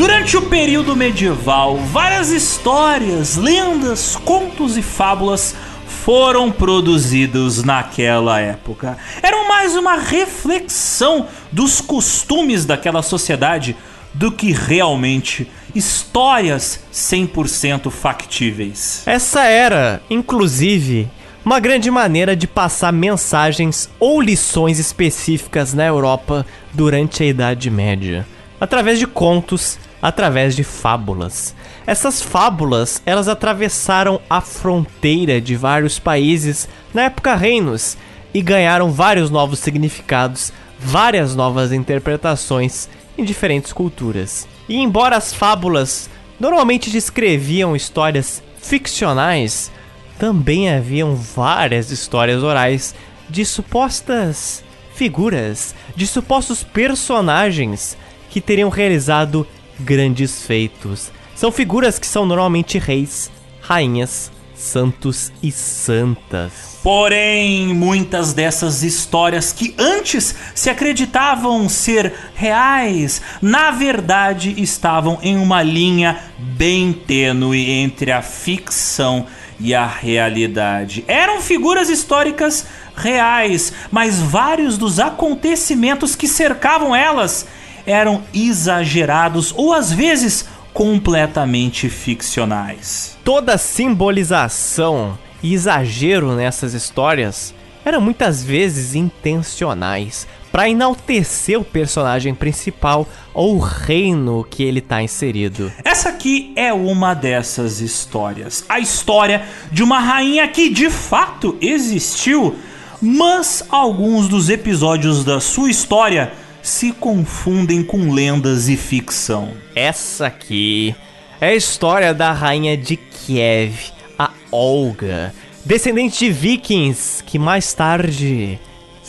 Durante o período medieval, várias histórias, lendas, contos e fábulas foram produzidos naquela época. Eram mais uma reflexão dos costumes daquela sociedade do que realmente histórias 100% factíveis. Essa era, inclusive, uma grande maneira de passar mensagens ou lições específicas na Europa durante a Idade Média, através de contos, através de fábulas. Essas fábulas, elas atravessaram a fronteira de vários países, na época reinos, e ganharam vários novos significados, várias novas interpretações em diferentes culturas. E embora as fábulas normalmente descreviam histórias ficcionais, também haviam várias histórias orais de supostas figuras, de supostos personagens que teriam realizado grandes feitos. São figuras que são normalmente reis, rainhas, santos e santas. Porém, muitas dessas histórias que antes se acreditavam ser reais, na verdade estavam em uma linha bem tênue entre a ficção e a realidade. Eram figuras históricas reais, mas vários dos acontecimentos que cercavam elas eram exagerados ou às vezes completamente ficcionais. Toda simbolização e exagero nessas histórias eram muitas vezes intencionais para enaltecer o personagem principal ou o reino que ele está inserido. Essa aqui é uma dessas histórias. A história de uma rainha que de fato existiu, mas alguns dos episódios da sua história se confundem com lendas e ficção. Essa aqui é a história da rainha de Kiev, a Olga, descendente de vikings que mais tarde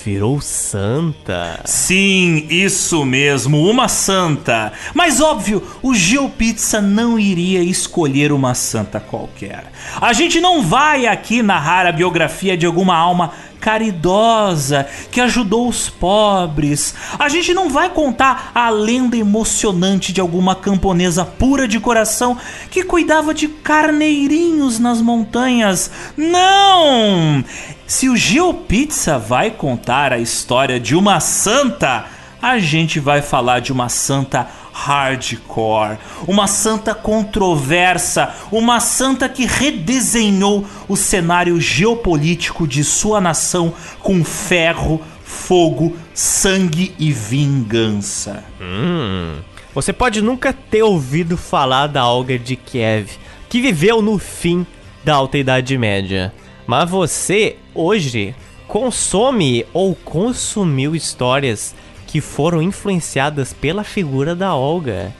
virou santa. Sim, isso mesmo, uma santa. Mas óbvio, o GeoPizza não iria escolher uma santa qualquer. A gente não vai aqui narrar a biografia de alguma alma caridosa que ajudou os pobres. A gente não vai contar a lenda emocionante de alguma camponesa pura de coração que cuidava de carneirinhos nas montanhas. Não! Se o GeoPizza vai contar a história de uma santa, a gente vai falar de uma santa hardcore, uma santa controversa, uma santa que redesenhou o cenário geopolítico de sua nação com ferro, fogo, sangue e vingança. Hum, você pode nunca ter ouvido falar da Olga de Kiev, que viveu no fim da Alta Idade Média, mas você hoje consome ou consumiu histórias que foram influenciadas pela figura da Olga.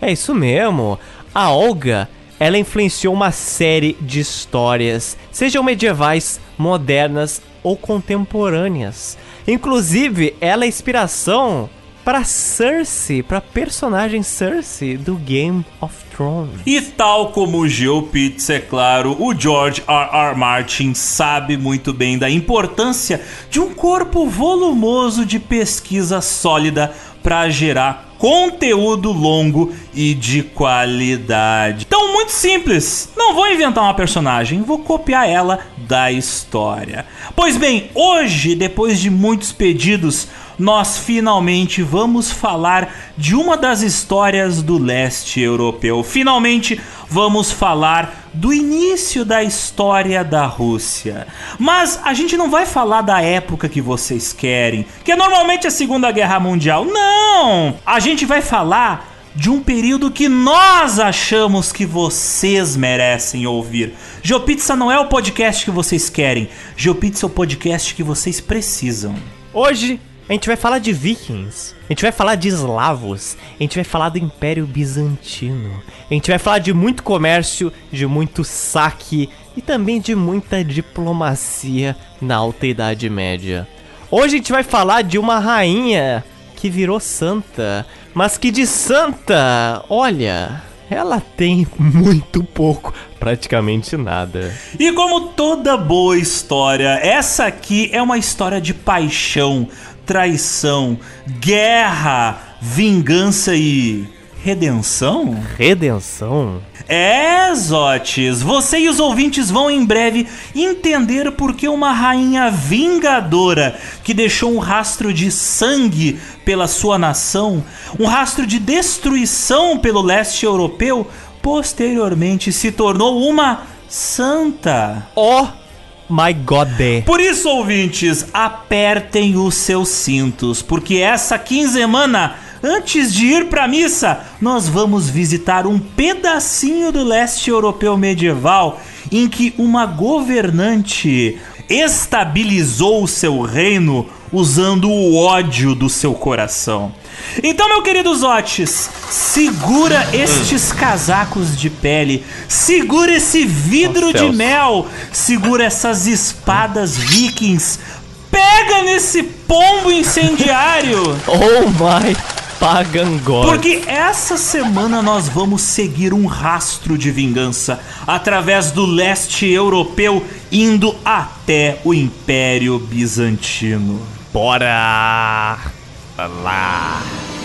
É isso mesmo. A Olga, ela influenciou uma série de histórias, sejam medievais, modernas ou contemporâneas. Inclusive, ela é inspiração para Cersei, para personagem Cersei do Game of Thrones. E tal como o GeoPizza, é claro, o George R. R. Martin sabe muito bem da importância de um corpo volumoso de pesquisa sólida para gerar conteúdo longo e de qualidade. Então, muito simples. Não vou inventar uma personagem, vou copiar ela da história. Pois bem, hoje, depois de muitos pedidos, nós finalmente vamos falar de uma das histórias do leste europeu. Finalmente vamos falar do início da história da Rússia. Mas a gente não vai falar da época que vocês querem, que é normalmente a Segunda Guerra Mundial. Não! A gente vai falar de um período que nós achamos que vocês merecem ouvir. Geopizza não é o podcast que vocês querem. Geopizza é o podcast que vocês precisam. Hoje a gente vai falar de vikings, a gente vai falar de eslavos, a gente vai falar do Império Bizantino, a gente vai falar de muito comércio, de muito saque e também de muita diplomacia na Alta Idade Média. Hoje a gente vai falar de uma rainha que virou santa, mas que de santa, olha, ela tem muito pouco, praticamente nada. E como toda boa história, essa aqui é uma história de paixão, traição, guerra, vingança e redenção? Redenção? É, Zotes, você e os ouvintes vão em breve entender por que uma rainha vingadora que deixou um rastro de sangue pela sua nação, um rastro de destruição pelo leste europeu, posteriormente se tornou uma santa. Oh my god. Por isso, ouvintes, apertem os seus cintos, porque essa quinzena Antes de ir para missa, nós vamos visitar um pedacinho do leste europeu medieval em que uma governante estabilizou o seu reino usando o ódio do seu coração. Então, meu querido Zotes, segura estes casacos de pele, segura esse vidro de mel, segura essas espadas vikings, pega nesse pombo incendiário. oh my Pagan God. Porque essa semana nós vamos seguir um rastro de vingança através do leste europeu, indo até o Império Bizantino. Bora lá!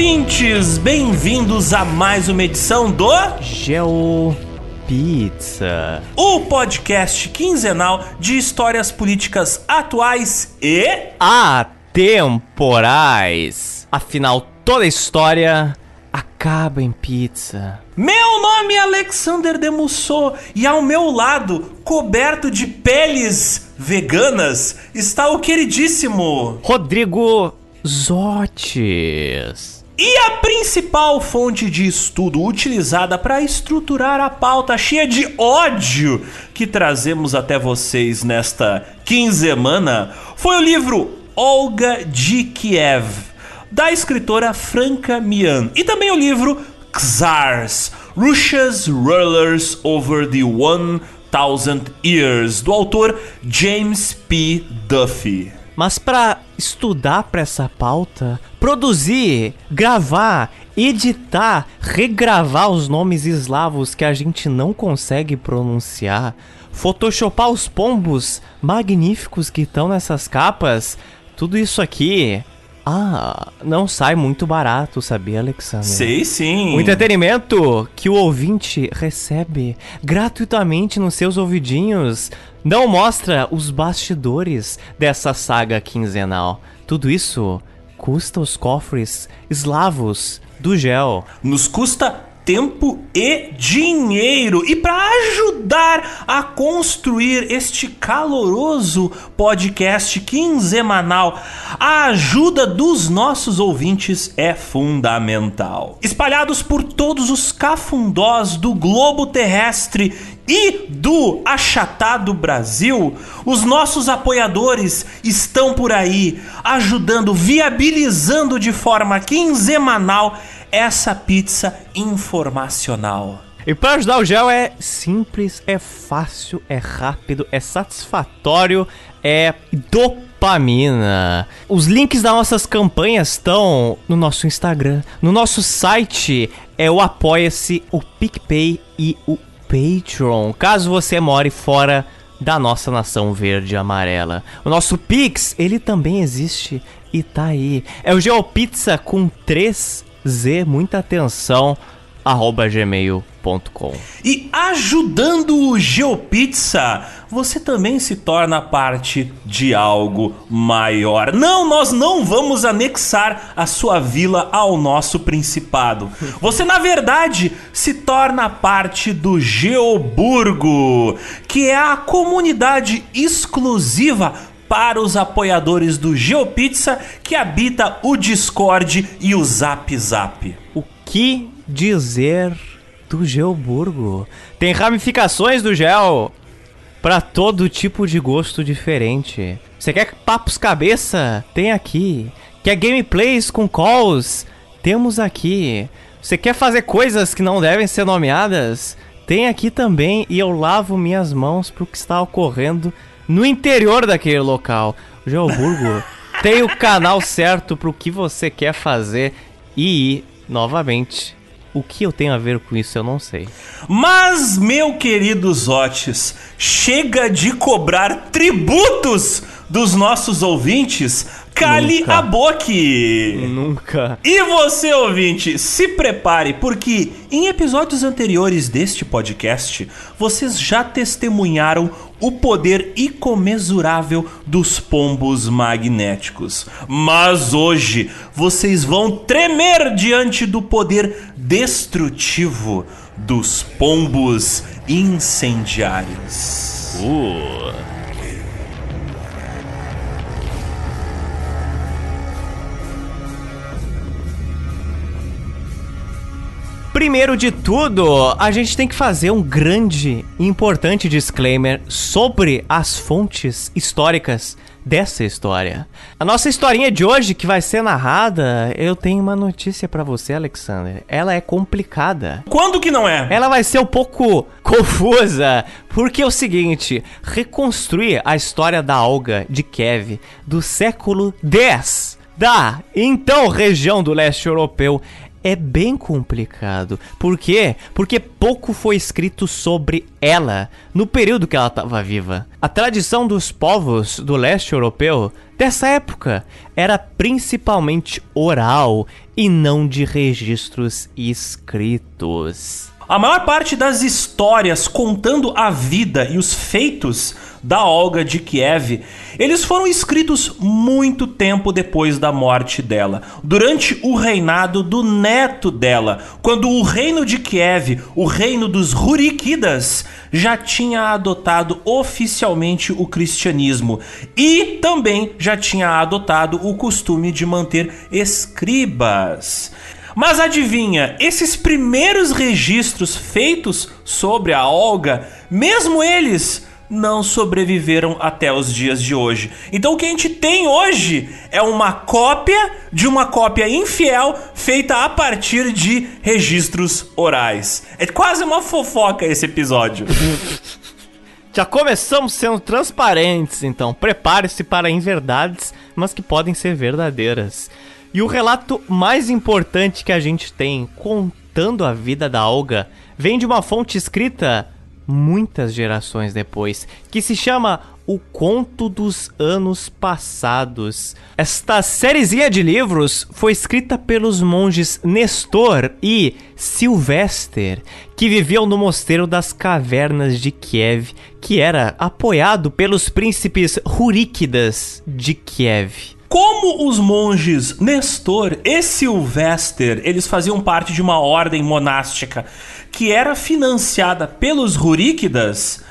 Ouvintes, bem-vindos a mais uma edição do Geo Pizza, o podcast quinzenal de histórias políticas atuais e atemporais. Afinal, toda história acaba em pizza. Meu nome é Alexander Demusso e ao meu lado, coberto de peles veganas, está o queridíssimo Rodrigo Zotes. E a principal fonte de estudo utilizada para estruturar a pauta cheia de ódio que trazemos até vocês nesta quinzena foi o livro Olga de Kiev, da escritora Franca Mian, e também o livro Czars, Russia's Rulers Over the One Thousand Years, do autor James P. Duffy. Mas para estudar para essa pauta, produzir, gravar, editar, regravar os nomes eslavos que a gente não consegue pronunciar, photoshopar os pombos magníficos que estão nessas capas, tudo isso aqui ah, não sai muito barato, sabia, Alexandre? Sei sim. O entretenimento que o ouvinte recebe gratuitamente nos seus ouvidinhos não mostra os bastidores dessa saga quinzenal. Tudo isso custa os cofres eslavos do gel. Nos custa tempo e dinheiro. E para ajudar a construir este caloroso podcast quinzenal, a ajuda dos nossos ouvintes é fundamental. Espalhados por todos os cafundós do globo terrestre e do achatado Brasil, os nossos apoiadores estão por aí ajudando, viabilizando de forma quinzenal essa pizza informacional. E para ajudar o gel é simples, é fácil, é rápido, é satisfatório, é dopamina. Os links das nossas campanhas estão no nosso Instagram, no nosso site é o Apoia-se, o PicPay e o Patreon. Caso você more fora da nossa nação verde e amarela. O nosso Pix, ele também existe e tá aí. É o Geopizza com 3 Z, muita atenção, arroba gmail.com. E ajudando o GeoPizza, você também se torna parte de algo maior. Não, nós não vamos anexar a sua vila ao nosso principado. Você, na verdade, se torna parte do Geoburgo, que é a comunidade exclusiva para os apoiadores do GeoPizza que habita o Discord e o Zap Zap. O que dizer do Geoburgo? Tem ramificações do gel para todo tipo de gosto diferente. Você quer papos cabeça? Tem aqui. Quer gameplays com calls? temos aqui. Você quer fazer coisas que não devem ser nomeadas? Tem aqui também e eu lavo minhas mãos pro que está ocorrendo no interior daquele local. O Geoburgo tem o canal certo pro que você quer fazer e, novamente, o que eu tenho a ver com isso eu não sei. Mas, meu querido Zotes, chega de cobrar tributos dos nossos ouvintes. Cale Nunca. a boca! Nunca. E você, ouvinte, se prepare, porque em episódios anteriores deste podcast, vocês já testemunharam o poder incomensurável dos pombos magnéticos. Mas hoje, vocês vão tremer diante do poder destrutivo dos pombos incendiários. Uh. Primeiro de tudo, a gente tem que fazer um grande e importante disclaimer sobre as fontes históricas dessa história. A nossa historinha de hoje, que vai ser narrada, eu tenho uma notícia pra você, Alexander. Ela é complicada. Quando que não é? Ela vai ser um pouco confusa, porque é o seguinte: reconstruir a história da alga de Kiev do século X da então região do leste europeu é bem complicado. Por quê? Porque pouco foi escrito sobre ela no período que ela estava viva. A tradição dos povos do leste europeu dessa época era principalmente oral e não de registros escritos. A maior parte das histórias contando a vida e os feitos da Olga de Kiev, eles foram escritos muito tempo depois da morte dela, durante o reinado do neto dela, quando o reino de Kiev, o reino dos Rurikidas, já tinha adotado oficialmente o cristianismo e também já tinha adotado o costume de manter escribas. Mas adivinha, esses primeiros registros feitos sobre a Olga, mesmo eles não sobreviveram até os dias de hoje. Então o que a gente tem hoje é uma cópia de uma cópia infiel feita a partir de registros orais. É quase uma fofoca esse episódio. Já começamos sendo transparentes, então prepare-se para inverdades, mas que podem ser verdadeiras. E o relato mais importante que a gente tem contando a vida da Olga vem de uma fonte escrita muitas gerações depois, que se chama O Conto dos Anos Passados. Esta sériezinha de livros foi escrita pelos monges Nestor e Silvester, que viviam no mosteiro das cavernas de Kiev, que era apoiado pelos príncipes Ruríquidas de Kiev. Como os monges Nestor e Silvester, eles faziam parte de uma ordem monástica que era financiada pelos Ruríquidas,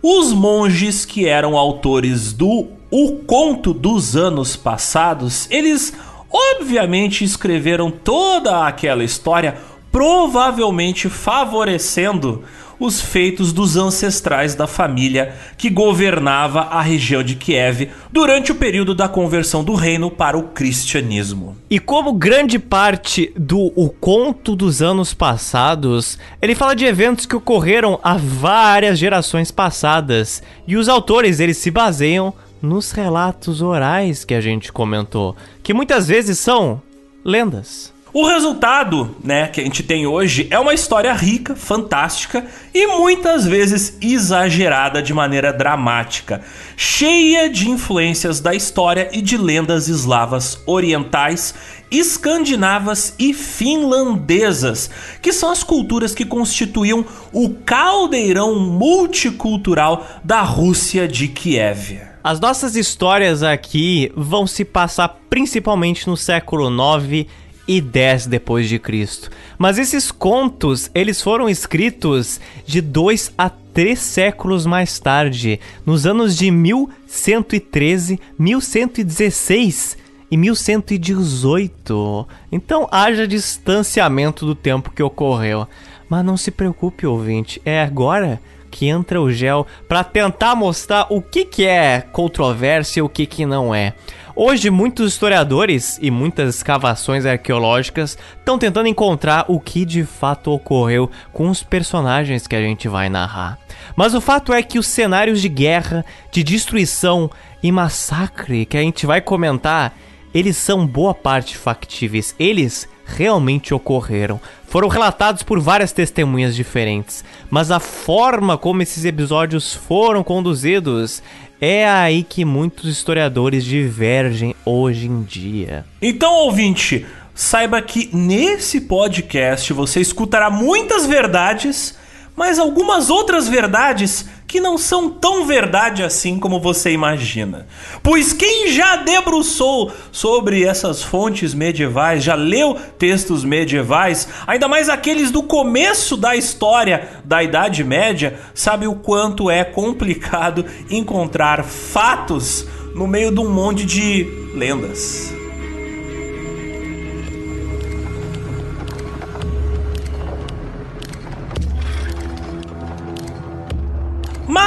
os monges que eram autores do O Conto dos Anos Passados, eles obviamente escreveram toda aquela história, provavelmente favorecendo os feitos dos ancestrais da família que governava a região de Kiev durante o período da conversão do reino para o cristianismo. E como grande parte do O Conto dos Anos Passados, ele fala de eventos que ocorreram há várias gerações passadas, e os autores eles se baseiam nos relatos orais que a gente comentou, que muitas vezes são lendas. O resultado, né, que a gente tem hoje é uma história rica, fantástica e muitas vezes exagerada de maneira dramática, cheia de influências da história e de lendas eslavas orientais, escandinavas e finlandesas, que são as culturas que constituíam o caldeirão multicultural da Rússia de Kiev. As nossas histórias aqui vão se passar principalmente no século 9 e 10 depois de Cristo. Mas esses contos, eles foram escritos de dois a três séculos mais tarde, nos anos de 1113, 1116 e 1118. Então haja distanciamento do tempo que ocorreu. Mas não se preocupe, ouvinte, é agora que entra o gel para tentar mostrar o que, que é controvérsia e o que, que não é. Hoje, muitos historiadores e muitas escavações arqueológicas estão tentando encontrar o que de fato ocorreu com os personagens que a gente vai narrar. Mas o fato é que os cenários de guerra, de destruição e massacre que a gente vai comentar, eles são boa parte factíveis. Eles realmente ocorreram. Foram relatados por várias testemunhas diferentes, mas a forma como esses episódios foram conduzidos é aí que muitos historiadores divergem hoje em dia. Então, ouvinte, saiba que nesse podcast você escutará muitas verdades, mas algumas outras verdades que não são tão verdade assim como você imagina. Pois quem já debruçou sobre essas fontes medievais, já leu textos medievais, ainda mais aqueles do começo da história da Idade Média, sabe o quanto é complicado encontrar fatos no meio de um monte de lendas.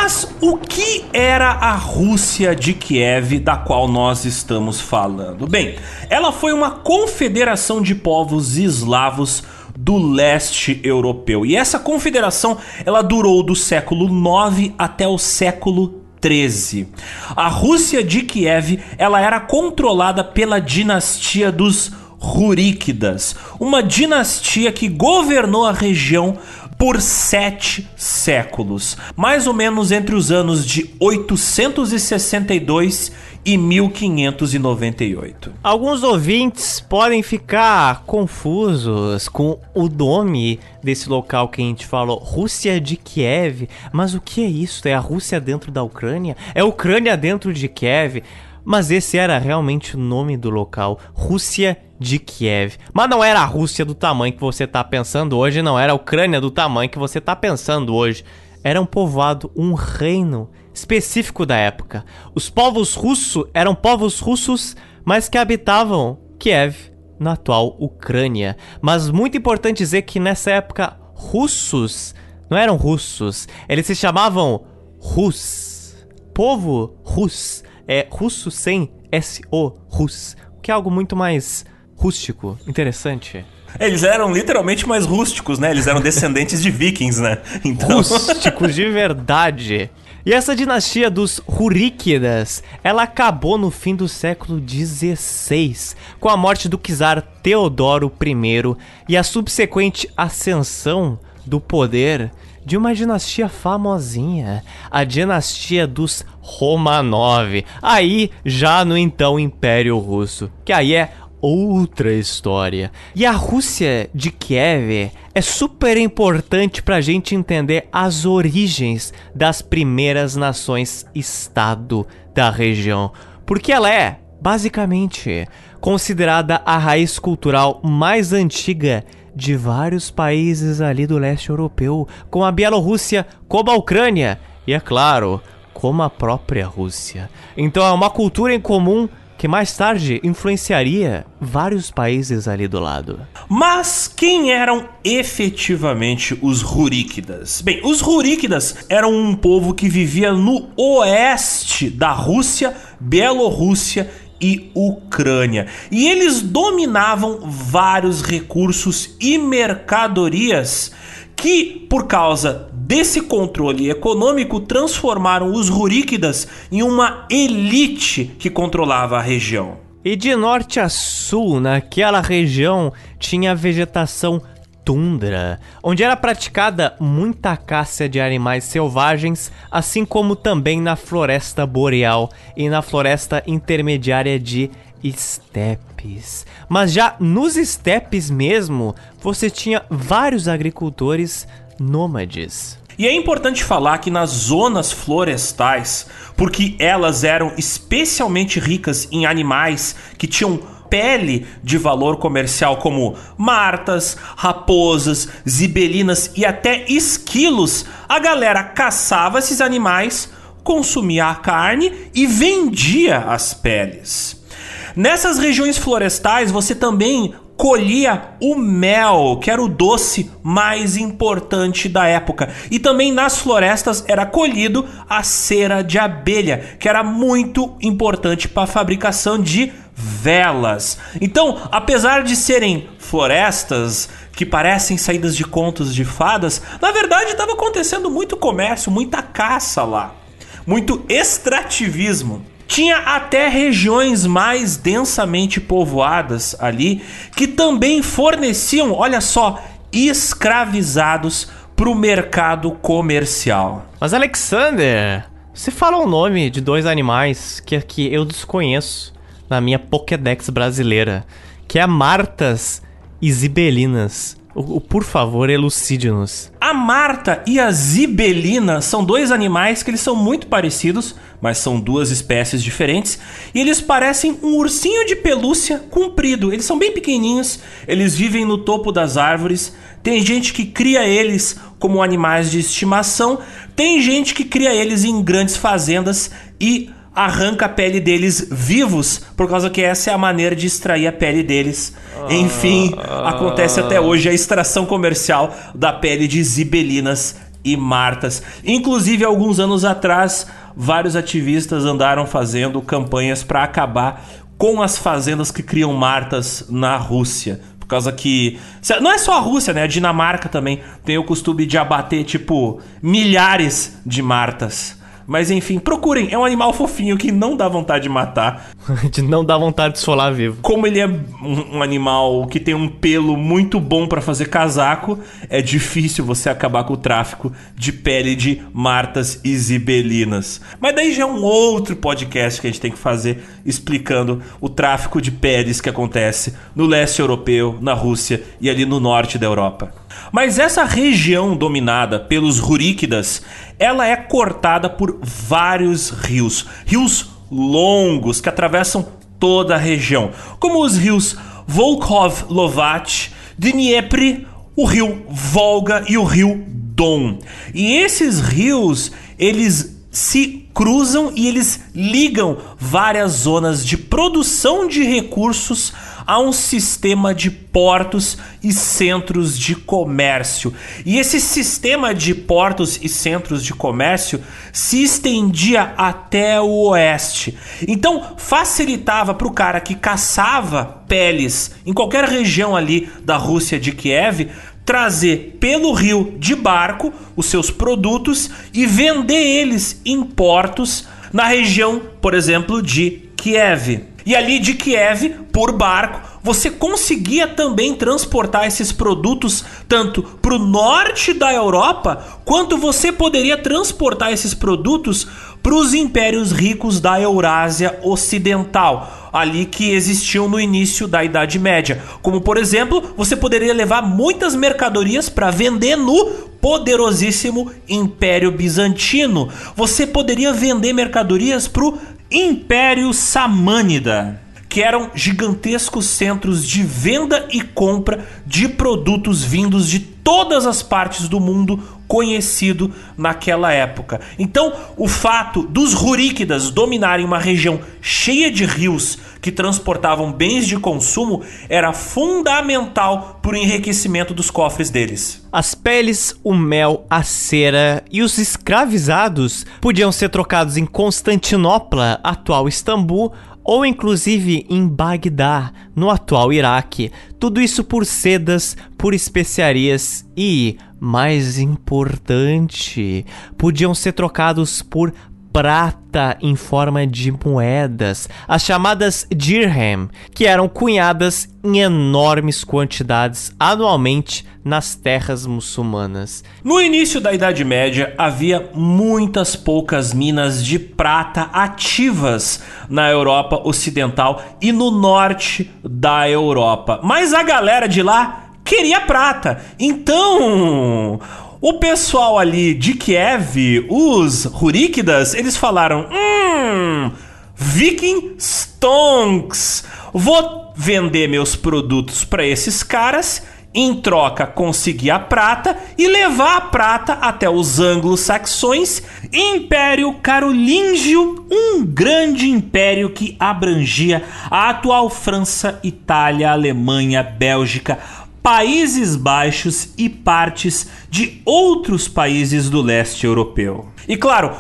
Mas o que era a Rússia de Kiev da qual nós estamos falando? Bem, ela foi uma confederação de povos eslavos do leste europeu. E essa confederação, ela durou do século 9 até o século 13. A Rússia de Kiev, ela era controlada pela dinastia dos Ruríquidas, uma dinastia que governou a região por sete séculos, mais ou menos entre os anos de 862 e 1598. Alguns ouvintes podem ficar confusos com o nome desse local que a gente falou, Rússia de Kiev. Mas o que é isso? É a Rússia dentro da Ucrânia? É a Ucrânia dentro de Kiev? Mas esse era realmente o nome do local, Rússia de Kiev. Mas não era a Rússia do tamanho que você está pensando hoje, não era a Ucrânia do tamanho que você está pensando hoje. Era um povoado, um reino específico da época. Os povos russos eram povos russos, mas que habitavam Kiev, na atual Ucrânia. Mas muito importante dizer que nessa época russos não eram russos, eles se chamavam Rus. Povo Rus é russo sem SO, Rus, que é algo muito mais rústico, interessante. Eles eram literalmente mais rústicos, né? Eles eram descendentes de vikings, né? Então... Rústicos de verdade. E essa dinastia dos Ruríquidas, ela acabou no fim do século XVI, com a morte do czar Teodoro I e a subsequente ascensão do poder de uma dinastia famosinha, a dinastia dos Romanov, aí já no então Império Russo, que aí é outra história. E a Rússia de Kiev é super importante para a gente entender as origens das primeiras nações-estado da região, porque ela é, basicamente, considerada a raiz cultural mais antiga de vários países ali do leste europeu, como a Bielorrússia, como a Ucrânia e, é claro, como a própria Rússia. Então é uma cultura em comum que mais tarde influenciaria vários países ali do lado. Mas quem eram efetivamente os Ruríquidas? Bem, os Ruríquidas eram um povo que vivia no oeste da Rússia, Bielorrússia e Ucrânia. E eles dominavam vários recursos e mercadorias que, por causa desse controle econômico, transformaram os Ruríquidas em uma elite que controlava a região. E de norte a sul, naquela região, tinha vegetação tundra, onde era praticada muita caça de animais selvagens, assim como também na floresta boreal e na floresta intermediária de estepes. Mas já nos estepes mesmo, você tinha vários agricultores nômades. E é importante falar que nas zonas florestais, porque elas eram especialmente ricas em animais que tinham pele de valor comercial, como martas, raposas, zibelinas e até esquilos, a galera caçava esses animais, consumia a carne e vendia as peles. Nessas regiões florestais você também colhia o mel, que era o doce mais importante da época. E também nas florestas era colhido a cera de abelha, que era muito importante para a fabricação de velas. Então, apesar de serem florestas que parecem saídas de contos de fadas, na verdade estava acontecendo muito comércio, muita caça lá, muito extrativismo. Tinha até regiões mais densamente povoadas ali que também forneciam, olha só, escravizados para o mercado comercial. Mas Alexander, você fala o nome de dois animais que aqui eu desconheço na minha Pokédex brasileira, que é Martas e Zibelinas. O, o, por favor, elucide-nos. A Marta e a Zibelina são dois animais que eles são muito parecidos, mas são duas espécies diferentes. E eles parecem um ursinho de pelúcia comprido. Eles são bem pequenininhos, eles vivem no topo das árvores. Tem gente que cria eles como animais de estimação, tem gente que cria eles em grandes fazendas e arranca a pele deles vivos, por causa que essa é a maneira de extrair a pele deles. Enfim, acontece até hoje a extração comercial da pele de zibelinas e martas. Inclusive, alguns anos atrás, vários ativistas andaram fazendo campanhas para acabar com as fazendas que criam martas na Rússia. Por causa que. Não é só a Rússia, né? A Dinamarca também tem o costume de abater, tipo, milhares de martas. Mas enfim, procurem. É um animal fofinho que não dá vontade de matar. de não dá vontade de esfolar vivo. Como ele é um, um animal que tem um pelo muito bom para fazer casaco, é difícil você acabar com o tráfico de pele de martas e zibelinas. Mas daí já é um outro podcast que a gente tem que fazer explicando o tráfico de peles que acontece no leste europeu, na Rússia e ali no norte da Europa. Mas essa região dominada pelos Ruríquidas, ela é cortada por vários rios, rios longos que atravessam toda a região, como os rios Volkhov Lovat, Dniepr, o rio Volga e o rio Don. E esses rios, eles se cruzam e eles ligam várias zonas de produção de recursos a um sistema de portos e centros de comércio. E esse sistema de portos e centros de comércio se estendia até o oeste. Então facilitava para o cara que caçava peles em qualquer região ali da Rússia de Kiev trazer pelo rio de barco os seus produtos e vender eles em portos na região, por exemplo, de Kiev. E ali de Kiev, por barco, você conseguia também transportar esses produtos tanto para o norte da Europa, quanto você poderia transportar esses produtos para os impérios ricos da Eurásia Ocidental, ali que existiam no início da Idade Média. Como, por exemplo, você poderia levar muitas mercadorias para vender no poderosíssimo Império Bizantino. Você poderia vender mercadorias para o Império Samânida que eram gigantescos centros de venda e compra de produtos vindos de todas as partes do mundo conhecido naquela época. Então, o fato dos Ruríquidas dominarem uma região cheia de rios que transportavam bens de consumo era fundamental para o enriquecimento dos cofres deles. As peles, o mel, a cera e os escravizados podiam ser trocados em Constantinopla, atual Istambul, ou inclusive em Bagdá, no atual Iraque. Tudo isso por sedas, por especiarias e, mais importante, podiam ser trocados por prata em forma de moedas, as chamadas dirham, que eram cunhadas em enormes quantidades anualmente nas terras muçulmanas. No início da Idade Média, havia muitas poucas minas de prata ativas na Europa Ocidental e no norte da Europa. Mas a galera de lá queria prata. Então, o pessoal ali de Kiev, os Ruríquidas, eles falaram: Hum, Viking Stonks. Vou vender meus produtos para esses caras em troca conseguir a prata e levar a prata até os anglo-saxões, Império Carolíngio, um grande império que abrangia a atual França, Itália, Alemanha, Bélgica, Países Baixos e partes de outros países do leste europeu. E claro,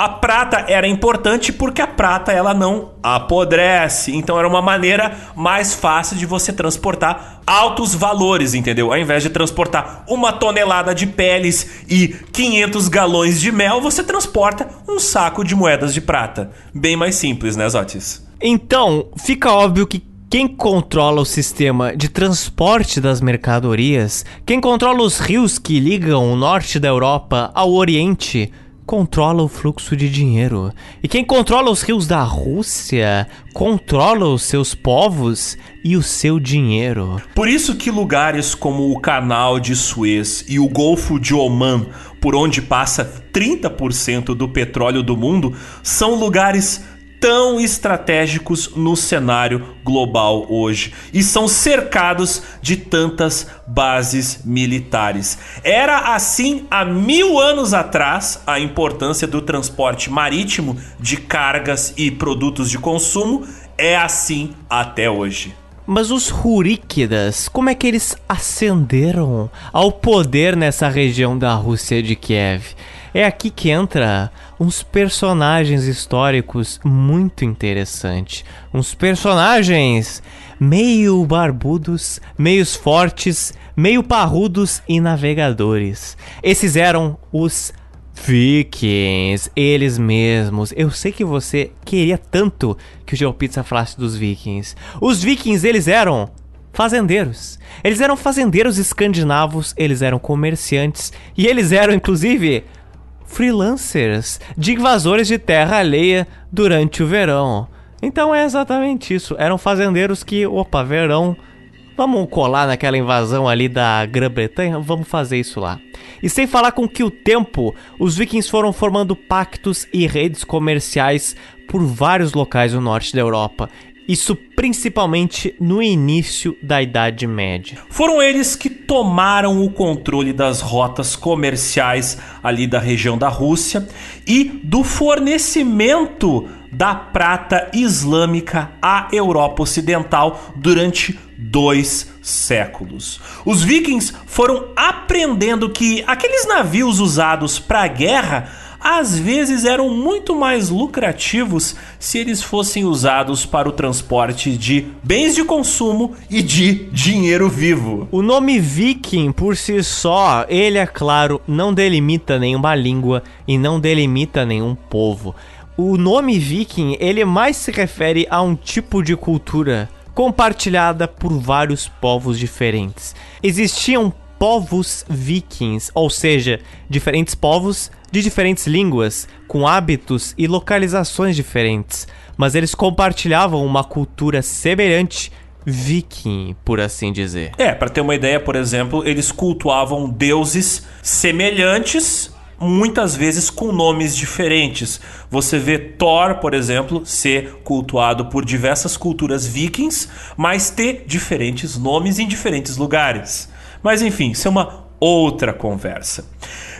a prata era importante porque a prata ela não apodrece, então era uma maneira mais fácil de você transportar altos valores, entendeu? Ao invés de transportar uma tonelada de peles e 500 galões de mel, você transporta um saco de moedas de prata. Bem mais simples, né, Zotis? Então, fica óbvio que quem controla o sistema de transporte das mercadorias, quem controla os rios que ligam o norte da Europa ao Oriente, controla o fluxo de dinheiro. E quem controla os rios da Rússia controla os seus povos e o seu dinheiro. Por isso que lugares como o Canal de Suez e o Golfo de Oman, por onde passa 30% do petróleo do mundo, são lugares tão estratégicos no cenário global hoje e são cercados de tantas bases militares. Era assim há mil anos atrás a importância do transporte marítimo de cargas e produtos de consumo, é assim até hoje. Mas os Ruríquidas, como é que eles ascenderam ao poder nessa região da Rússia de Kiev? É aqui que entra uns personagens históricos muito interessantes. Uns personagens meio barbudos, meios fortes, meio parrudos e navegadores. Esses eram os Vikings, eles mesmos. Eu sei que você queria tanto que o GeoPizza falasse dos Vikings. Os Vikings, eles eram fazendeiros. Eles eram fazendeiros escandinavos, eles eram comerciantes e eles eram, inclusive, freelancers de invasores de terra alheia durante o verão. Então é exatamente isso. Eram fazendeiros que, opa, verão, vamos colar naquela invasão ali da Grã-Bretanha, vamos fazer isso lá. E sem falar com que o tempo, os vikings foram formando pactos e redes comerciais por vários locais no norte da Europa isso principalmente no início da Idade Média. Foram eles que tomaram o controle das rotas comerciais ali da região da Rússia e do fornecimento da prata islâmica à Europa Ocidental durante dois séculos. Os vikings foram aprendendo que aqueles navios usados para a guerra às vezes eram muito mais lucrativos se eles fossem usados para o transporte de bens de consumo e de dinheiro vivo. O nome viking por si só, ele é claro, não delimita nenhuma língua e não delimita nenhum povo. O nome viking, ele mais se refere a um tipo de cultura compartilhada por vários povos diferentes. Existiam povos vikings, ou seja, diferentes povos de diferentes línguas, com hábitos e localizações diferentes, mas eles compartilhavam uma cultura semelhante viking, por assim dizer. É, para ter uma ideia, por exemplo, eles cultuavam deuses semelhantes, muitas vezes com nomes diferentes. Você vê Thor, por exemplo, ser cultuado por diversas culturas vikings, mas ter diferentes nomes em diferentes lugares. Mas enfim, isso é uma outra conversa.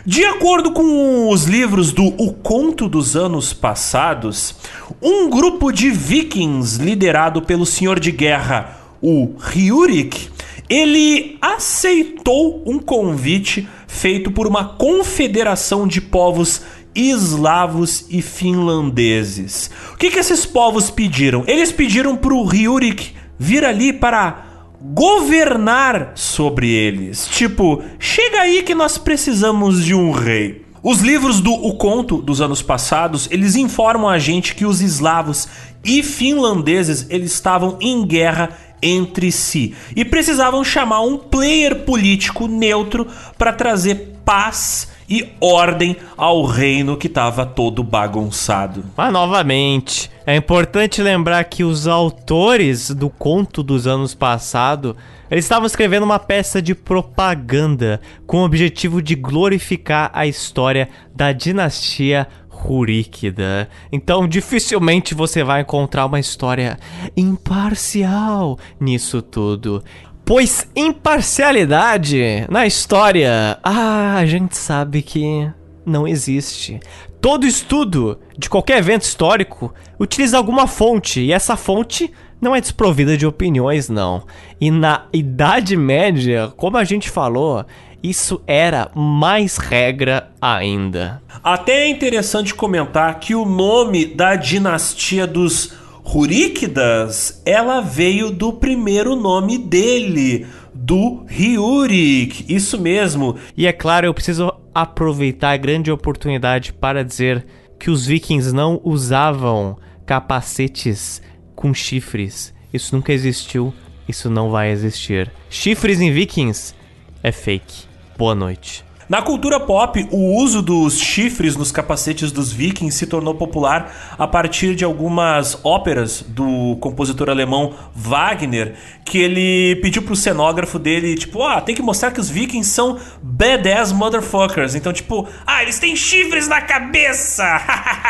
De acordo com os livros do O Conto dos Anos Passados, um grupo de vikings liderado pelo senhor de guerra, o Ryurik, ele aceitou um convite feito por uma confederação de povos eslavos e finlandeses. O que, que esses povos pediram? Eles pediram para o Ryurik vir ali para governar sobre eles. Tipo, chega aí que nós precisamos de um rei. Os livros do O Conto dos anos passados, eles informam a gente que os eslavos e finlandeses eles estavam em guerra entre si e precisavam chamar um player político neutro para trazer paz e ordem ao reino que estava todo bagunçado. Mas novamente, é importante lembrar que os autores do conto dos anos passados, eles estavam escrevendo uma peça de propaganda com o objetivo de glorificar a história da dinastia Ruríquida. Então, dificilmente você vai encontrar uma história imparcial nisso tudo. Pois imparcialidade na história, ah, a gente sabe que não existe. Todo estudo de qualquer evento histórico utiliza alguma fonte, e essa fonte não é desprovida de opiniões, não. E na Idade Média, como a gente falou, isso era mais regra ainda. Até é interessante comentar que o nome da dinastia dos Ruríquidas, ela veio do primeiro nome dele, do Ryurik. Isso mesmo. E é claro, eu preciso aproveitar a grande oportunidade para dizer que os vikings não usavam capacetes com chifres. Isso nunca existiu, isso não vai existir. Chifres em vikings é fake. Boa noite. Na cultura pop, o uso dos chifres nos capacetes dos vikings se tornou popular a partir de algumas óperas do compositor alemão Wagner, que ele pediu pro cenógrafo dele, tipo, ah, tem que mostrar que os vikings são badass motherfuckers. Então, tipo, ah, eles têm chifres na cabeça!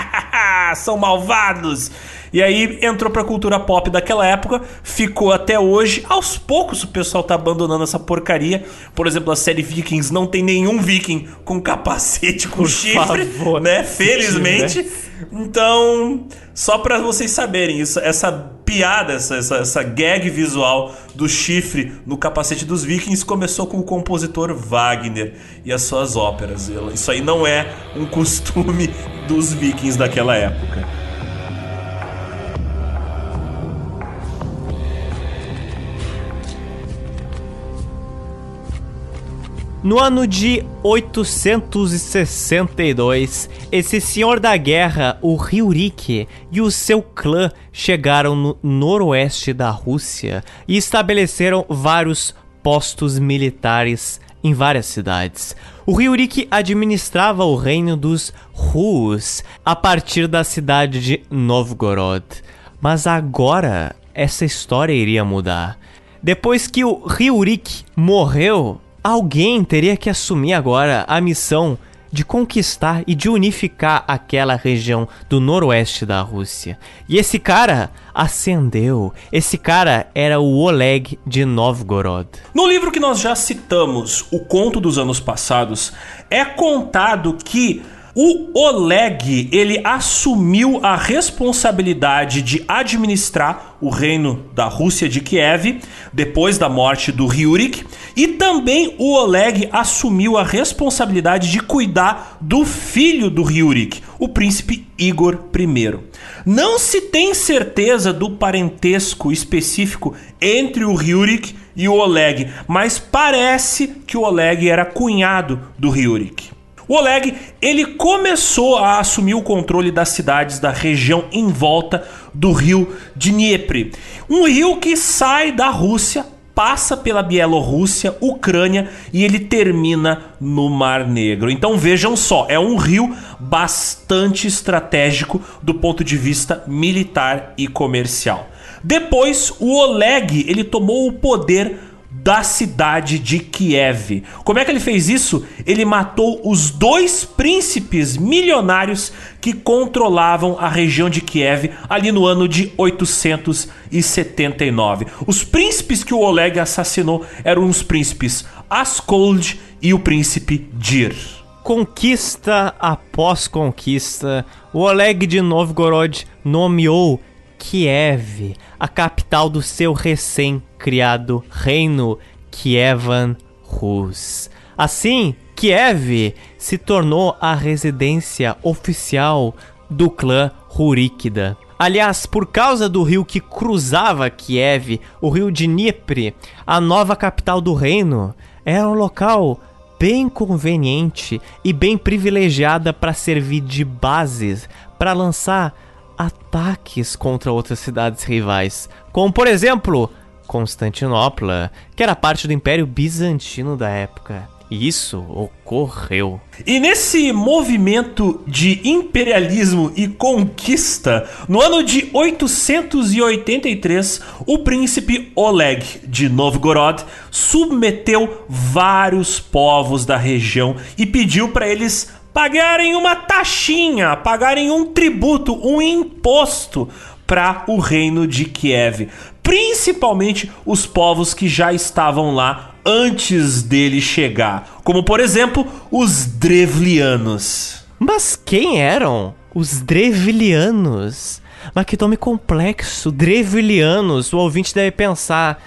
são malvados! E aí entrou pra cultura pop daquela época, ficou até hoje. Aos poucos o pessoal tá abandonando essa porcaria. Por exemplo, a série Vikings não tem nenhum viking com capacete com Por chifre, favor. né? Felizmente. Então, só para vocês saberem, isso, essa piada, essa, essa, essa gag visual do chifre no capacete dos vikings começou com o compositor Wagner e as suas óperas. Isso aí não é um costume dos vikings daquela época. No ano de 862, esse senhor da guerra, o Ryurik, e o seu clã chegaram no noroeste da Rússia e estabeleceram vários postos militares em várias cidades. O Ryurik administrava o reino dos Rus a partir da cidade de Novgorod. Mas agora essa história iria mudar. Depois que o Ryurik morreu, Alguém teria que assumir agora a missão de conquistar e de unificar aquela região do noroeste da Rússia. E esse cara ascendeu. Esse cara era o Oleg de Novgorod. No livro que nós já citamos, O Conto dos Anos Passados, é contado que o Oleg, ele assumiu a responsabilidade de administrar o reino da Rússia de Kiev depois da morte do Ryurik, e também o Oleg assumiu a responsabilidade de cuidar do filho do Ryurik, o príncipe Igor I. Não se tem certeza do parentesco específico entre o Ryurik e o Oleg, mas parece que o Oleg era cunhado do Ryurik. O Oleg, ele começou a assumir o controle das cidades da região em volta do rio Dnieper, um rio que sai da Rússia passa pela Bielorrússia, Ucrânia e ele termina no Mar Negro. Então vejam só, é um rio bastante estratégico do ponto de vista militar e comercial. Depois, o Oleg ele tomou o poder da cidade de Kiev. Como é que ele fez isso? Ele matou os dois príncipes milionários que controlavam a região de Kiev ali no ano de 879. Os príncipes que o Oleg assassinou eram os príncipes Askold e o príncipe Dir. Conquista após conquista, o Oleg de Novgorod nomeou Kiev, a capital do seu recém-criado reino Kievan Rus. Assim, Kiev se tornou a residência oficial do clã Ruríquida. Aliás, por causa do rio que cruzava Kiev, o rio Dnieper, a nova capital do reino, era um local bem conveniente e bem privilegiada para servir de bases para lançar ataques contra outras cidades rivais, como por exemplo Constantinopla, que era parte do Império Bizantino da época. E isso ocorreu. E nesse movimento de imperialismo e conquista, no ano de 883, o príncipe Oleg de Novgorod submeteu vários povos da região e pediu para eles pagarem uma taxinha, pagarem um tributo, um imposto para o reino de Kiev. principalmente os povos que já estavam lá antes dele chegar, como por exemplo os Drevlianos. Mas quem eram os Drevlianos? Mas que nome complexo, Drevlianos. O ouvinte deve pensar,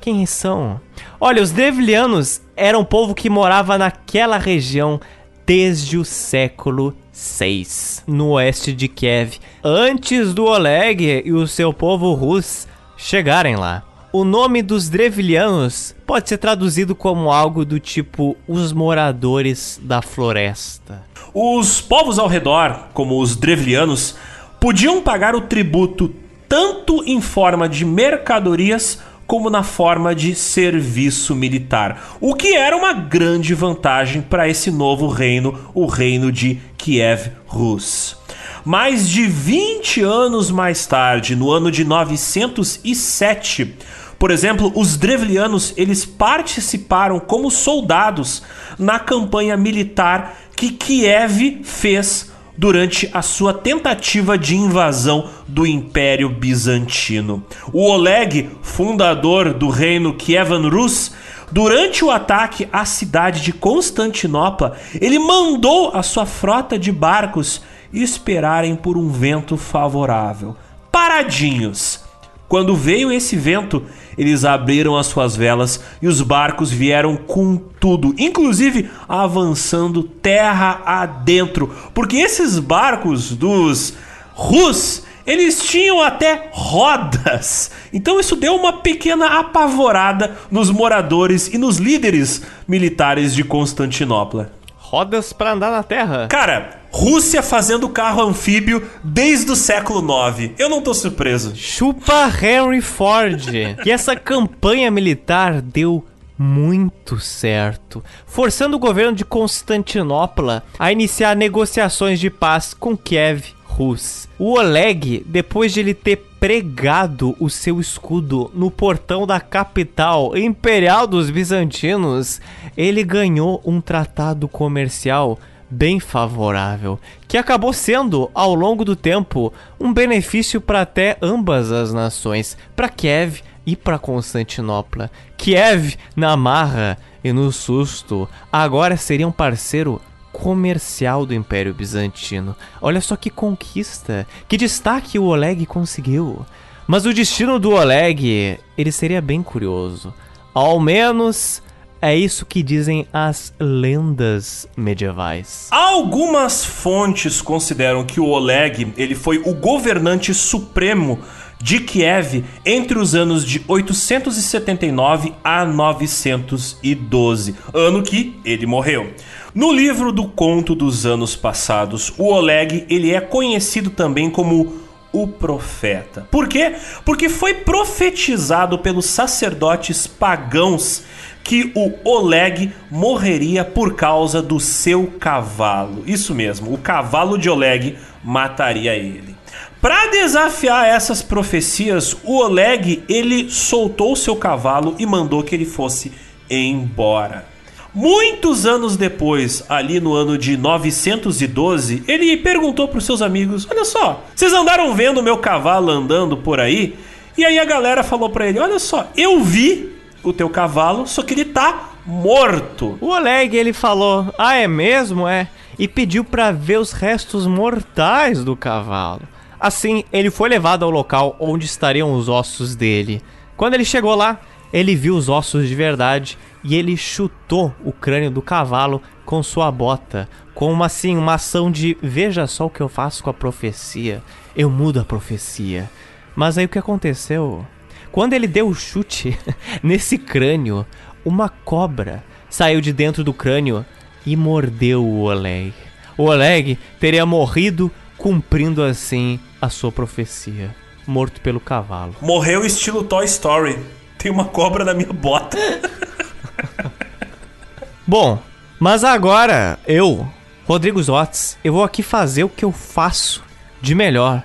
quem são? Olha, os Drevlianos eram um povo que morava naquela região desde o século 6, no oeste de Kiev, antes do Oleg e o seu povo russo chegarem lá. O nome dos Drevlianos pode ser traduzido como algo do tipo os moradores da floresta. Os povos ao redor, como os Drevlianos, podiam pagar o tributo tanto em forma de mercadorias como na forma de serviço militar, o que era uma grande vantagem para esse novo reino, o reino de Kiev Rus. Mais de 20 anos mais tarde, no ano de 907, por exemplo, os Drevlianos eles participaram como soldados na campanha militar que Kiev fez durante a sua tentativa de invasão do Império Bizantino. O Oleg, fundador do reino Kievan Rus, durante o ataque à cidade de Constantinopla, ele mandou a sua frota de barcos esperarem por um vento favorável, paradinhos. Quando veio esse vento, eles abriram as suas velas e os barcos vieram com tudo, inclusive avançando terra adentro, porque esses barcos dos Rus eles tinham até rodas. Então isso deu uma pequena apavorada nos moradores e nos líderes militares de Constantinopla. Rodas para andar na Terra. Cara, Rússia fazendo carro anfíbio desde o século IX. Eu não tô surpreso. Chupa Henry Ford. e essa campanha militar deu muito certo, forçando o governo de Constantinopla a iniciar negociações de paz com Kiev Rus. O Oleg, depois de ele ter pregado o seu escudo no portão da capital imperial dos bizantinos, ele ganhou um tratado comercial bem favorável, que acabou sendo, ao longo do tempo, um benefício para até ambas as nações, para Kiev e para Constantinopla. Kiev, na marra e no susto, agora seria um parceiro comercial do Império Bizantino. Olha só que conquista, que destaque o Oleg conseguiu. Mas o destino do Oleg, ele seria bem curioso. Ao menos é isso que dizem as lendas medievais. Algumas fontes consideram que o Oleg ele foi o governante supremo de Kiev entre os anos de 879 a 912, ano que ele morreu. No livro do Conto dos Anos Passados, o Oleg ele é conhecido também como o profeta. Por quê? Porque foi profetizado pelos sacerdotes pagãos que o Oleg morreria por causa do seu cavalo. Isso mesmo, o cavalo de Oleg mataria ele. Para desafiar essas profecias, o Oleg ele soltou seu cavalo e mandou que ele fosse embora. Muitos anos depois, ali no ano de 912, ele perguntou para os seus amigos: Olha só, vocês andaram vendo meu cavalo andando por aí? E aí a galera falou para ele: Olha só, eu vi o teu cavalo, só que ele tá morto. O Oleg, ele falou, ah, é mesmo? É. E pediu para ver os restos mortais do cavalo. Assim, ele foi levado ao local onde estariam os ossos dele. Quando ele chegou lá, ele viu os ossos de verdade e ele chutou o crânio do cavalo com sua bota, com uma assim, uma ação de veja só o que eu faço com a profecia. Eu mudo a profecia. Mas aí o que aconteceu? Quando ele deu o chute nesse crânio, uma cobra saiu de dentro do crânio e mordeu o Oleg. O Oleg teria morrido cumprindo assim a sua profecia, morto pelo cavalo. Morreu estilo Toy Story. Tem uma cobra na minha bota. Bom, mas agora eu, Rodrigo Zotes, eu vou aqui fazer o que eu faço de melhor,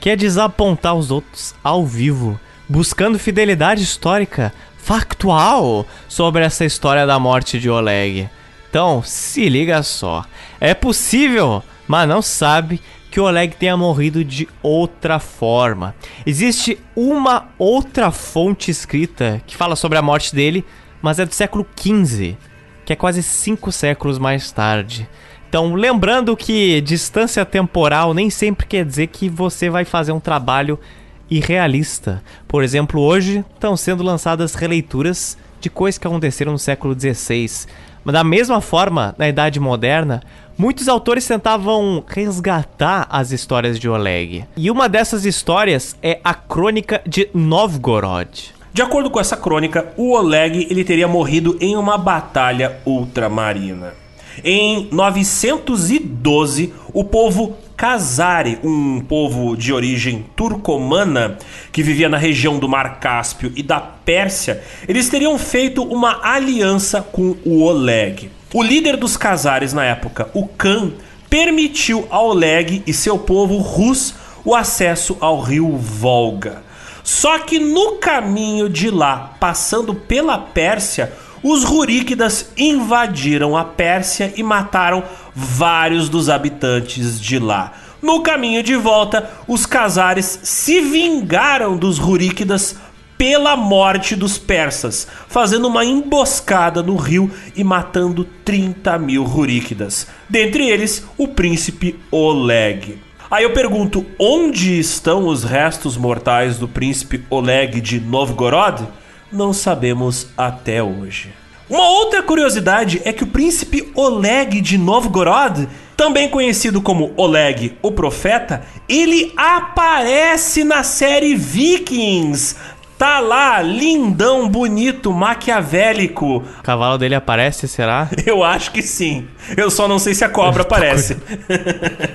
que é desapontar os outros ao vivo buscando fidelidade histórica factual sobre essa história da morte de Oleg. Então, se liga só. É possível, mas não sabe que Oleg tenha morrido de outra forma. Existe uma outra fonte escrita que fala sobre a morte dele, mas é do século XV, que é quase cinco séculos mais tarde. Então, lembrando que distância temporal nem sempre quer dizer que você vai fazer um trabalho irrealista. Por exemplo, hoje estão sendo lançadas releituras de coisas que aconteceram no século XVI. Mas da mesma forma, na Idade Moderna, muitos autores tentavam resgatar as histórias de Oleg. E uma dessas histórias é a Crônica de Novgorod. De acordo com essa crônica, o Oleg ele teria morrido em uma batalha ultramarina. Em 912, o povo Khazari, um povo de origem turcomana que vivia na região do Mar Cáspio e da Pérsia, eles teriam feito uma aliança com o Oleg. O líder dos Khazares na época, o Khan, permitiu a Oleg e seu povo Rus o acesso ao rio Volga. Só que no caminho de lá, passando pela Pérsia, os Ruríquidas invadiram a Pérsia e mataram vários dos habitantes de lá. No caminho de volta, os Casares se vingaram dos Ruríquidas pela morte dos persas, fazendo uma emboscada no rio e matando 30 mil Ruríquidas, dentre eles o príncipe Oleg. Aí eu pergunto, onde estão os restos mortais do príncipe Oleg de Novgorod? Não sabemos até hoje. Uma outra curiosidade é que o príncipe Oleg de Novgorod, também conhecido como Oleg o Profeta, ele aparece na série Vikings. Tá lá, lindão, bonito, maquiavélico. O cavalo dele aparece, será? Eu acho que sim. Eu só não sei se a cobra aparece.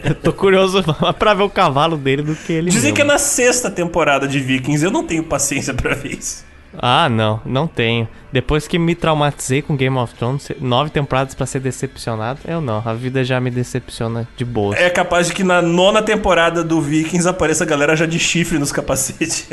Eu tô curioso pra ver o cavalo dele do que ele. Dizem mesmo. que é na sexta temporada de Vikings. Eu não tenho paciência pra ver isso. Ah, não, não tenho. Depois que me traumatizei com Game of Thrones, nove temporadas pra ser decepcionado, eu não. A vida já me decepciona de boa. É capaz de que na nona temporada do Vikings apareça a galera já de chifre nos capacetes.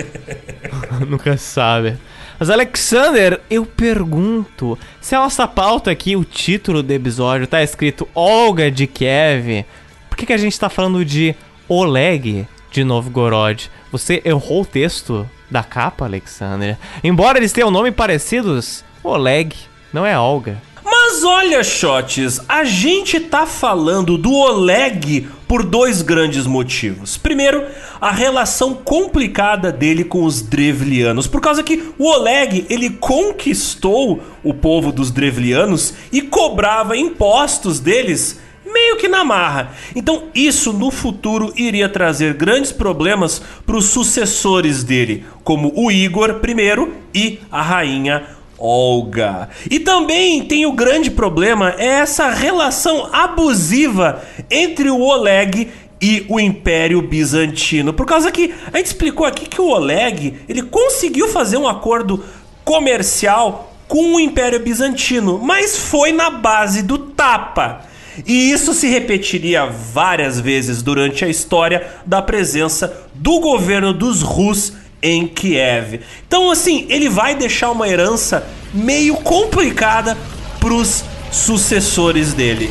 Nunca sabe. Mas Alexander, eu pergunto, se a nossa pauta aqui, o título do episódio tá escrito Olga de Kiev, por que, que a gente tá falando de Oleg de Novgorod? Você errou o texto da capa, Alexander? Embora eles tenham nome parecidos, Oleg não é Olga. Mas olha, Shots, a gente tá falando do Oleg por dois grandes motivos. Primeiro, a relação complicada dele com os Drevlianos, por causa que o Oleg, ele conquistou o povo dos Drevlianos e cobrava impostos deles meio que na marra. Então, isso no futuro iria trazer grandes problemas para os sucessores dele, como o Igor I e a rainha Olga. E também tem o grande problema é essa relação abusiva entre o Oleg e o Império Bizantino. Por causa que a gente explicou aqui que o Oleg, ele conseguiu fazer um acordo comercial com o Império Bizantino, mas foi na base do tapa. E isso se repetiria várias vezes durante a história da presença do governo dos Rus em Kiev. Então, assim, ele vai deixar uma herança meio complicada para os sucessores dele.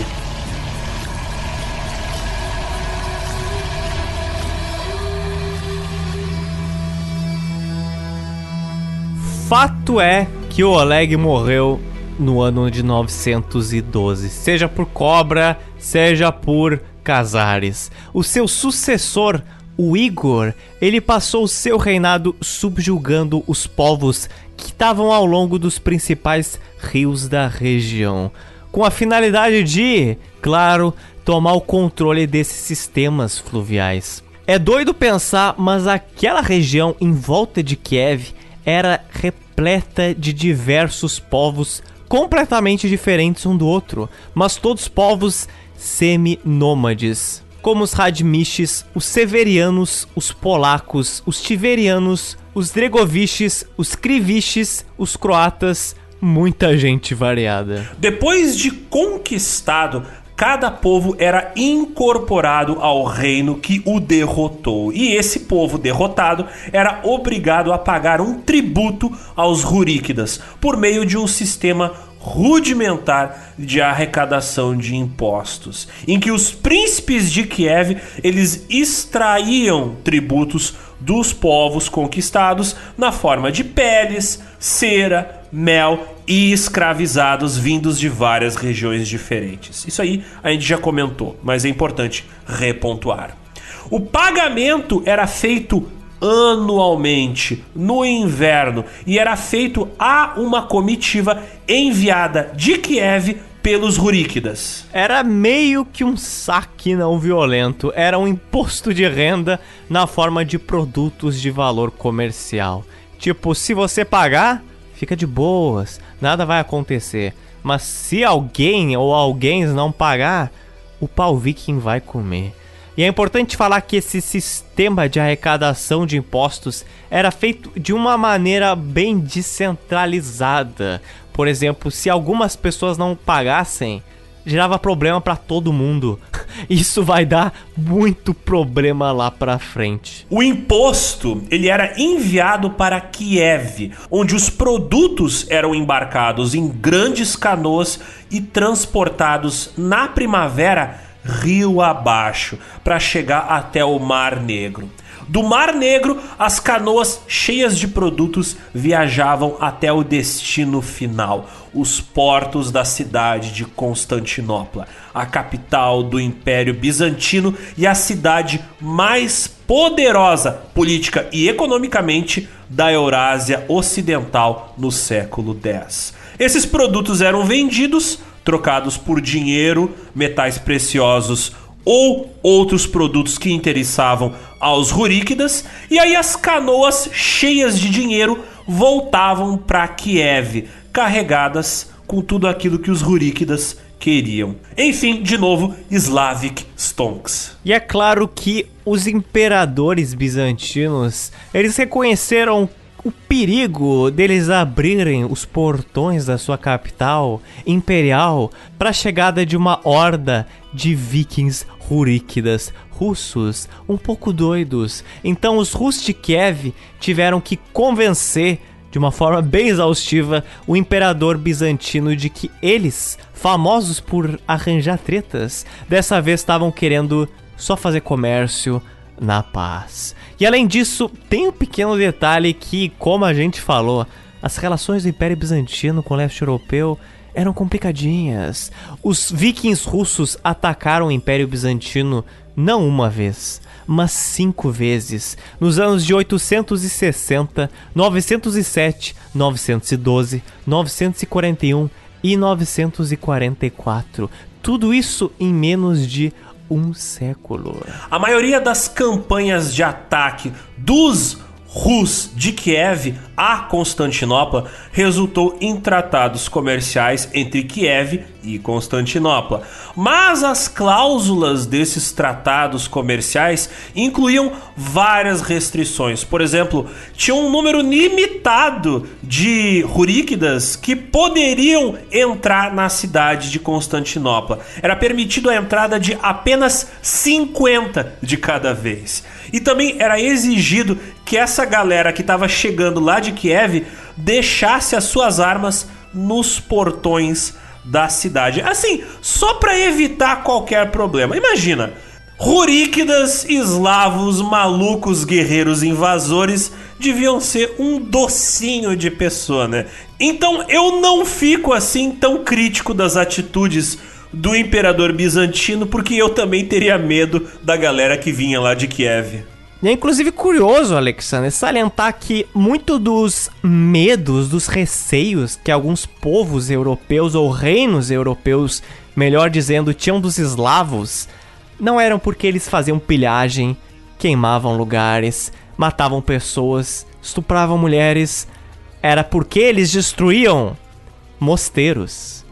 Fato é que o Oleg morreu no ano de 912, seja por cobra, seja por Casares. O seu sucessor, o Igor, ele passou seu reinado subjugando os povos que estavam ao longo dos principais rios da região, com a finalidade de, claro, tomar o controle desses sistemas fluviais. É doido pensar, mas aquela região em volta de Kiev era repleta de diversos povos completamente diferentes um do outro, mas todos povos semi-nômades, como os Radmiches, os Severianos, os Polacos, os Tiverianos, os Dregoviches, os Kriviches, os Croatas, muita gente variada. Depois de conquistado, cada povo era incorporado ao reino que o derrotou. E esse povo derrotado era obrigado a pagar um tributo aos Ruríquidas por meio de um sistema rudimentar de arrecadação de impostos, em que os príncipes de Kiev eles extraíam tributos dos povos conquistados na forma de peles, cera, mel e escravizados vindos de várias regiões diferentes. Isso aí a gente já comentou, mas é importante repontuar. O pagamento era feito anualmente no inverno e era feito a uma comitiva enviada de Kiev pelos Ruríquidas. Era meio que um saque não violento, era um imposto de renda na forma de produtos de valor comercial. Tipo, se você pagar, fica de boas, nada vai acontecer. Mas se alguém ou alguém não pagar, o pau viking vai comer. E é importante falar que esse sistema de arrecadação de impostos era feito de uma maneira bem descentralizada. Por exemplo, se algumas pessoas não pagassem, gerava problema para todo mundo. Isso vai dar muito problema lá para frente. O imposto, ele era enviado para Kiev, onde os produtos eram embarcados em grandes canoas e transportados na primavera rio abaixo para chegar até o Mar Negro. Do Mar Negro, as canoas cheias de produtos viajavam até o destino final, os portos da cidade de Constantinopla, a capital do Império Bizantino e a cidade mais poderosa política e economicamente da Eurásia Ocidental no século X. Esses produtos eram vendidos trocados por dinheiro, metais preciosos ou outros produtos que interessavam aos ruríquidas, e aí as canoas cheias de dinheiro voltavam para Kiev, carregadas com tudo aquilo que os ruríquidas queriam. Enfim, de novo, Slavic Stonks. E é claro que os imperadores bizantinos, eles reconheceram o perigo deles abrirem os portões da sua capital imperial para a chegada de uma horda de vikings ruríquidas, russos, um pouco doidos. Então os russos de Kiev tiveram que convencer de uma forma bem exaustiva o imperador bizantino de que eles, famosos por arranjar tretas, dessa vez estavam querendo só fazer comércio na paz. E além disso, tem um pequeno detalhe que, como a gente falou, as relações do Império Bizantino com o leste europeu eram complicadinhas. Os vikings russos atacaram o Império Bizantino não uma vez, mas cinco vezes, nos anos de 860, 907, 912, 941 e 944. Tudo isso em menos de um século. A maioria das campanhas de ataque dos Rus de Kiev a Constantinopla resultou em tratados comerciais entre Kiev e Constantinopla. Mas as cláusulas desses tratados comerciais incluíam várias restrições. Por exemplo, tinha um número limitado de ruríquidas que poderiam entrar na cidade de Constantinopla. Era permitido a entrada de apenas 50 de cada vez. E também era exigido que essa galera que estava chegando lá de Kiev deixasse as suas armas nos portões da cidade. Assim, só para evitar qualquer problema. Imagina, Ruríquidas, eslavos, malucos, guerreiros invasores deviam ser um docinho de pessoa, né? Então eu não fico assim tão crítico das atitudes do imperador bizantino, porque eu também teria medo da galera que vinha lá de Kiev. E é inclusive curioso, Alexander, salientar que muito dos medos, dos receios que alguns povos europeus ou reinos europeus, melhor dizendo, tinham dos eslavos, não eram porque eles faziam pilhagem, queimavam lugares, matavam pessoas, estupravam mulheres, era porque eles destruíam mosteiros.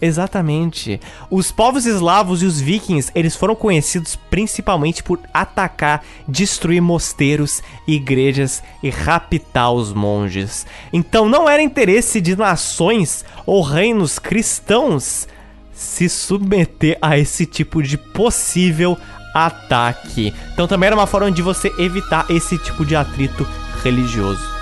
Exatamente. Os povos eslavos e os vikings, eles foram conhecidos principalmente por atacar, destruir mosteiros, igrejas e raptar os monges. Então não era interesse de nações ou reinos cristãos se submeter a esse tipo de possível ataque. Então também era uma forma de você evitar esse tipo de atrito religioso.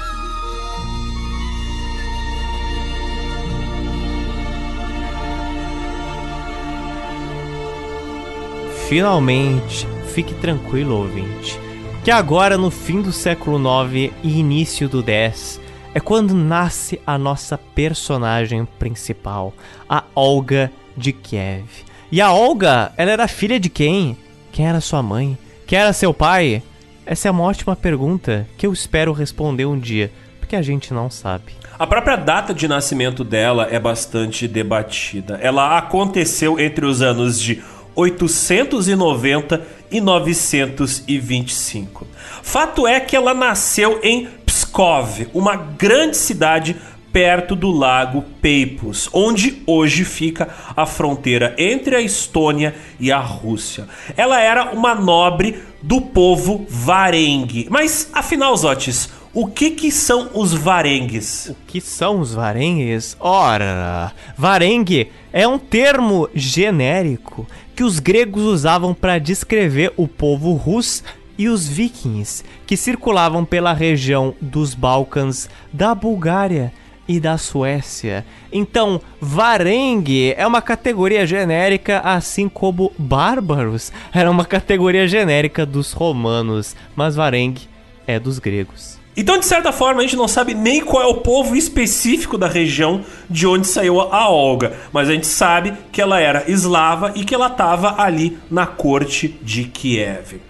Finalmente, fique tranquilo, ouvinte, que agora no fim do século IX e início do X é quando nasce a nossa personagem principal, a Olga de Kiev. E a Olga, ela era filha de quem? Quem era sua mãe? Quem era seu pai? Essa é uma ótima pergunta que eu espero responder um dia, porque a gente não sabe. A própria data de nascimento dela é bastante debatida. Ela aconteceu entre os anos de 890 e 925. Fato é que ela nasceu em Pskov, uma grande cidade perto do lago Peipus, onde hoje fica a fronteira entre a Estônia e a Rússia. Ela era uma nobre do povo Varengue. Mas afinal, Zotes, o que que são os varengues? O que são os varengues? Ora, varengue é um termo genérico que os gregos usavam para descrever o povo russo e os vikings que circulavam pela região dos Balcãs, da Bulgária e da Suécia. Então, Varengue é uma categoria genérica, assim como bárbaros era uma categoria genérica dos romanos, mas Varengue é dos gregos. Então, de certa forma, a gente não sabe nem qual é o povo específico da região de onde saiu a Olga, mas a gente sabe que ela era eslava e que ela estava ali na corte de Kiev.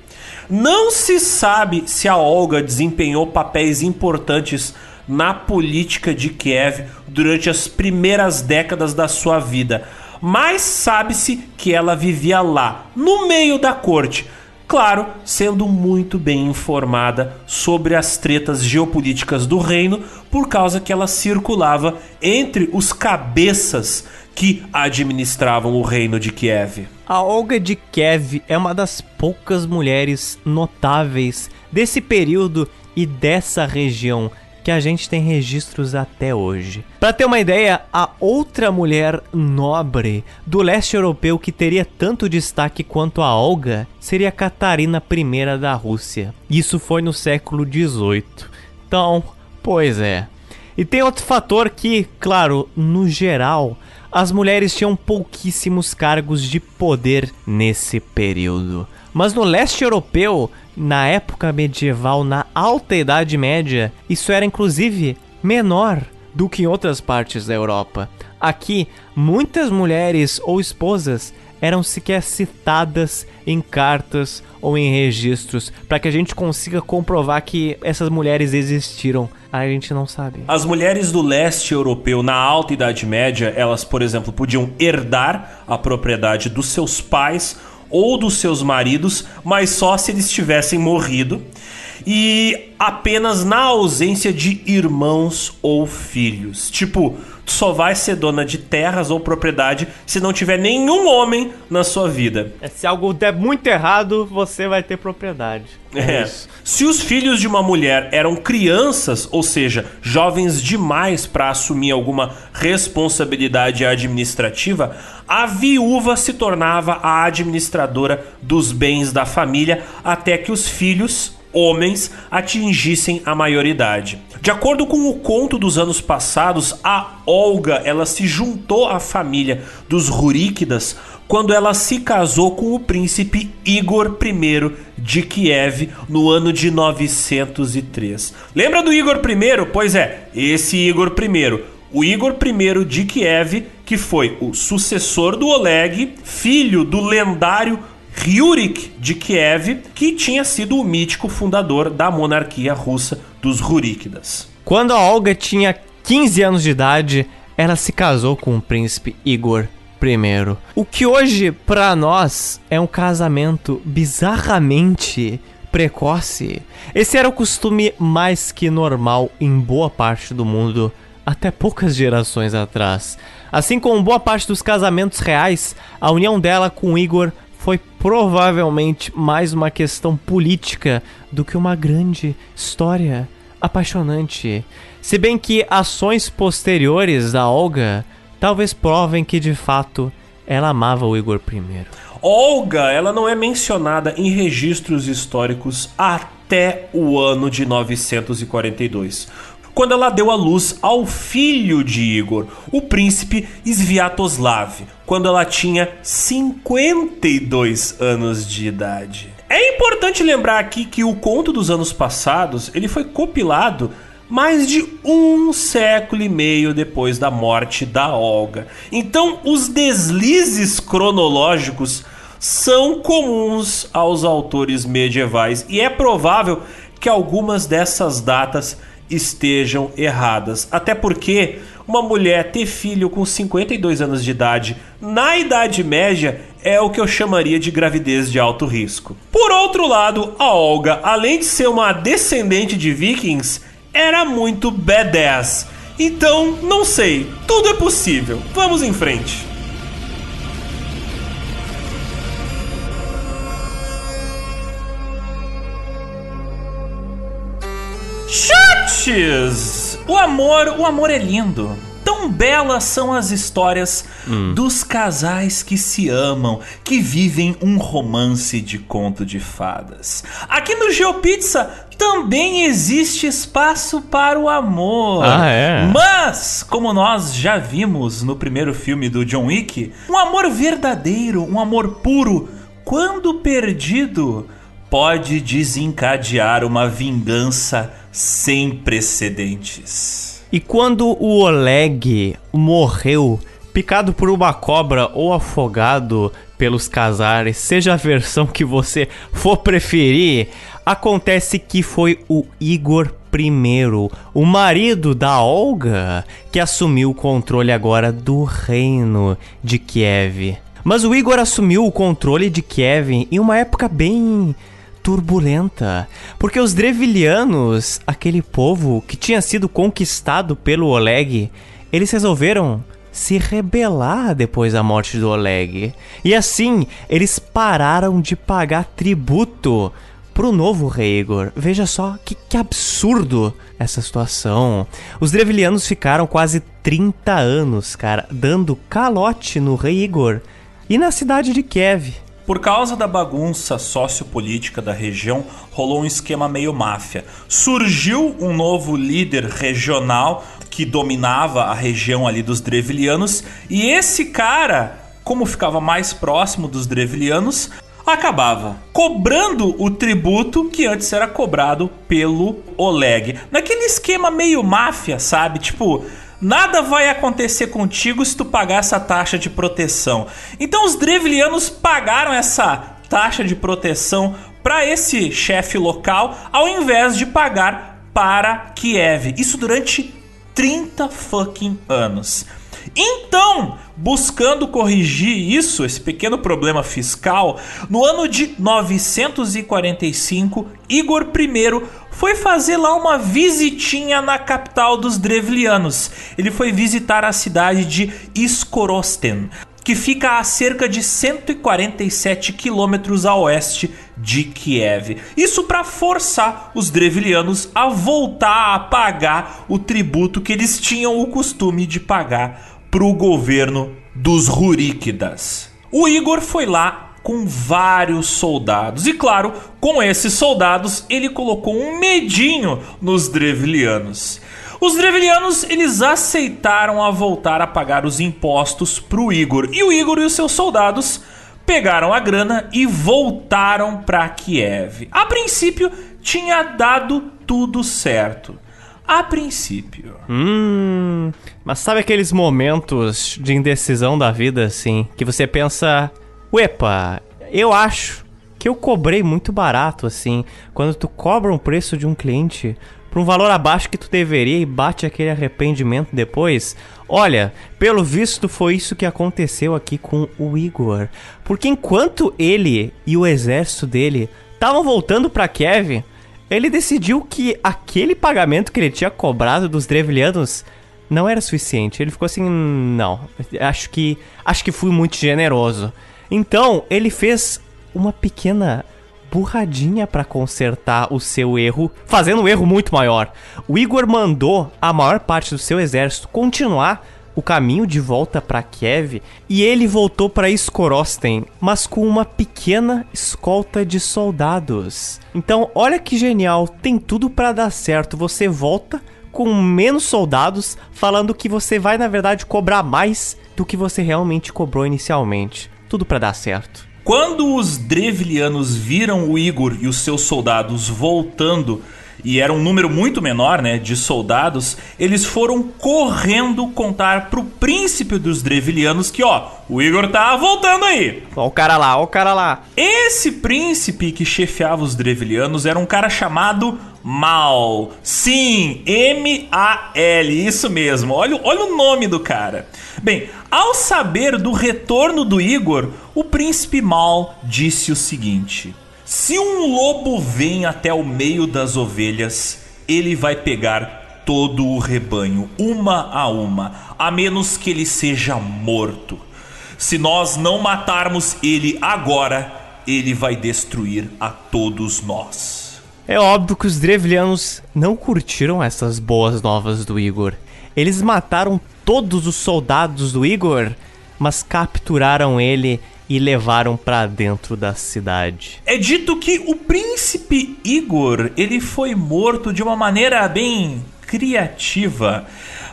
Não se sabe se a Olga desempenhou papéis importantes na política de Kiev durante as primeiras décadas da sua vida, mas sabe-se que ela vivia lá, no meio da corte. Claro, sendo muito bem informada sobre as tretas geopolíticas do reino, por causa que ela circulava entre os cabeças que administravam o reino de Kiev. A Olga de Kiev é uma das poucas mulheres notáveis desse período e dessa região que a gente tem registros até hoje. Para ter uma ideia, a outra mulher nobre do leste europeu que teria tanto destaque quanto a Olga seria Catarina I da Rússia. Isso foi no século XVIII. Então, pois é. E tem outro fator que, claro, no geral, as mulheres tinham pouquíssimos cargos de poder nesse período. Mas no leste europeu, na época medieval, na Alta Idade Média, isso era inclusive menor do que em outras partes da Europa. Aqui, muitas mulheres ou esposas eram sequer citadas em cartas ou em registros para que a gente consiga comprovar que essas mulheres existiram. A gente não sabe. As mulheres do leste europeu na Alta Idade Média, elas, por exemplo, podiam herdar a propriedade dos seus pais ou dos seus maridos, mas só se eles tivessem morrido e apenas na ausência de irmãos ou filhos. Tipo, tu só vai ser dona de terras ou propriedade se não tiver nenhum homem na sua vida. É, se algo der muito errado, você vai ter propriedade. É. é. Se os filhos de uma mulher eram crianças, ou seja, jovens demais para assumir alguma responsabilidade administrativa, a viúva se tornava a administradora dos bens da família até que os filhos homens atingissem a maioridade. De acordo com o conto dos anos passados, a Olga ela se juntou à família dos Ruríquidas quando ela se casou com o príncipe Igor I de Kiev no ano de 903. Lembra do Igor I? Pois é, esse Igor I. O Igor I de Kiev, que foi o sucessor do Oleg, filho do lendário Ryurik de Kiev, que tinha sido o mítico fundador da monarquia russa dos Ruríquidas. Quando a Olga tinha 15 anos de idade, ela se casou com o príncipe Igor I. O que hoje, para nós, é um casamento bizarramente precoce. Esse era o costume mais que normal em boa parte do mundo até poucas gerações atrás. Assim como boa parte dos casamentos reais, a união dela com Igor provavelmente mais uma questão política do que uma grande história apaixonante. Se bem que ações posteriores da Olga talvez provem que de fato ela amava o Igor I. Olga, ela não é mencionada em registros históricos até o ano de 942 quando ela deu à luz ao filho de Igor, o príncipe Sviatoslav, quando ela tinha 52 anos de idade. É importante lembrar aqui que o conto dos anos passados ele foi compilado mais de um século e meio depois da morte da Olga. Então, os deslizes cronológicos são comuns aos autores medievais e é provável que algumas dessas datas estejam erradas. Até porque uma mulher ter filho com 52 anos de idade na Idade Média é o que eu chamaria de gravidez de alto risco. Por outro lado, a Olga, além de ser uma descendente de vikings, era muito badass. Então, não sei, tudo é possível. Vamos em frente. O amor, o amor é lindo. Tão belas são as histórias hum. dos casais que se amam, que vivem um romance de conto de fadas. Aqui no GeoPizza também existe espaço para o amor. Ah, é? Mas, como nós já vimos no primeiro filme do John Wick, um amor verdadeiro, um amor puro, quando perdido, pode desencadear uma vingança sem precedentes. E quando o Oleg morreu, picado por uma cobra ou afogado pelos casares, seja a versão que você for preferir, acontece que foi o Igor I, o marido da Olga, que assumiu o controle agora do reino de Kiev. Mas o Igor assumiu o controle de Kiev em uma época bem turbulenta, porque os Drevilianos, aquele povo que tinha sido conquistado pelo Oleg, eles resolveram se rebelar depois da morte do Oleg. E assim, eles pararam de pagar tributo pro novo rei Igor. Veja só que, que absurdo essa situação. Os Drevilianos ficaram quase 30 anos, cara, dando calote no rei Igor e na cidade de Kiev. Por causa da bagunça sociopolítica da região, rolou um esquema meio máfia. Surgiu um novo líder regional que dominava a região ali dos Drevilianos, e esse cara, como ficava mais próximo dos Drevilianos, acabava cobrando o tributo que antes era cobrado pelo Oleg. Naquele esquema meio máfia, sabe? Tipo, Nada vai acontecer contigo se tu pagar essa taxa de proteção. Então os Drevlianos pagaram essa taxa de proteção para esse chefe local, ao invés de pagar para Kiev. Isso durante 30 fucking anos. Então, buscando corrigir isso, esse pequeno problema fiscal, no ano de 945, Igor I foi fazer lá uma visitinha na capital dos Drevlianos. Ele foi visitar a cidade de Skorosten, que fica a cerca de 147 quilômetros a oeste de Kiev. Isso para forçar os Drevlianos a voltar a pagar o tributo que eles tinham o costume de pagar para o governo dos Ruríquidas. O Igor foi lá com vários soldados. E claro, com esses soldados, ele colocou um medinho nos Drevlianos. Os Drevlianos eles aceitaram a voltar a pagar os impostos para o Igor. E o Igor e os seus soldados pegaram a grana e voltaram para Kiev. A princípio, tinha dado tudo certo. A princípio. Hum, mas sabe aqueles momentos de indecisão da vida, assim, que você pensa, Uepa, eu acho que eu cobrei muito barato, assim. Quando tu cobra um preço de um cliente por um valor abaixo que tu deveria e bate aquele arrependimento depois. Olha, pelo visto foi isso que aconteceu aqui com o Igor. Porque enquanto ele e o exército dele estavam voltando para Kiev, ele decidiu que aquele pagamento que ele tinha cobrado dos Drevlianos não era suficiente. Ele ficou assim, não, acho que acho que fui muito generoso. Então, ele fez uma pequena burradinha para consertar o seu erro, fazendo um erro muito maior. O Igor mandou a maior parte do seu exército continuar o caminho de volta para Kiev e ele voltou para Skorosten, mas com uma pequena escolta de soldados. Então, olha que genial, tem tudo para dar certo. Você volta com menos soldados, falando que você vai, na verdade, cobrar mais do que você realmente cobrou inicialmente. Tudo para dar certo. Quando os Drevilianos viram o Igor e os seus soldados voltando e era um número muito menor, né, de soldados, eles foram correndo contar pro príncipe dos Drevilianos que, ó, o Igor tá voltando aí. Ó o cara lá, ó o cara lá. Esse príncipe que chefiava os Drevilianos era um cara chamado Mal. Sim, M-A-L, isso mesmo. Olha, olha o nome do cara. Bem, ao saber do retorno do Igor, o príncipe Mal disse o seguinte: se um lobo vem até o meio das ovelhas, ele vai pegar todo o rebanho, uma a uma, a menos que ele seja morto. Se nós não matarmos ele agora, ele vai destruir a todos nós. É óbvio que os Drevlianos não curtiram essas boas novas do Igor. Eles mataram todos os soldados do Igor, mas capturaram ele e levaram para dentro da cidade. É dito que o príncipe Igor, ele foi morto de uma maneira bem criativa.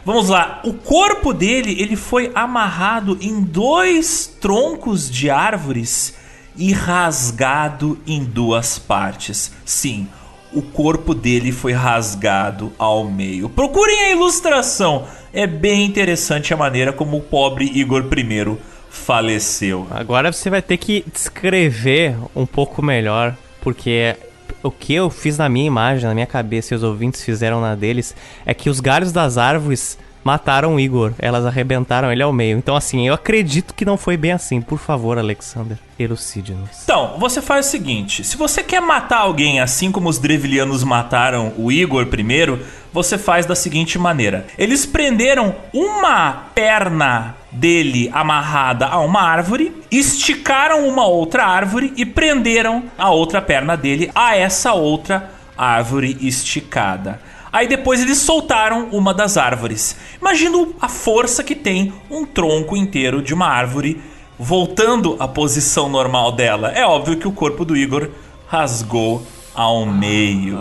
Vamos lá, o corpo dele, ele foi amarrado em dois troncos de árvores e rasgado em duas partes. Sim, o corpo dele foi rasgado ao meio. Procurem a ilustração. É bem interessante a maneira como o pobre Igor I faleceu. Agora você vai ter que descrever um pouco melhor, porque o que eu fiz na minha imagem, na minha cabeça e os ouvintes fizeram na deles, é que os galhos das árvores mataram o Igor. Elas arrebentaram ele ao meio. Então, assim, eu acredito que não foi bem assim. Por favor, Alexander, elucide-nos. Então, você faz o seguinte: se você quer matar alguém assim como os Drevilianos mataram o Igor primeiro, você faz da seguinte maneira: eles prenderam uma perna dele amarrada a uma árvore, esticaram uma outra árvore e prenderam a outra perna dele a essa outra árvore esticada. Aí depois eles soltaram uma das árvores. Imagina a força que tem um tronco inteiro de uma árvore voltando à posição normal dela. É óbvio que o corpo do Igor rasgou ao meio.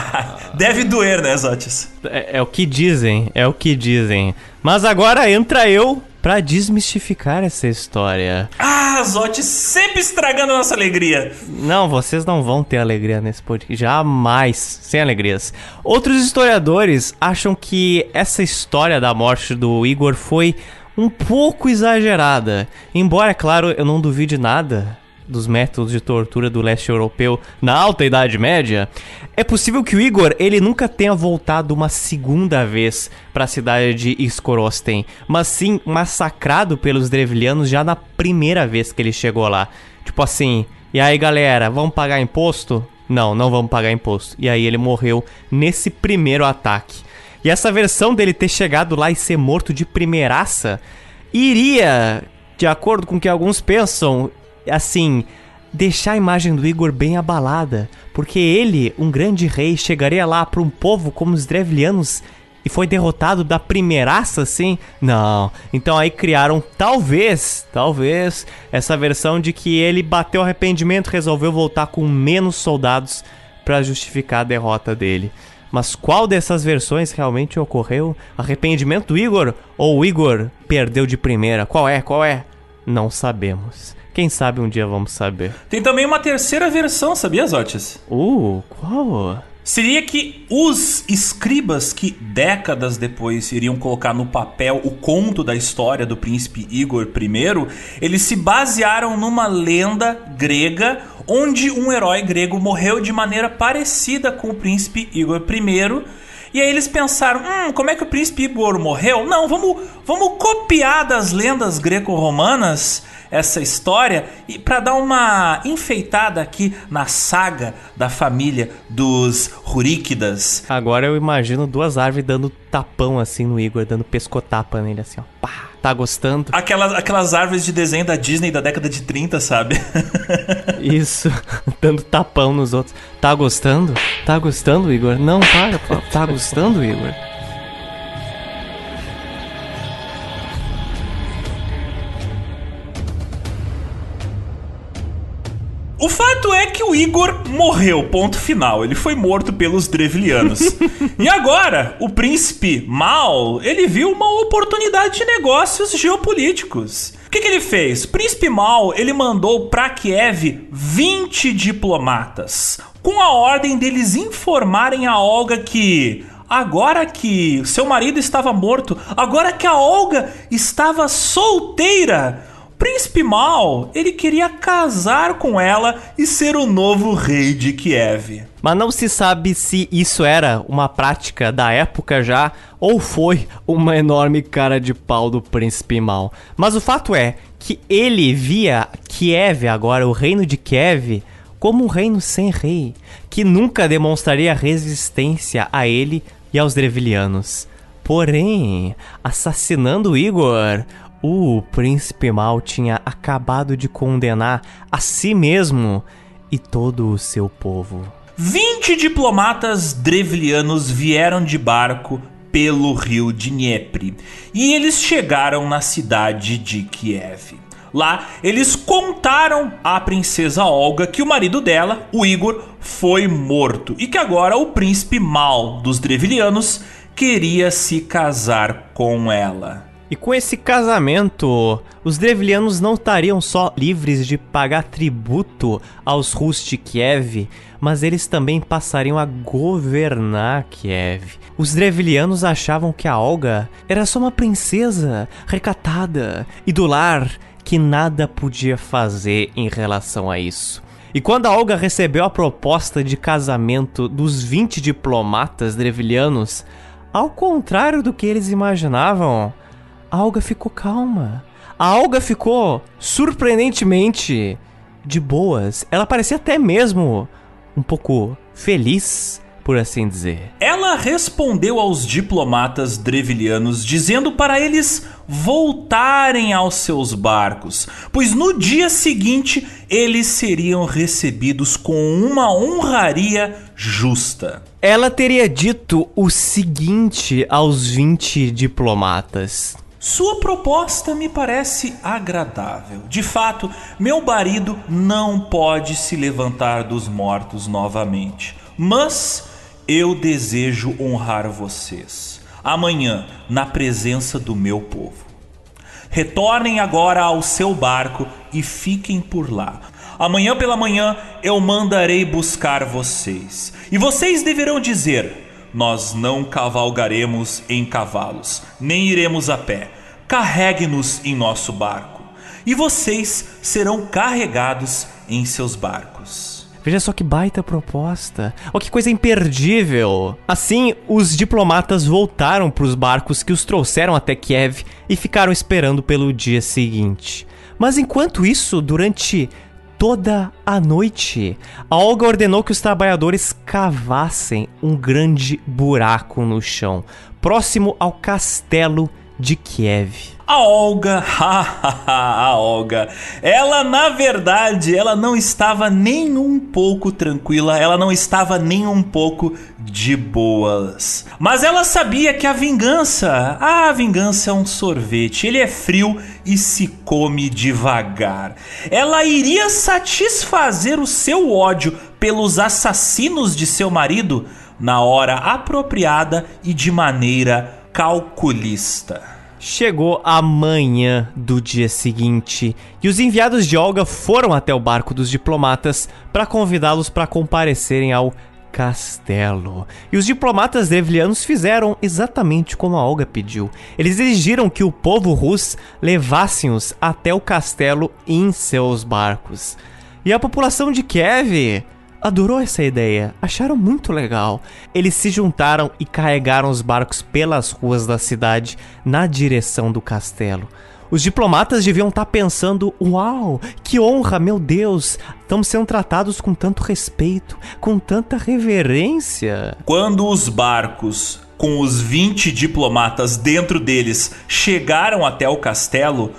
Deve doer, né, Zotis? É, é, o que dizem, é o que dizem. Mas agora entra eu para desmistificar essa história. Ah, Zotti sempre estragando a nossa alegria. Não, vocês não vão ter alegria nesse podcast. Jamais. Sem alegrias. Outros historiadores acham que essa história da morte do Igor foi um pouco exagerada. Embora, é claro, eu não duvide nada dos métodos de tortura do leste europeu na Alta Idade Média, é possível que o Igor ele nunca tenha voltado uma segunda vez para a cidade de Iskorosten, mas sim massacrado pelos Drevlianos já na primeira vez que ele chegou lá. Tipo assim, e aí galera, vamos pagar imposto? Não, não vamos pagar imposto. E aí ele morreu nesse primeiro ataque. E essa versão dele ter chegado lá e ser morto de primeiraça iria, de acordo com o que alguns pensam, assim, deixar a imagem do Igor bem abalada, porque ele, um grande rei, chegaria lá para um povo como os Drevlianos e foi derrotado da primeiraça assim? Não. Então aí criaram talvez, talvez essa versão de que ele bateu arrependimento, resolveu voltar com menos soldados para justificar a derrota dele. Mas qual dessas versões realmente ocorreu? Arrependimento do Igor ou o Igor perdeu de primeira? Qual é? Qual é? Não sabemos. Quem sabe um dia vamos saber. Tem também uma terceira versão, sabia, Zotis? Uh, qual? Seria que os escribas que décadas depois iriam colocar no papel o conto da história do príncipe Igor I, eles se basearam numa lenda grega onde um herói grego morreu de maneira parecida com o príncipe Igor I. E aí eles pensaram, hum, como é que o príncipe Igor morreu? Não, vamos, vamos copiar das lendas greco-romanas essa história e para dar uma enfeitada aqui na saga da família dos Ruríquidas. Agora eu imagino duas árvores dando tapão assim no Igor, dando pescotapa nele assim, ó. Pá, tá gostando? Aquelas, aquelas árvores de desenho da Disney da década de 30, sabe? Isso, dando tapão nos outros. Tá gostando? Tá gostando, Igor? Não, para, tá gostando, Igor? O fato é que o Igor morreu, ponto final. Ele foi morto pelos Drevlianos. e agora, o príncipe Mal, ele viu uma oportunidade de negócios geopolíticos. O que, que ele fez? O príncipe Mal, ele mandou para Kiev 20 diplomatas, com a ordem deles informarem a Olga que agora que seu marido estava morto, agora que a Olga estava solteira, príncipe Mal, ele queria casar com ela e ser o novo rei de Kiev. Mas não se sabe se isso era uma prática da época já ou foi uma enorme cara de pau do príncipe Mal. Mas o fato é que ele via Kiev, agora o reino de Kiev, como um reino sem rei, que nunca demonstraria resistência a ele e aos Drevilianos. Porém, assassinando Igor, o príncipe mal tinha acabado de condenar a si mesmo e todo o seu povo. 20 diplomatas drevlianos vieram de barco pelo rio Dniepr e eles chegaram na cidade de Kiev. Lá, eles contaram à princesa Olga que o marido dela, o Igor, foi morto e que agora o príncipe mal dos Drevlianos queria se casar com ela. E com esse casamento, os Drevlianos não estariam só livres de pagar tributo aos Rus de Kiev, mas eles também passariam a governar Kiev. Os Drevlianos achavam que a Olga era só uma princesa recatada e do lar que nada podia fazer em relação a isso. E quando a Olga recebeu a proposta de casamento dos 20 diplomatas drevlianos, ao contrário do que eles imaginavam, a Olga ficou calma. A Olga ficou surpreendentemente de boas. Ela parecia até mesmo um pouco feliz, por assim dizer. Ela respondeu aos diplomatas drevilianos dizendo para eles voltarem aos seus barcos, pois no dia seguinte eles seriam recebidos com uma honraria justa. Ela teria dito o seguinte aos 20 diplomatas: sua proposta me parece agradável. De fato, meu marido não pode se levantar dos mortos novamente. Mas eu desejo honrar vocês. Amanhã, na presença do meu povo. Retornem agora ao seu barco e fiquem por lá. Amanhã pela manhã eu mandarei buscar vocês. E vocês deverão dizer: nós não cavalgaremos em cavalos, nem iremos a pé. Carregue-nos em nosso barco, e vocês serão carregados em seus barcos. Veja só que baita proposta. Oh, que coisa imperdível. Assim, os diplomatas voltaram para os barcos que os trouxeram até Kiev e ficaram esperando pelo dia seguinte. Mas enquanto isso, durante toda a noite. A Olga ordenou que os trabalhadores cavassem um grande buraco no chão, próximo ao castelo de Kiev. A Olga, a Olga, ela na verdade, ela não estava nem um pouco tranquila, ela não estava nem um pouco de boas. Mas ela sabia que a vingança, a vingança é um sorvete, ele é frio e se come devagar. Ela iria satisfazer o seu ódio pelos assassinos de seu marido na hora apropriada e de maneira calculista. Chegou a manhã do dia seguinte e os enviados de Olga foram até o barco dos diplomatas para convidá-los para comparecerem ao castelo. E os diplomatas drevlianos fizeram exatamente como a Olga pediu. Eles exigiram que o povo russo levasse-os até o castelo em seus barcos. E a população de Kiev adorou essa ideia, acharam muito legal. Eles se juntaram e carregaram os barcos pelas ruas da cidade na direção do castelo. Os diplomatas deviam estar tá pensando: uau, que honra, meu Deus! Estamos sendo tratados com tanto respeito, com tanta reverência. Quando os barcos, com os 20 diplomatas dentro deles, chegaram até o castelo,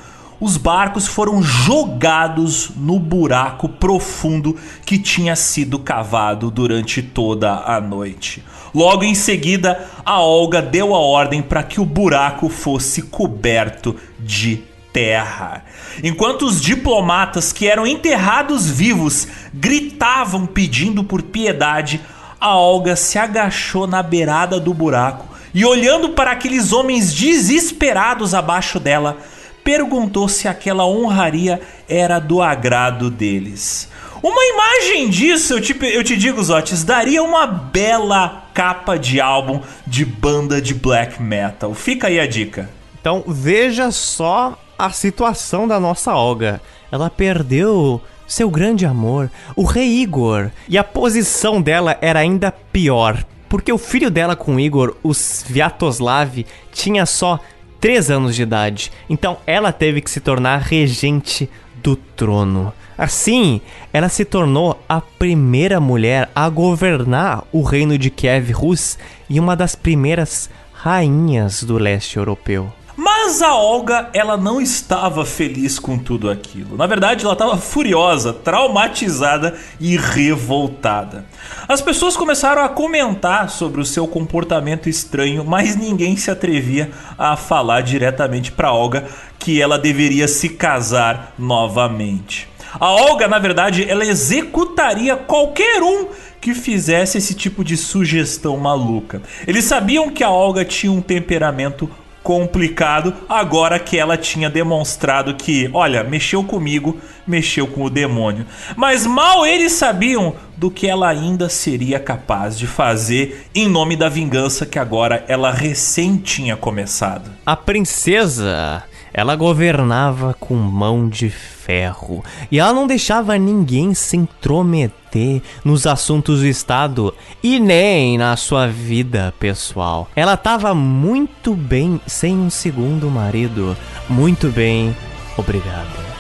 os barcos foram jogados no buraco profundo que tinha sido cavado durante toda a noite. Logo em seguida, a Olga deu a ordem para que o buraco fosse coberto de terra. Enquanto os diplomatas que eram enterrados vivos gritavam pedindo por piedade, a Olga se agachou na beirada do buraco e, olhando para aqueles homens desesperados abaixo dela, perguntou se aquela honraria era do agrado deles. Uma imagem disso, eu te, eu te digo, Zotes, daria uma bela capa de álbum de banda de black metal. Fica aí a dica. Então veja só a situação da nossa Olga. Ela perdeu seu grande amor, o rei Igor, e a posição dela era ainda pior, porque o filho dela com Igor, o Sviatoslav, tinha só 3 anos de idade. Então ela teve que se tornar regente do trono. Assim, ela se tornou a primeira mulher a governar o reino de Kiev Rus e uma das primeiras rainhas do leste europeu. Mas a Olga, ela não estava feliz com tudo aquilo. Na verdade, ela estava furiosa, traumatizada e revoltada. As pessoas começaram a comentar sobre o seu comportamento estranho, mas ninguém se atrevia a falar diretamente para Olga que ela deveria se casar novamente. A Olga, na verdade, ela executaria qualquer um que fizesse esse tipo de sugestão maluca. Eles sabiam que a Olga tinha um temperamento complicado agora que ela tinha demonstrado que, olha, mexeu comigo, mexeu com o demônio. Mas mal eles sabiam do que ela ainda seria capaz de fazer em nome da vingança que agora ela recém tinha começado. A princesa ela governava com mão de ferro e ela não deixava ninguém se intrometer nos assuntos do Estado e nem na sua vida pessoal. Ela estava muito bem sem um segundo marido. Muito bem, obrigado.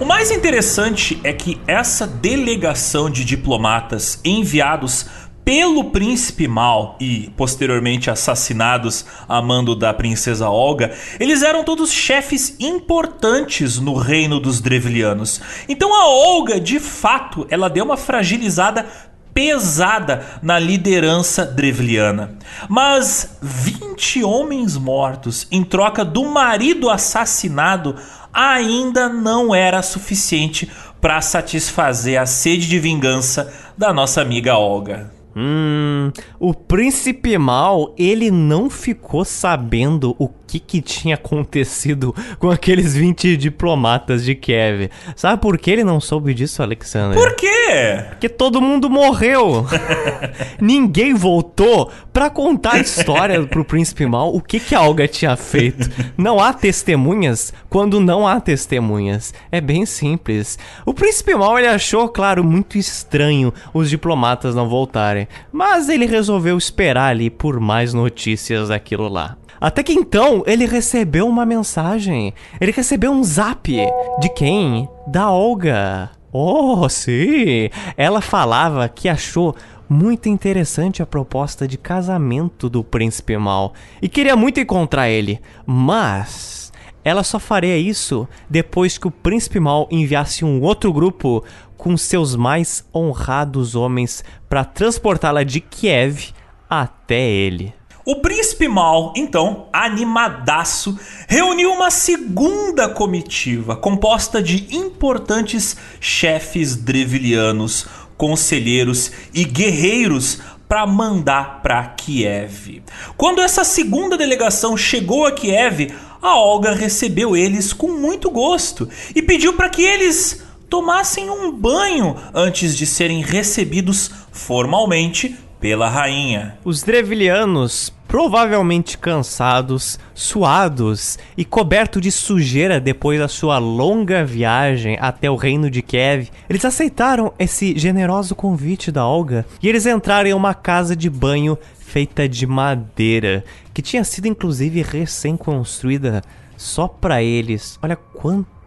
O mais interessante é que essa delegação de diplomatas enviados pelo príncipe Mal e posteriormente assassinados a mando da princesa Olga, eles eram todos chefes importantes no reino dos Drevlianos. Então a Olga, de fato, ela deu uma fragilizada pesada na liderança drevliana. Mas 20 homens mortos em troca do marido assassinado ainda não era suficiente para satisfazer a sede de vingança da nossa amiga Olga. Hum, o príncipe mal, ele não ficou sabendo o que, que tinha acontecido com aqueles 20 diplomatas de Kiev. Sabe por que ele não soube disso, Alexander? Por quê? Porque todo mundo morreu. Ninguém voltou para contar a história pro príncipe mal, o que, que a Olga tinha feito. Não há testemunhas quando não há testemunhas. É bem simples. O príncipe mal, ele achou, claro, muito estranho os diplomatas não voltarem. Mas ele resolveu esperar ali por mais notícias daquilo lá. Até que então ele recebeu uma mensagem. Ele recebeu um zap. De quem? Da Olga. Oh, sim! Ela falava que achou muito interessante a proposta de casamento do príncipe mal e queria muito encontrar ele, mas ela só faria isso depois que o príncipe mal enviasse um outro grupo com seus mais honrados homens para transportá-la de Kiev até ele. O príncipe Mal, então, animadaço, reuniu uma segunda comitiva composta de importantes chefes drevilianos, conselheiros e guerreiros para mandar para Kiev. Quando essa segunda delegação chegou a Kiev, a Olga recebeu eles com muito gosto e pediu para que eles tomassem um banho antes de serem recebidos formalmente pela rainha. Os Drevilianos, provavelmente cansados, suados e cobertos de sujeira depois da sua longa viagem até o reino de Kiev, eles aceitaram esse generoso convite da Olga e eles entraram em uma casa de banho feita de madeira, que tinha sido inclusive recém-construída só para eles. Olha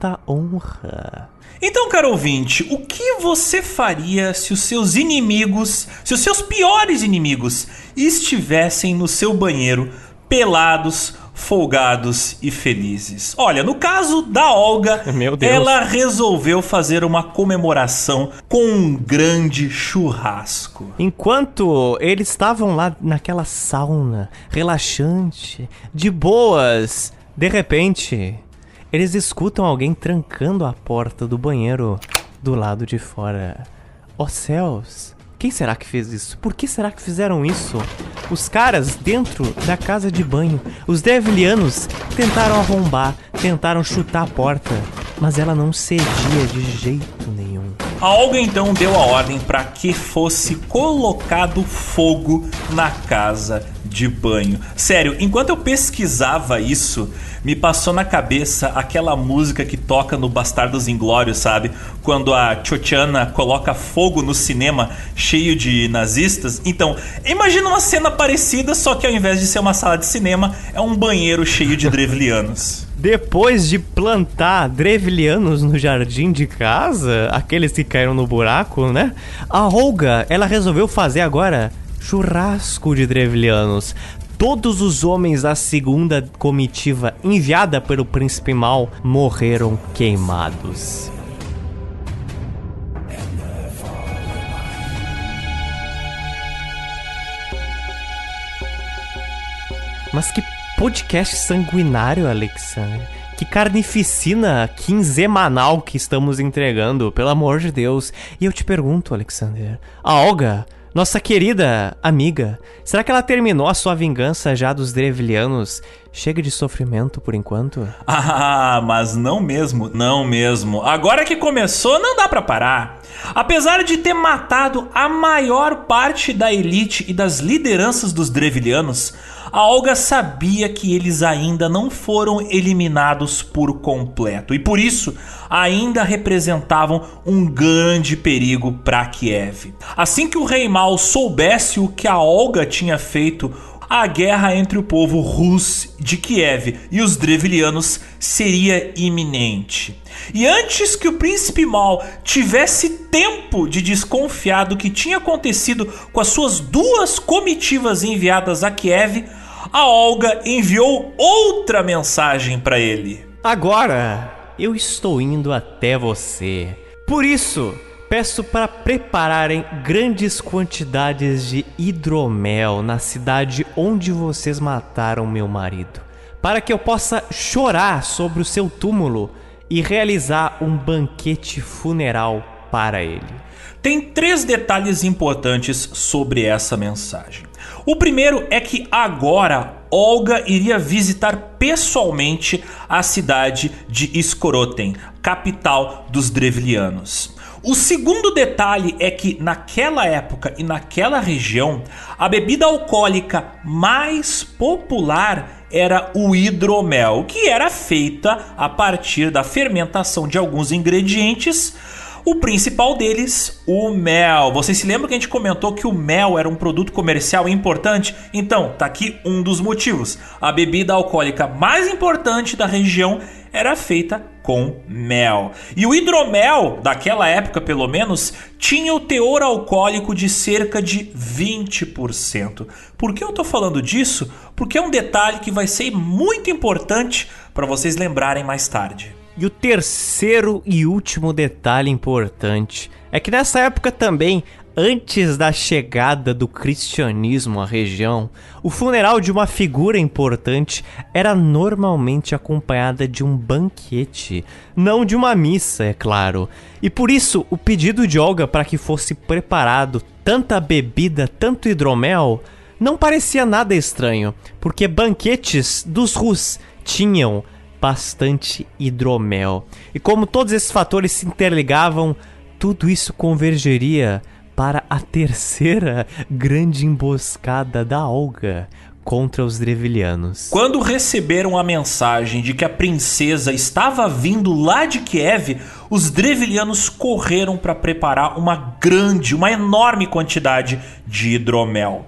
quanta honra. Então, caro ouvinte, o que você faria se os seus inimigos, se os seus piores inimigos, estivessem no seu banheiro, pelados, folgados e felizes. Olha, no caso da Olga, Meu Deus. ela resolveu fazer uma comemoração com um grande churrasco. Enquanto eles estavam lá naquela sauna, relaxante, de boas, de repente, eles escutam alguém trancando a porta do banheiro do lado de fora. Ó céus! Quem será que fez isso? Por que será que fizeram isso? Os caras dentro da casa de banho, os devilianos, tentaram arrombar, tentaram chutar a porta, mas ela não cedia de jeito nenhum. A Olga então deu a ordem para que fosse colocado fogo na casa de banho. Sério, enquanto eu pesquisava isso, me passou na cabeça aquela música que toca no Bastardos Inglórios, sabe? Quando a Chochana coloca fogo no cinema cheio de nazistas. Então, imagina uma cena parecida, só que ao invés de ser uma sala de cinema, é um banheiro cheio de drevlianos. Depois de plantar drevlianos no jardim de casa, aqueles que caíram no buraco, né? A Olga, ela resolveu fazer agora churrasco de drevlianos. Todos os homens da segunda comitiva enviada pelo príncipe mal morreram queimados. Mas que podcast sanguinário, Alexander. Que carnificina quinzemanal que estamos entregando, pelo amor de Deus. E eu te pergunto, Alexander, a Olga, nossa querida amiga, será que ela terminou a sua vingança já dos Drevlianos? Chega de sofrimento por enquanto? Ah, mas não mesmo, não mesmo. Agora que começou, não dá pra parar. Apesar de ter matado a maior parte da elite e das lideranças dos Drevilianos, a Olga sabia que eles ainda não foram eliminados por completo e por isso ainda representavam um grande perigo para Kiev. Assim que o rei Mal soubesse o que a Olga tinha feito, a guerra entre o povo russo de Kiev e os Drevilianos seria iminente. E antes que o príncipe Mal tivesse tempo de desconfiar do que tinha acontecido com as suas duas comitivas enviadas a Kiev, a Olga enviou outra mensagem para ele. Agora eu estou indo até você. Por isso, peço para prepararem grandes quantidades de hidromel na cidade onde vocês mataram meu marido, para que eu possa chorar sobre o seu túmulo e realizar um banquete funeral para ele. Tem três detalhes importantes sobre essa mensagem. O primeiro é que agora Olga iria visitar pessoalmente a cidade de Skoroten, capital dos Drevlianos. O segundo detalhe é que naquela época e naquela região, a bebida alcoólica mais popular era o hidromel, que era feita a partir da fermentação de alguns ingredientes o principal deles, o mel. Vocês se lembram que a gente comentou que o mel era um produto comercial importante? Então, tá aqui um dos motivos. A bebida alcoólica mais importante da região era feita com mel. E o hidromel, daquela época pelo menos, tinha o teor alcoólico de cerca de 20%. Por que eu tô falando disso? Porque é um detalhe que vai ser muito importante para vocês lembrarem mais tarde. E o terceiro e último detalhe importante é que nessa época também, antes da chegada do cristianismo à região, o funeral de uma figura importante era normalmente acompanhada de um banquete, não de uma missa, é claro. E por isso, o pedido de Olga para que fosse preparado tanta bebida, tanto hidromel, não parecia nada estranho, porque banquetes dos Rus tinham bastante hidromel. E como todos esses fatores se interligavam, tudo isso convergeria para a terceira grande emboscada da Olga contra os Drevilianos. Quando receberam a mensagem de que a princesa estava vindo lá de Kiev, os Drevilianos correram para preparar uma grande, uma enorme quantidade de hidromel.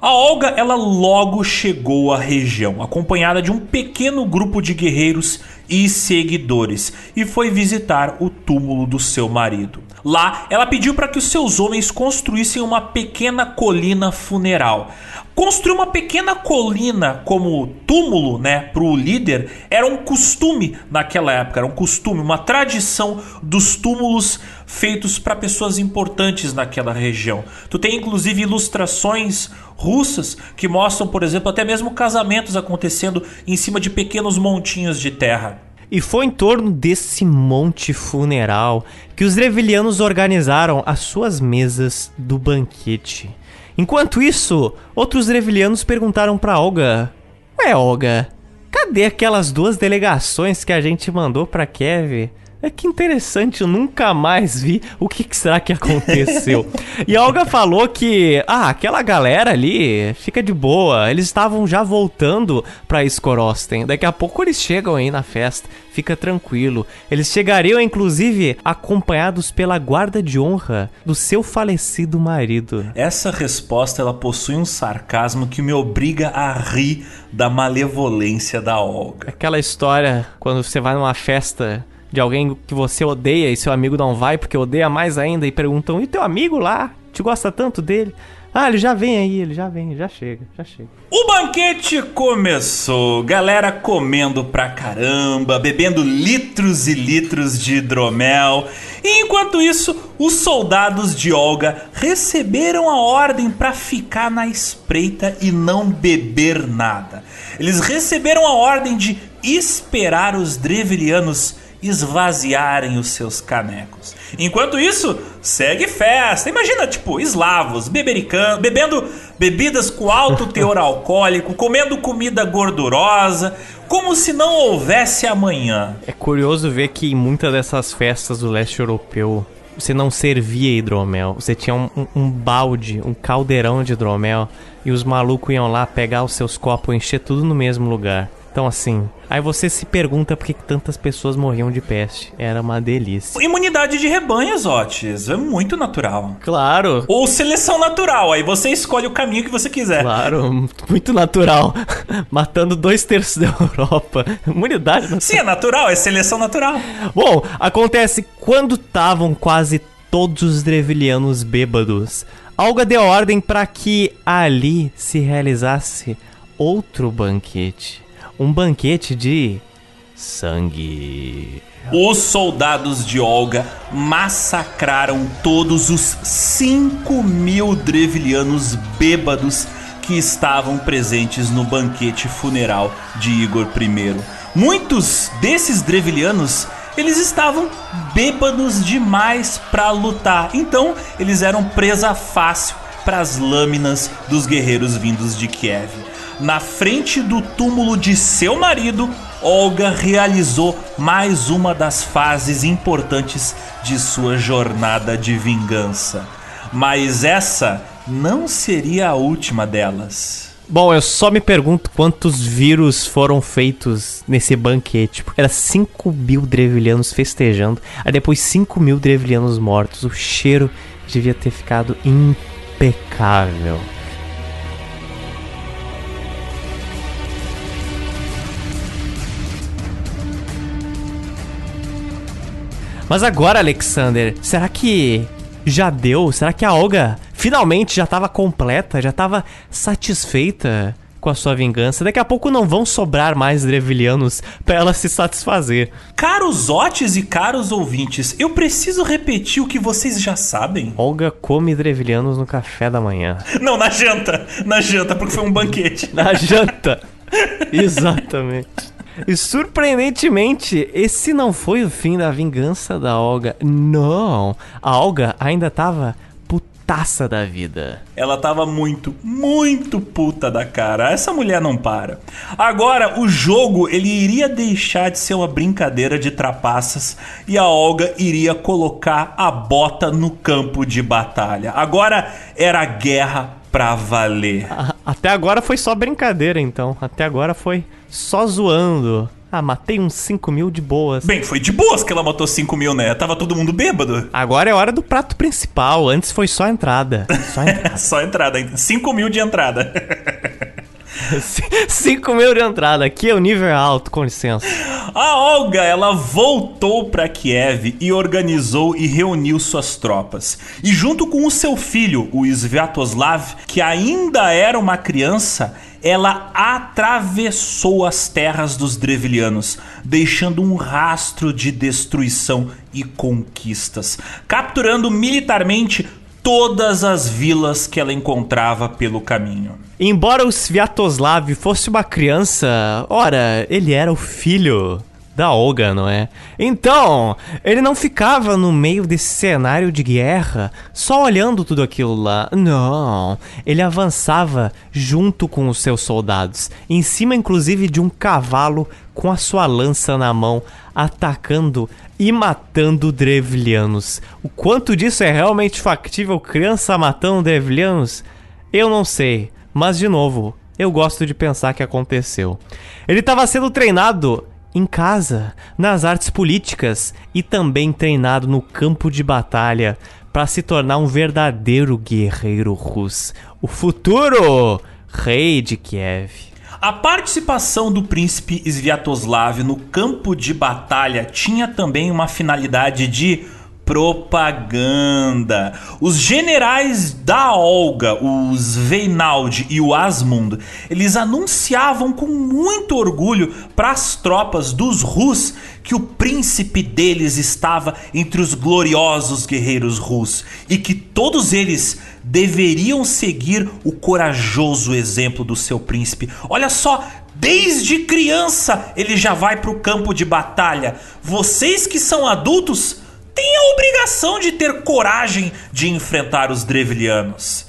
A Olga ela logo chegou à região, acompanhada de um pequeno grupo de guerreiros e seguidores, e foi visitar o túmulo do seu marido. Lá, ela pediu para que os seus homens construíssem uma pequena colina funeral. Construir uma pequena colina como túmulo, né, pro líder era um costume naquela época, era um costume, uma tradição dos túmulos feitos para pessoas importantes naquela região. Tu tem inclusive ilustrações russas que mostram, por exemplo, até mesmo casamentos acontecendo em cima de pequenos montinhos de terra. E foi em torno desse monte funeral que os Drevilianos organizaram as suas mesas do banquete. Enquanto isso, outros Drevilianos perguntaram para Olga: Ué, Olga, cadê aquelas duas delegações que a gente mandou para Kiev? É que interessante, eu nunca mais vi o que, que será que aconteceu. e a Olga falou que, ah, aquela galera ali fica de boa, eles estavam já voltando pra Skorosten. Daqui a pouco eles chegam aí na festa, fica tranquilo. Eles chegariam, inclusive, acompanhados pela guarda de honra do seu falecido marido. Essa resposta ela possui um sarcasmo que me obriga a rir da malevolência da Olga. Aquela história quando você vai numa festa de alguém que você odeia e seu amigo não vai porque odeia mais ainda e perguntam: "E teu amigo lá? Te gosta tanto dele?" Ah, ele já vem aí, ele já vem, já chega, já chega. O banquete começou, galera comendo pra caramba, bebendo litros e litros de hidromel. E enquanto isso, os soldados de Olga receberam a ordem para ficar na espreita e não beber nada. Eles receberam a ordem de esperar os Drevilianos esvaziarem os seus canecos. Enquanto isso, segue festa. Imagina, tipo, eslavos, bebericando, bebendo bebidas com alto teor alcoólico, comendo comida gordurosa, como se não houvesse amanhã. É curioso ver que em muitas dessas festas do leste europeu você não servia hidromel. Você tinha um, um, um, balde, um caldeirão de hidromel e os malucos iam lá pegar os seus copos e encher tudo no mesmo lugar. Então, assim, aí você se pergunta por que tantas pessoas morriam de peste. Era uma delícia. Imunidade de rebanho, Zotes. É muito natural. Claro. Ou seleção natural. Aí você escolhe o caminho que você quiser. Claro, muito natural. Matando dois terços da Europa. Imunidade natural. Sim, é natural, é seleção natural. Bom, acontece quando estavam quase todos os Drevilianos bêbados. Olga deu ordem para que ali se realizasse outro banquete um banquete de sangue. Os soldados de Olga massacraram todos os 5 mil drevilianos bêbados que estavam presentes no banquete funeral de Igor I. Muitos desses drevilianos eles estavam bêbados demais para lutar, então eles eram presa fácil para as lâminas dos guerreiros vindos de Kiev na frente do túmulo de seu marido, Olga realizou mais uma das fases importantes de sua jornada de vingança. Mas essa não seria a última delas. Bom, eu só me pergunto quantos vírus foram feitos nesse banquete. Porque era 5 mil drevilianos festejando, aí depois 5 mil drevilianos mortos. O cheiro devia ter ficado impecável. Mas agora, Alexander, será que já deu? Será que a Olga finalmente já estava completa, já estava satisfeita com a sua vingança? Daqui a pouco não vão sobrar mais Drevilianos para ela se satisfazer. Caros Otis e caros ouvintes, eu preciso repetir o que vocês já sabem. Olga come Drevilianos no café da manhã. Não, na janta. Na janta, porque foi um banquete. na janta. Exatamente. E surpreendentemente, esse não foi o fim da vingança da Olga. Não, a Olga ainda tava putaça da vida. Ela tava muito, muito puta da cara. Essa mulher não para. Agora, o jogo ele iria deixar de ser uma brincadeira de trapaças e a Olga iria colocar a bota no campo de batalha. Agora era guerra pra valer. Até agora foi só brincadeira, então. Até agora foi só zoando. Ah, matei uns 5 mil de boas. Bem, foi de boas que ela matou 5 mil, né? Tava todo mundo bêbado. Agora é hora do prato principal. Antes foi só entrada. Só entrada. só entrada. 5 mil de entrada. 5 mil de entrada, aqui é o nível alto, com licença. A Olga, ela voltou para Kiev e organizou e reuniu suas tropas. E junto com o seu filho, o Sviatoslav, que ainda era uma criança, ela atravessou as terras dos Drevilianos, deixando um rastro de destruição e conquistas, capturando militarmente todas as vilas que ela encontrava pelo caminho. Embora o Sviatoslav fosse uma criança, ora, ele era o filho da Olga, não é? Então, ele não ficava no meio desse cenário de guerra só olhando tudo aquilo lá. Não, ele avançava junto com os seus soldados, em cima inclusive de um cavalo com a sua lança na mão, atacando e matando drevlianos. O quanto disso é realmente factível, criança matando drevlianos? Eu não sei, mas de novo, eu gosto de pensar que aconteceu. Ele estava sendo treinado em casa, nas artes políticas e também treinado no campo de batalha para se tornar um verdadeiro guerreiro russo, o futuro rei de Kiev. A participação do príncipe Sviatoslav no campo de batalha tinha também uma finalidade de propaganda. Os generais da Olga, os Veinald e o Asmund, eles anunciavam com muito orgulho para as tropas dos Rus que o príncipe deles estava entre os gloriosos guerreiros Rus e que todos eles deveriam seguir o corajoso exemplo do seu príncipe. Olha só, Desde criança ele já vai para o campo de batalha. Vocês que são adultos tem a obrigação de ter coragem de enfrentar os Drevilianos.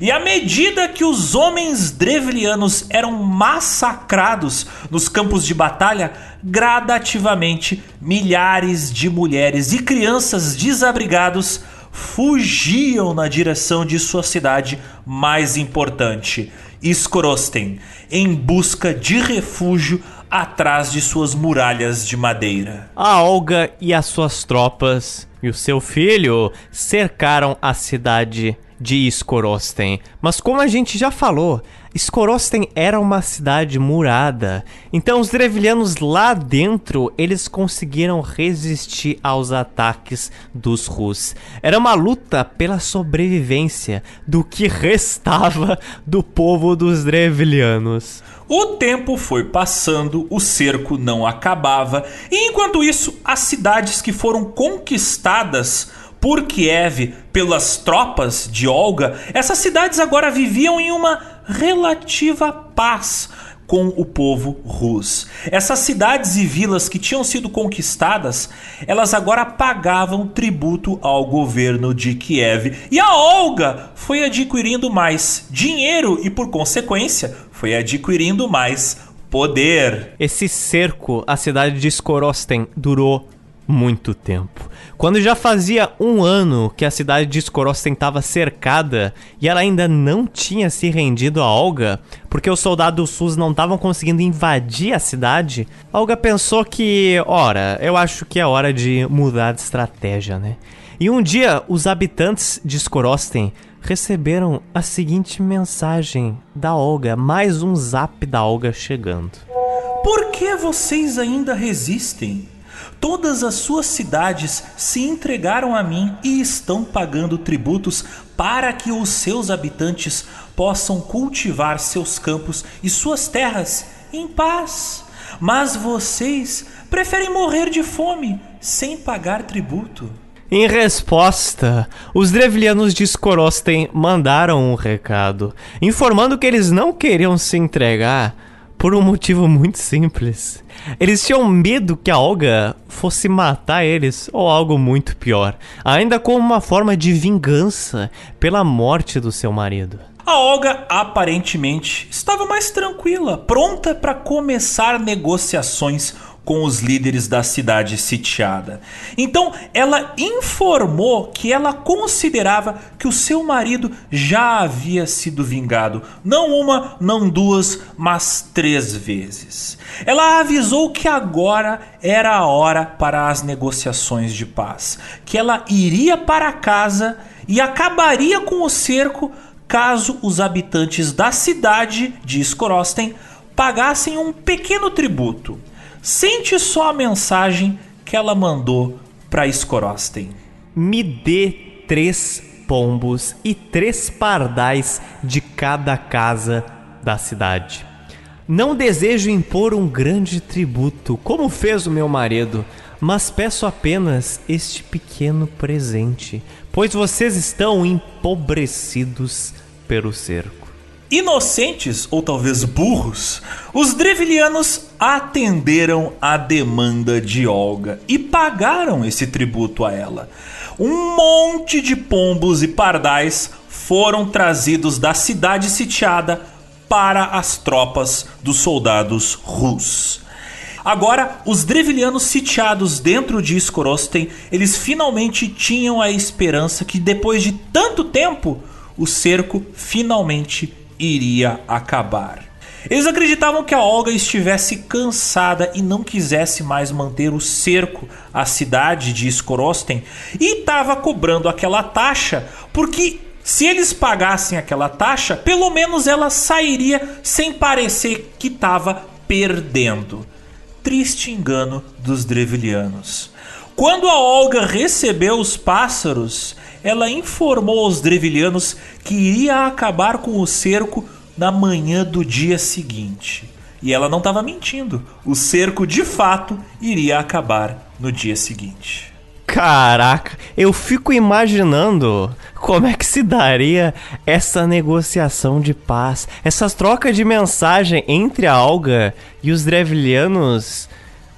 E à medida que os homens drevilianos eram massacrados nos campos de batalha, gradativamente milhares de mulheres e crianças desabrigados fugiam na direção de sua cidade mais importante, Skorosten, em busca de refúgio atrás de suas muralhas de madeira. A Olga e as suas tropas e o seu filho cercaram a cidade de Skorosten. Mas como a gente já falou, Skorosten era uma cidade murada. Então os Drevilianos lá dentro, eles conseguiram resistir aos ataques dos Rus. Era uma luta pela sobrevivência do que restava do povo dos Drevilianos. O tempo foi passando, o cerco não acabava, e enquanto isso, as cidades que foram conquistadas por Kiev pelas tropas de Olga, essas cidades agora viviam em uma relativa paz com o povo russo. Essas cidades e vilas que tinham sido conquistadas, elas agora pagavam tributo ao governo de Kiev. E a Olga foi adquirindo mais dinheiro e, por consequência, foi adquirindo mais poder. Esse cerco à cidade de Skorosten durou muito tempo. Quando já fazia um ano que a cidade de Skorosten estava cercada e ela ainda não tinha se rendido a Olga, porque os soldados SUS não estavam conseguindo invadir a cidade, Olga pensou que, ora, eu acho que é hora de mudar de estratégia, né? E um dia, os habitantes de Skorosten receberam a seguinte mensagem da Olga, mais um zap da Olga chegando. Por que vocês ainda resistem? Todas as suas cidades se entregaram a mim e estão pagando tributos para que os seus habitantes possam cultivar seus campos e suas terras em paz. Mas vocês preferem morrer de fome sem pagar tributo. Em resposta, os Drevlianos de Skorosten mandaram um recado, informando que eles não queriam se entregar por um motivo muito simples. Eles tinham medo que a Olga fosse matar eles ou algo muito pior, ainda como uma forma de vingança pela morte do seu marido. A Olga aparentemente estava mais tranquila, pronta para começar negociações com os líderes da cidade sitiada. Então ela informou que ela considerava que o seu marido já havia sido vingado, não uma, não duas, mas três vezes. Ela avisou que agora era a hora para as negociações de paz, que ela iria para casa e acabaria com o cerco caso os habitantes da cidade de Skorosten pagassem um pequeno tributo. Sente só a mensagem que ela mandou para Skorosten. Me dê três pombos e três pardais de cada casa da cidade. Não desejo impor um grande tributo, como fez o meu marido, mas peço apenas este pequeno presente, pois vocês estão empobrecidos pelo cerco. Inocentes ou talvez burros, os Drevilianos atenderam à demanda de Olga e pagaram esse tributo a ela. Um monte de pombos e pardais foram trazidos da cidade sitiada para as tropas dos soldados russos. Agora, os Drevilianos sitiados dentro de Skorosten, eles finalmente tinham a esperança que depois de tanto tempo, o cerco finalmente iria acabar. Eles acreditavam que a Olga estivesse cansada e não quisesse mais manter o cerco à cidade de Skorosten e estava cobrando aquela taxa porque se eles pagassem aquela taxa, pelo menos ela sairia sem parecer que estava perdendo. Triste engano dos Drevilianos. Quando a Olga recebeu os pássaros, ela informou aos Drevilianos que iria acabar com o cerco na manhã do dia seguinte. E ela não estava mentindo. O cerco de fato iria acabar no dia seguinte. Caraca, eu fico imaginando como é que se daria essa negociação de paz, essas trocas de mensagem entre a Alga e os Drevlianos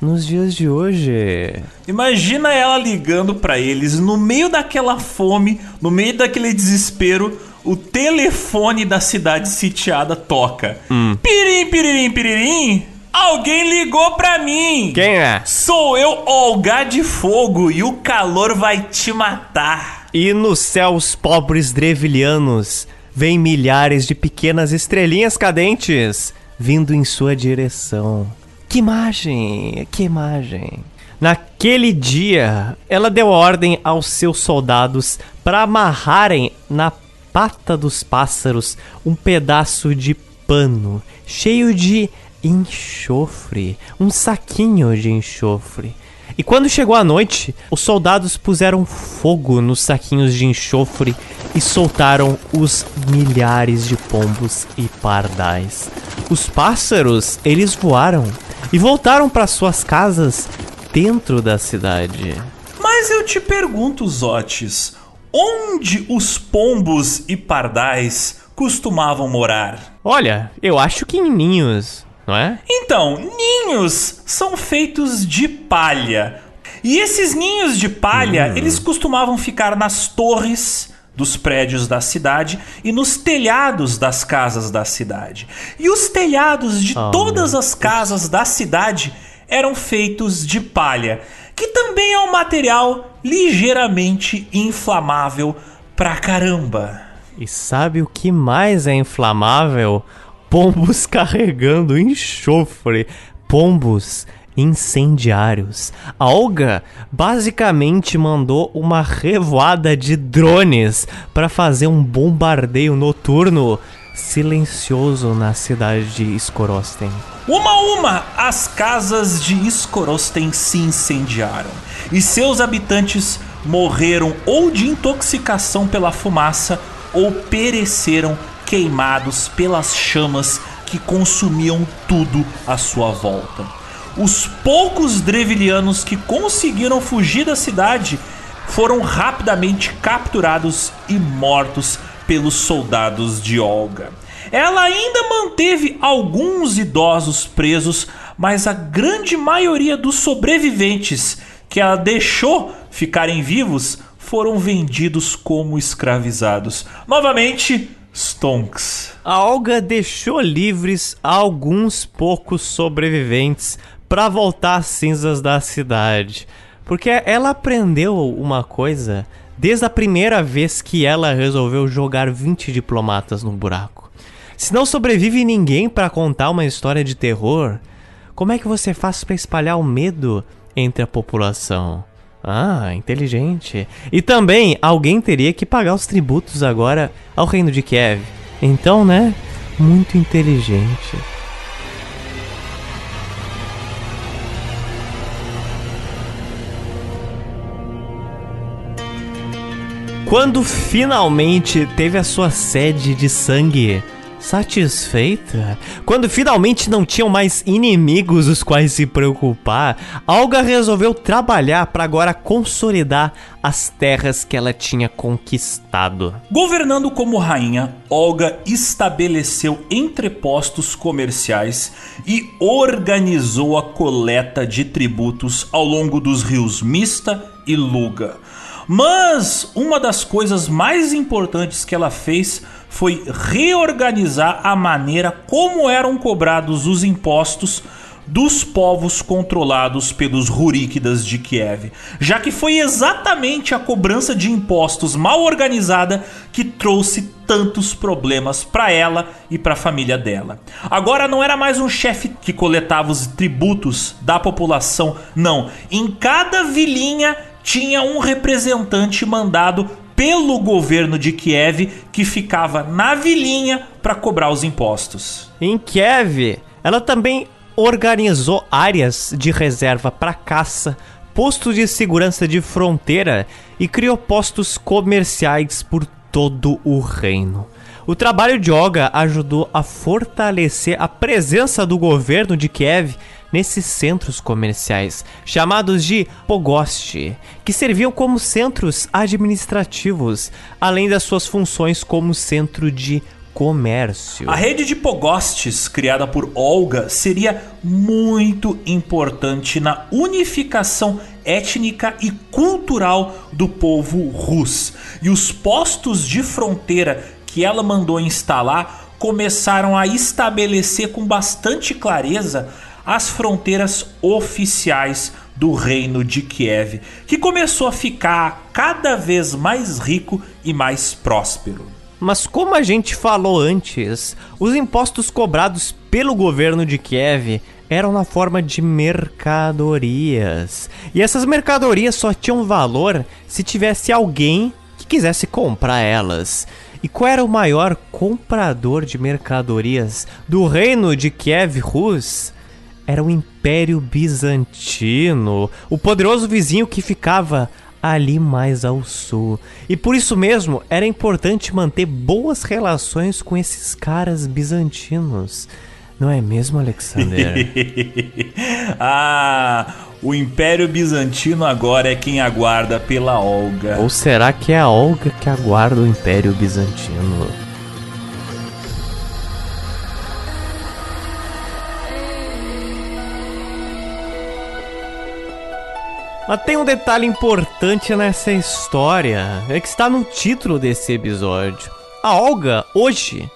nos dias de hoje. Imagina ela ligando para eles no meio daquela fome, no meio daquele desespero, o telefone da cidade sitiada toca. Hum. Pirim, piririm, piririm. Alguém ligou pra mim! Quem é? Sou eu, Olga de Fogo, e o calor vai te matar. E nos céus pobres drevilianos vem milhares de pequenas estrelinhas cadentes vindo em sua direção. Que imagem! Que imagem! Naquele dia, ela deu ordem aos seus soldados para amarrarem na pata dos pássaros um pedaço de pano cheio de enxofre, um saquinho de enxofre. E quando chegou a noite, os soldados puseram fogo nos saquinhos de enxofre e soltaram os milhares de pombos e pardais. Os pássaros, eles voaram e voltaram para suas casas dentro da cidade. Mas eu te pergunto, Zotes, onde os pombos e pardais costumavam morar? Olha, eu acho que em ninhos não é? Então, ninhos são feitos de palha. E esses ninhos de palha, hum. eles costumavam ficar nas torres dos prédios da cidade e nos telhados das casas da cidade. E os telhados de oh, todas as casas da cidade eram feitos de palha, que também é um material ligeiramente inflamável pra caramba. E sabe o que mais é inflamável? pombos carregando enxofre, pombos incendiários. A Olga basicamente mandou uma revoada de drones para fazer um bombardeio noturno silencioso na cidade de Skorosten. Uma a uma, as casas de Skorosten se incendiaram e seus habitantes morreram ou de intoxicação pela fumaça ou pereceram queimados pelas chamas que consumiam tudo à sua volta. Os poucos Drevilianos que conseguiram fugir da cidade foram rapidamente capturados e mortos pelos soldados de Olga. Ela ainda manteve alguns idosos presos, mas a grande maioria dos sobreviventes que ela deixou ficarem vivos foram vendidos como escravizados. Novamente, Stonks. A Olga deixou livres alguns poucos sobreviventes para voltar às cinzas da cidade. Porque ela aprendeu uma coisa desde a primeira vez que ela resolveu jogar 20 diplomatas no buraco. Se não sobrevive ninguém para contar uma história de terror, como é que você faz para espalhar o medo entre a população? Ah, inteligente. E também alguém teria que pagar os tributos agora ao reino de Kiev. Então, né? Muito inteligente. Quando finalmente teve a sua sede de sangue satisfeita, quando finalmente não tinham mais inimigos os quais se preocupar, Olga resolveu trabalhar para agora consolidar as terras que ela tinha conquistado. Governando como rainha, Olga estabeleceu entrepostos comerciais e organizou a coleta de tributos ao longo dos rios Mista e Luga mas uma das coisas mais importantes que ela fez foi reorganizar a maneira como eram cobrados os impostos dos povos controlados pelos Ruríquidas de Kiev, já que foi exatamente a cobrança de impostos mal organizada que trouxe tantos problemas para ela e para a família dela. Agora não era mais um chefe que coletava os tributos da população, não. Em cada vilinha tinha um representante mandado pelo governo de Kiev que ficava na vilinha para cobrar os impostos. Em Kiev, ela também organizou áreas de reserva para caça, postos de segurança de fronteira e criou postos comerciais por todo o reino. O trabalho de Olga ajudou a fortalecer a presença do governo de Kiev nesses centros comerciais, chamados de pogost, que serviam como centros administrativos, além das suas funções como centro de comércio. A rede de pogostes criada por Olga seria muito importante na unificação étnica e cultural do povo russo. E os postos de fronteira que ela mandou instalar começaram a estabelecer com bastante clareza as fronteiras oficiais do reino de Kiev, que começou a ficar cada vez mais rico e mais próspero. Mas como a gente falou antes, os impostos cobrados pelo governo de Kiev eram na forma de mercadorias. E essas mercadorias só tinham valor se tivesse alguém que quisesse comprar elas. E qual era o maior comprador de mercadorias do reino de Kiev Rus? Era o Império Bizantino, o poderoso vizinho que ficava ali mais ao sul. E por isso mesmo era importante manter boas relações com esses caras bizantinos. Não é mesmo, Alexander? ah, o Império Bizantino agora é quem aguarda pela Olga. Ou será que é a Olga que aguarda o Império Bizantino? Mas tem um detalhe importante nessa história, é que está no título desse episódio. A Olga, hoje,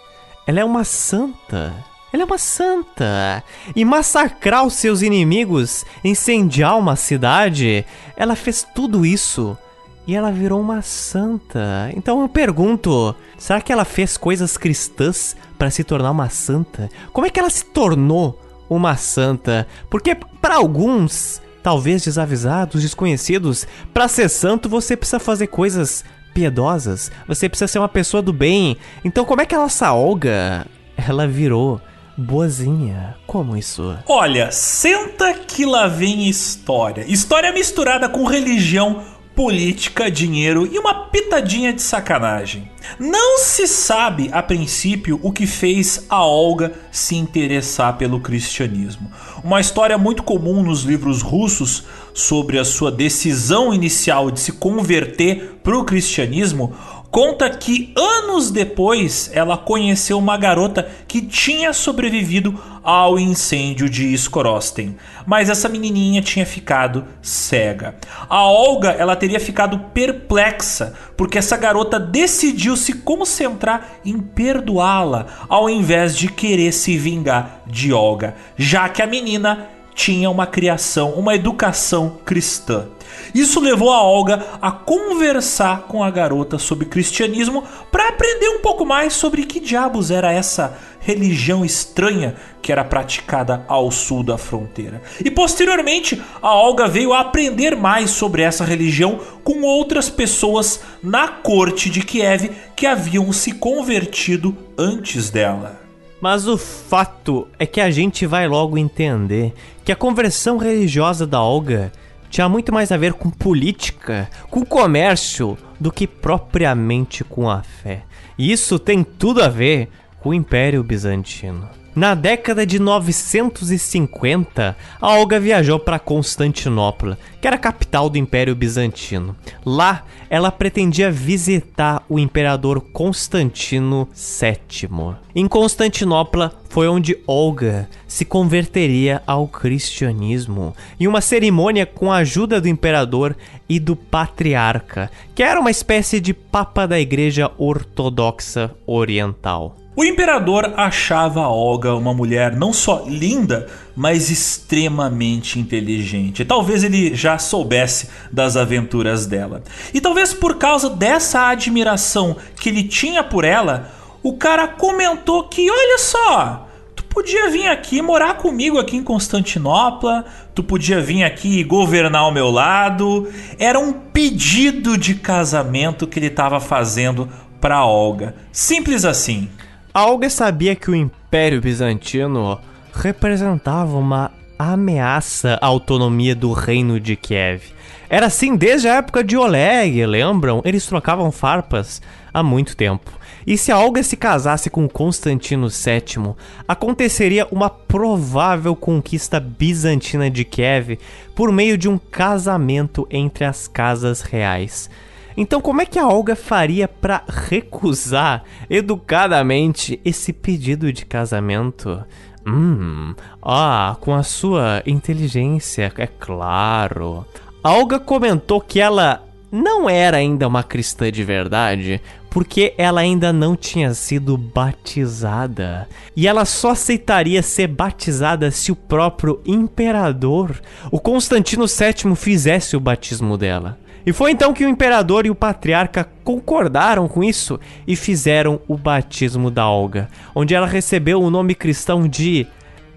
ela é uma santa. Ela é uma santa. E massacrar os seus inimigos, incendiar uma cidade, ela fez tudo isso. E ela virou uma santa. Então eu pergunto: será que ela fez coisas cristãs para se tornar uma santa? Como é que ela se tornou uma santa? Porque para alguns talvez desavisados, desconhecidos, para ser santo você precisa fazer coisas piedosas, você precisa ser uma pessoa do bem. Então como é que a nossa Olga, ela virou boazinha? Como isso? Olha, senta que lá vem história. História misturada com religião política, dinheiro e uma pitadinha de sacanagem. Não se sabe a princípio o que fez a Olga se interessar pelo cristianismo. Uma história muito comum nos livros russos sobre a sua decisão inicial de se converter para o cristianismo conta que anos depois ela conheceu uma garota que tinha sobrevivido ao incêndio de Skorosten, mas essa menininha tinha ficado cega. A Olga ela teria ficado perplexa porque essa garota decidiu se concentrar em perdoá-la ao invés de querer se vingar de Olga, já que a menina tinha uma criação, uma educação cristã. Isso levou a Olga a conversar com a garota sobre cristianismo para aprender um pouco mais sobre que diabos era essa religião estranha que era praticada ao sul da fronteira. E posteriormente, a Olga veio a aprender mais sobre essa religião com outras pessoas na corte de Kiev que haviam se convertido antes dela. Mas o fato é que a gente vai logo entender que a conversão religiosa da Olga tinha muito mais a ver com política, com comércio, do que propriamente com a fé. E isso tem tudo a ver com o Império Bizantino. Na década de 950, a Olga viajou para Constantinopla, que era a capital do Império Bizantino. Lá, ela pretendia visitar o imperador Constantino VII. Em Constantinopla foi onde Olga se converteria ao cristianismo, em uma cerimônia com a ajuda do imperador e do patriarca, que era uma espécie de papa da Igreja Ortodoxa Oriental. O imperador achava Olga uma mulher não só linda, mas extremamente inteligente. Talvez ele já soubesse das aventuras dela. E talvez por causa dessa admiração que ele tinha por ela, o cara comentou que, olha só, tu podia vir aqui morar comigo aqui em Constantinopla, tu podia vir aqui governar ao meu lado. Era um pedido de casamento que ele estava fazendo para Olga. Simples assim. A Olga sabia que o Império Bizantino representava uma ameaça à autonomia do reino de Kiev. Era assim desde a época de Oleg, lembram? Eles trocavam farpas há muito tempo. E se a Olga se casasse com Constantino VII, aconteceria uma provável conquista bizantina de Kiev por meio de um casamento entre as casas reais. Então, como é que a Olga faria para recusar educadamente esse pedido de casamento? Hum, ah, com a sua inteligência, é claro. A Olga comentou que ela não era ainda uma cristã de verdade, porque ela ainda não tinha sido batizada. E ela só aceitaria ser batizada se o próprio imperador, o Constantino VII, fizesse o batismo dela. E foi então que o imperador e o patriarca concordaram com isso e fizeram o batismo da Olga, onde ela recebeu o nome cristão de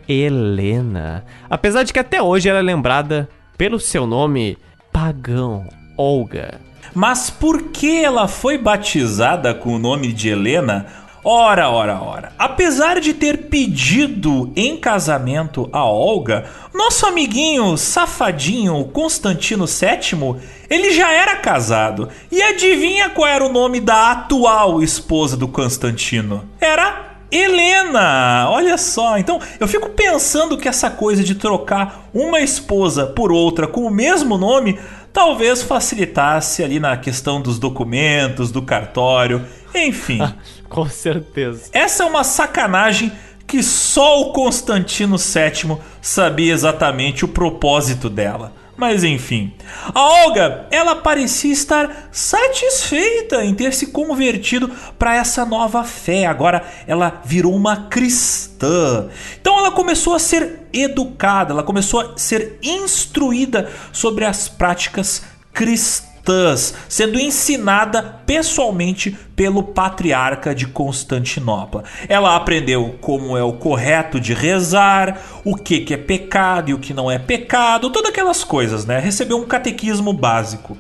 Helena. Apesar de que até hoje ela é lembrada pelo seu nome pagão, Olga. Mas por que ela foi batizada com o nome de Helena? Ora, ora, ora. Apesar de ter pedido em casamento a Olga, nosso amiguinho safadinho Constantino VII, ele já era casado. E adivinha qual era o nome da atual esposa do Constantino? Era Helena! Olha só, então eu fico pensando que essa coisa de trocar uma esposa por outra com o mesmo nome talvez facilitasse ali na questão dos documentos, do cartório, enfim. Com certeza. Essa é uma sacanagem que só o Constantino VII sabia exatamente o propósito dela. Mas enfim, a Olga, ela parecia estar satisfeita em ter se convertido para essa nova fé. Agora ela virou uma cristã. Então ela começou a ser educada, ela começou a ser instruída sobre as práticas cristãs cristãs, sendo ensinada pessoalmente pelo patriarca de Constantinopla. Ela aprendeu como é o correto de rezar, o que, que é pecado e o que não é pecado, todas aquelas coisas, né? Recebeu um catequismo básico.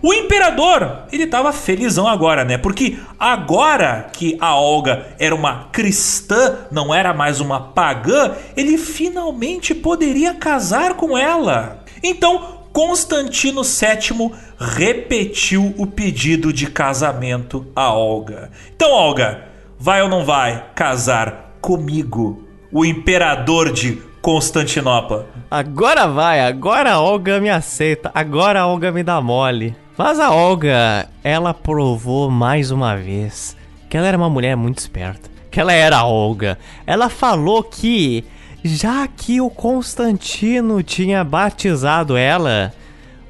O imperador, ele estava felizão agora, né? Porque agora que a Olga era uma cristã, não era mais uma pagã, ele finalmente poderia casar com ela. Então, Constantino VII repetiu o pedido de casamento a Olga. Então, Olga, vai ou não vai casar comigo, o imperador de Constantinopla? Agora vai, agora a Olga me aceita, agora a Olga me dá mole. Mas a Olga, ela provou mais uma vez que ela era uma mulher muito esperta. Que ela era a Olga. Ela falou que já que o Constantino tinha batizado ela,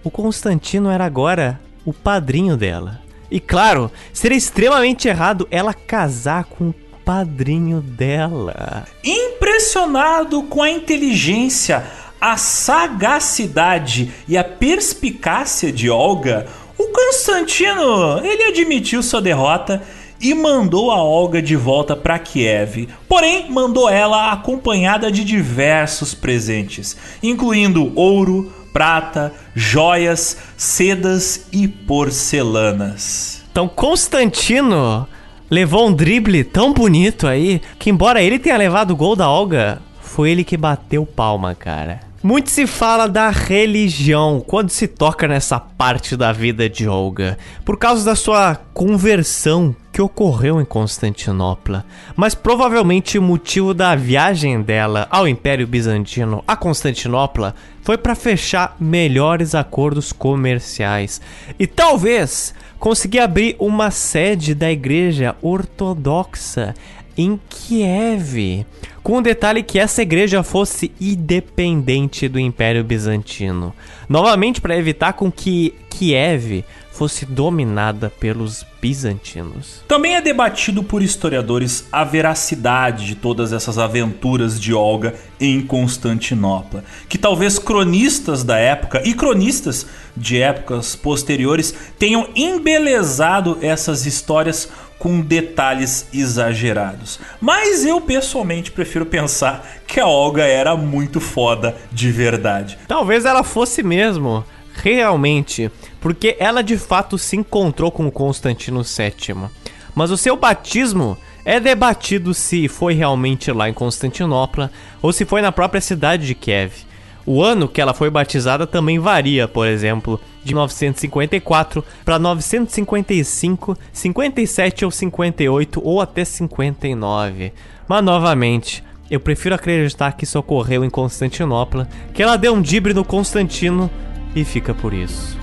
o Constantino era agora o padrinho dela. E claro, seria extremamente errado ela casar com o padrinho dela. Impressionado com a inteligência, a sagacidade e a perspicácia de Olga, o Constantino ele admitiu sua derrota e mandou a Olga de volta para Kiev. Porém, mandou ela acompanhada de diversos presentes, incluindo ouro, prata, joias, sedas e porcelanas. Então, Constantino levou um drible tão bonito aí que, embora ele tenha levado o gol da Olga, foi ele que bateu palma, cara. Muito se fala da religião. Quando se toca nessa parte da vida de Olga, por causa da sua conversão que ocorreu em Constantinopla, mas provavelmente o motivo da viagem dela ao Império Bizantino a Constantinopla foi para fechar melhores acordos comerciais. E talvez conseguir abrir uma sede da Igreja Ortodoxa em Kiev, com o detalhe que essa igreja fosse independente do Império Bizantino, novamente para evitar com que Kiev fosse dominada pelos bizantinos. Também é debatido por historiadores a veracidade de todas essas aventuras de Olga em Constantinopla, que talvez cronistas da época e cronistas de épocas posteriores tenham embelezado essas histórias com detalhes exagerados. Mas eu pessoalmente prefiro pensar que a Olga era muito foda de verdade. Talvez ela fosse mesmo realmente, porque ela de fato se encontrou com Constantino VII. Mas o seu batismo é debatido se foi realmente lá em Constantinopla ou se foi na própria cidade de Kiev. O ano que ela foi batizada também varia, por exemplo, de 954 para 955, 57 ou 58 ou até 59. Mas novamente, eu prefiro acreditar que isso ocorreu em Constantinopla, que ela deu um dibre no Constantino e fica por isso.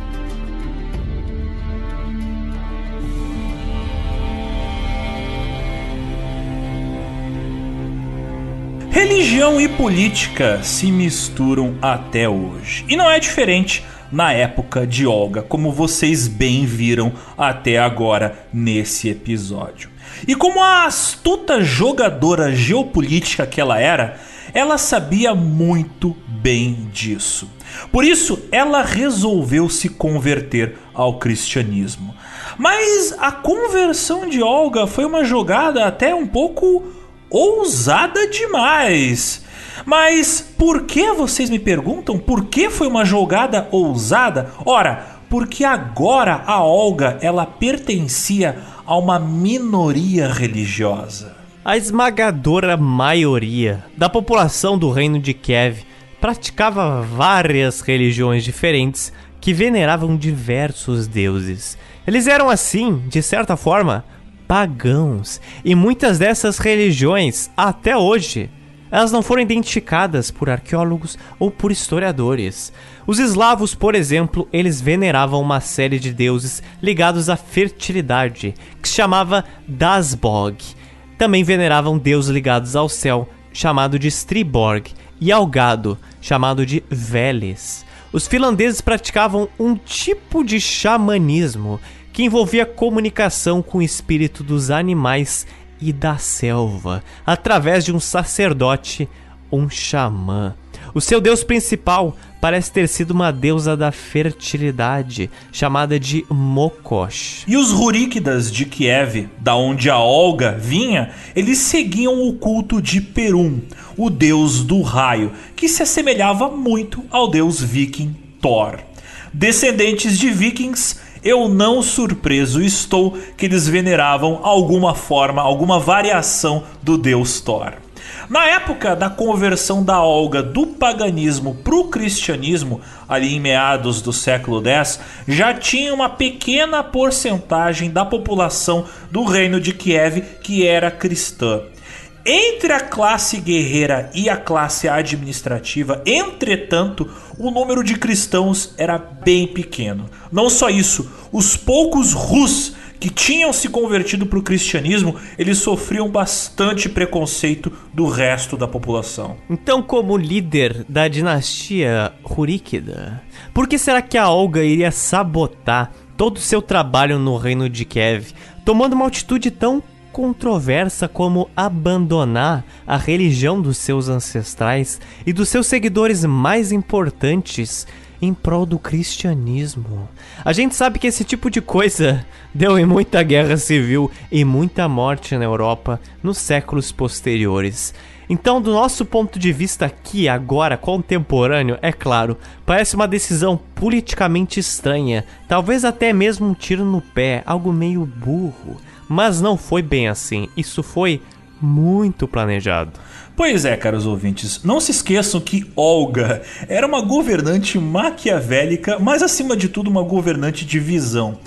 Religião e política se misturam até hoje. E não é diferente na época de Olga, como vocês bem viram até agora nesse episódio. E como a astuta jogadora geopolítica que ela era, ela sabia muito bem disso. Por isso, ela resolveu se converter ao cristianismo. Mas a conversão de Olga foi uma jogada até um pouco ousada demais. Mas por que vocês me perguntam? Por que foi uma jogada ousada? Ora, porque agora a Olga ela pertencia a uma minoria religiosa. A esmagadora maioria da população do reino de Kiev praticava várias religiões diferentes que veneravam diversos deuses. Eles eram assim, de certa forma, pagãos, e muitas dessas religiões, até hoje, elas não foram identificadas por arqueólogos ou por historiadores. Os eslavos, por exemplo, eles veneravam uma série de deuses ligados à fertilidade, que se chamava Dasbog. Também veneravam deuses ligados ao céu, chamado de Striborg, e ao gado, chamado de Veles. Os finlandeses praticavam um tipo de xamanismo que envolvia comunicação com o espírito dos animais e da selva, através de um sacerdote, um xamã. O seu deus principal parece ter sido uma deusa da fertilidade, chamada de Mokosh. E os Ruríquidas de Kiev, da onde a Olga vinha, eles seguiam o culto de Perum, o deus do raio, que se assemelhava muito ao deus viking Thor. Descendentes de vikings, eu não surpreso estou que eles veneravam alguma forma, alguma variação do deus Thor. Na época da conversão da Olga do paganismo para o cristianismo, ali em meados do século X, já tinha uma pequena porcentagem da população do reino de Kiev que era cristã. Entre a classe guerreira e a classe administrativa, entretanto, o número de cristãos era bem pequeno. Não só isso, os poucos Rus que tinham se convertido para o cristianismo, eles sofriam bastante preconceito do resto da população. Então, como líder da dinastia Ruríquida, por que será que a Olga iria sabotar todo o seu trabalho no reino de Kiev, tomando uma atitude tão controversa como abandonar a religião dos seus ancestrais e dos seus seguidores mais importantes em prol do cristianismo. A gente sabe que esse tipo de coisa deu em muita guerra civil e muita morte na Europa nos séculos posteriores. Então, do nosso ponto de vista aqui, agora, contemporâneo, é claro, parece uma decisão politicamente estranha, talvez até mesmo um tiro no pé, algo meio burro. Mas não foi bem assim, isso foi muito planejado. Pois é, caros ouvintes, não se esqueçam que Olga era uma governante maquiavélica, mas acima de tudo uma governante de visão.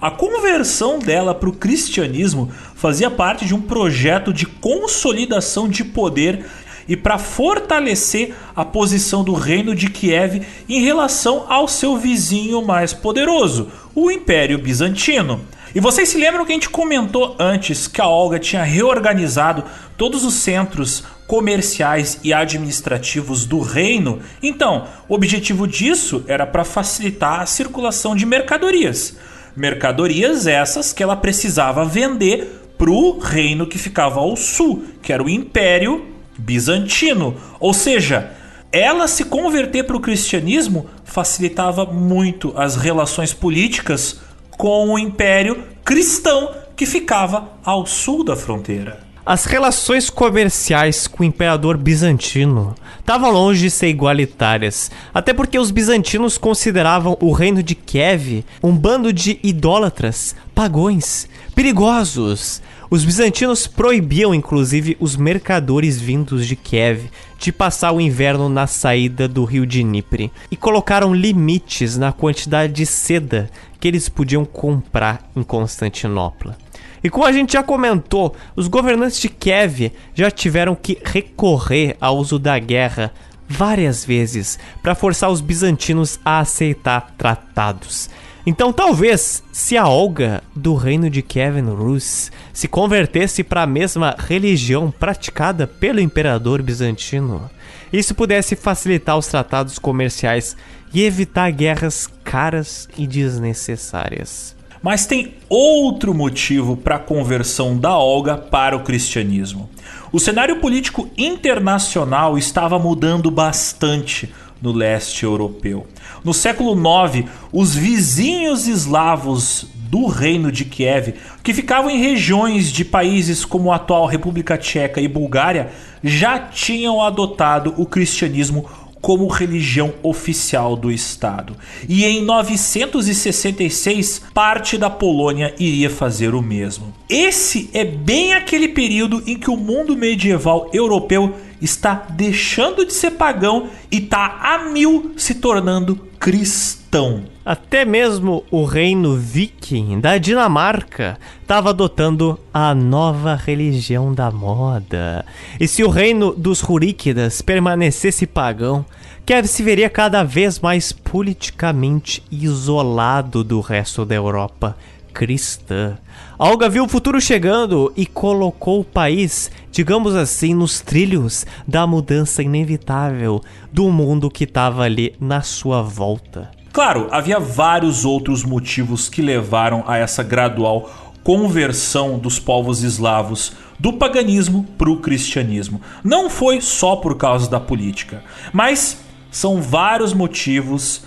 A conversão dela para o cristianismo fazia parte de um projeto de consolidação de poder e para fortalecer a posição do reino de Kiev em relação ao seu vizinho mais poderoso, o Império Bizantino. E vocês se lembram que a gente comentou antes que a Olga tinha reorganizado todos os centros comerciais e administrativos do reino? Então, o objetivo disso era para facilitar a circulação de mercadorias. Mercadorias essas que ela precisava vender para o reino que ficava ao sul, que era o Império Bizantino. Ou seja, ela se converter para o cristianismo facilitava muito as relações políticas com o Império Cristão que ficava ao sul da fronteira. As relações comerciais com o imperador bizantino estavam longe de ser igualitárias, até porque os bizantinos consideravam o reino de Kiev um bando de idólatras, pagões, perigosos. Os bizantinos proibiam inclusive os mercadores vindos de Kiev de passar o inverno na saída do rio Dnipro e colocaram limites na quantidade de seda que eles podiam comprar em Constantinopla. E como a gente já comentou, os governantes de Kiev já tiveram que recorrer ao uso da guerra várias vezes para forçar os bizantinos a aceitar tratados. Então, talvez, se a Olga do reino de Kevin Rus se convertesse para a mesma religião praticada pelo imperador bizantino, isso pudesse facilitar os tratados comerciais e evitar guerras caras e desnecessárias. Mas tem outro motivo para a conversão da Olga para o cristianismo. O cenário político internacional estava mudando bastante no leste europeu. No século IX, os vizinhos eslavos do reino de Kiev, que ficavam em regiões de países como a atual República Tcheca e Bulgária, já tinham adotado o cristianismo como religião oficial do Estado. E em 966, parte da Polônia iria fazer o mesmo. Esse é bem aquele período em que o mundo medieval europeu está deixando de ser pagão e está a mil se tornando cristão. Até mesmo o reino viking da Dinamarca estava adotando a nova religião da moda. E se o reino dos Ruríquidas permanecesse pagão, Kiev se veria cada vez mais politicamente isolado do resto da Europa cristã. Olga viu o futuro chegando e colocou o país, digamos assim, nos trilhos da mudança inevitável do mundo que estava ali na sua volta. Claro, havia vários outros motivos que levaram a essa gradual conversão dos povos eslavos do paganismo para o cristianismo. Não foi só por causa da política, mas são vários motivos.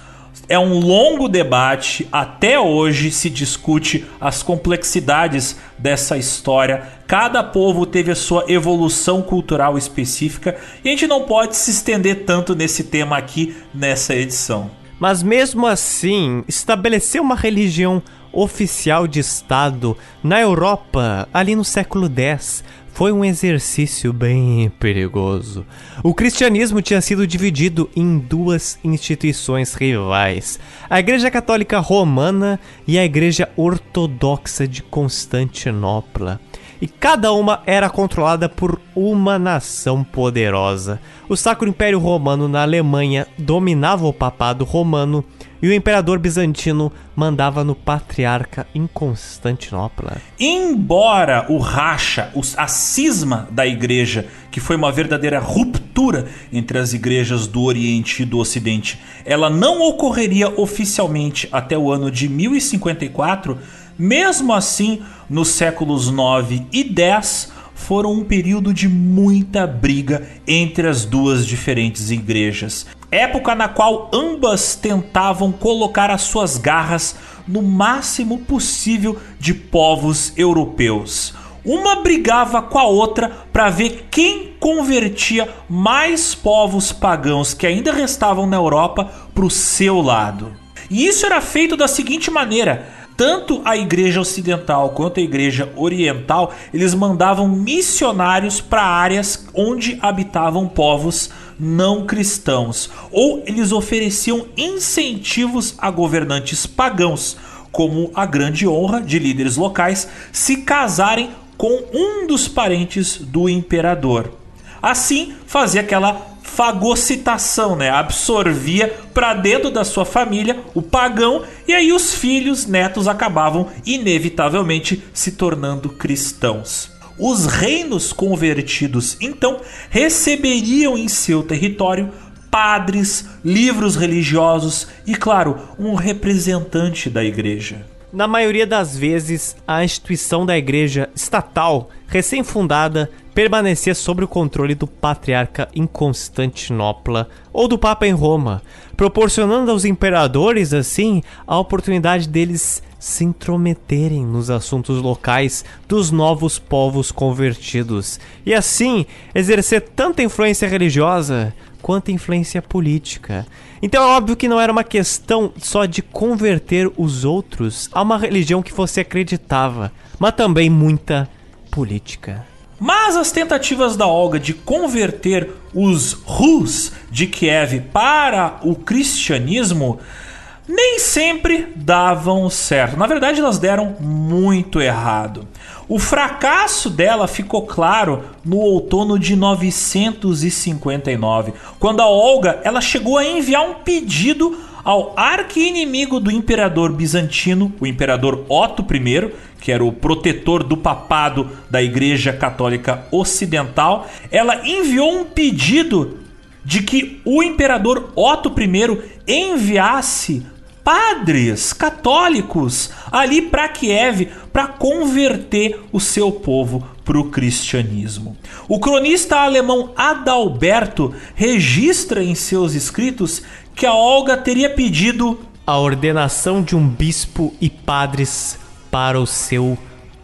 É um longo debate, até hoje se discute as complexidades dessa história. Cada povo teve a sua evolução cultural específica e a gente não pode se estender tanto nesse tema aqui nessa edição. Mas mesmo assim, estabelecer uma religião oficial de Estado na Europa ali no século X foi um exercício bem perigoso. O cristianismo tinha sido dividido em duas instituições rivais: a Igreja Católica Romana e a Igreja Ortodoxa de Constantinopla e cada uma era controlada por uma nação poderosa. O Sacro Império Romano na Alemanha dominava o papado romano e o imperador bizantino mandava no patriarca em Constantinopla. Embora o racha, a cisma da igreja, que foi uma verdadeira ruptura entre as igrejas do Oriente e do Ocidente, ela não ocorreria oficialmente até o ano de 1054 Mesmo assim, nos séculos 9 e 10 foram um período de muita briga entre as duas diferentes igrejas. Época na qual ambas tentavam colocar as suas garras no máximo possível de povos europeus. Uma brigava com a outra para ver quem convertia mais povos pagãos que ainda restavam na Europa para o seu lado. E isso era feito da seguinte maneira: tanto a igreja ocidental quanto a igreja oriental, eles mandavam missionários para áreas onde habitavam povos não cristãos, ou eles ofereciam incentivos a governantes pagãos, como a grande honra de líderes locais se casarem com um dos parentes do imperador. Assim, fazia aquela fagocitação, né? Absorvia para dentro da sua família o pagão e aí os filhos, netos acabavam inevitavelmente se tornando cristãos. Os reinos convertidos então receberiam em seu território padres, livros religiosos e, claro, um representante da igreja. Na maioria das vezes, a instituição da igreja estatal, recém-fundada, permanecia sob o controle do patriarca em Constantinopla ou do Papa em Roma, proporcionando aos imperadores, assim, a oportunidade deles se intrometerem nos assuntos locais dos novos povos convertidos e, assim, exercer tanta influência religiosa quanto influência política. Então é óbvio que não era uma questão só de converter os outros a uma religião que você acreditava, mas também muita política. Mas as tentativas da Olga de converter os Rus de Kiev para o cristianismo nem sempre davam certo. Na verdade, elas deram muito errado. O fracasso dela ficou claro no outono de 959, quando a Olga ela chegou a enviar um pedido ao arqui-inimigo do imperador bizantino, o imperador Otto I, que era o protetor do papado da Igreja Católica Ocidental. Ela enviou um pedido de que o imperador Otto I enviasse padres católicos ali para Kiev para converter o seu povo para o cristianismo. O cronista alemão Adalberto registra em seus escritos que a Olga teria pedido a ordenação de um bispo e padres para o seu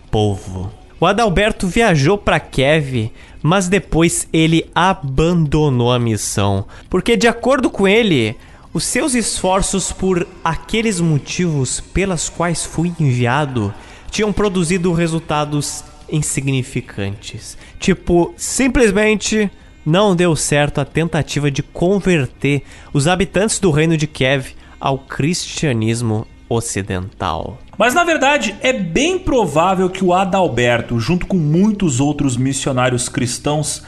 povo. O Adalberto viajou para Kiev, mas depois ele abandonou a missão, porque de acordo com ele, os seus esforços por aqueles motivos pelas quais fui enviado tinham produzido resultados insignificantes. Tipo, simplesmente não deu certo a tentativa de converter os habitantes do reino de Kiev ao cristianismo ocidental. Mas na verdade é bem provável que o Adalberto, junto com muitos outros missionários cristãos,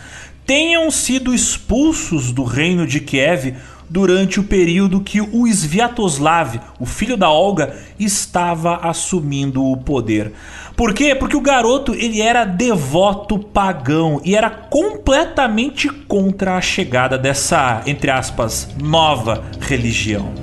tenham sido expulsos do reino de Kiev durante o período que o Sviatoslav, o filho da Olga, estava assumindo o poder. Por quê? Porque o garoto ele era devoto pagão e era completamente contra a chegada dessa, entre aspas, nova religião.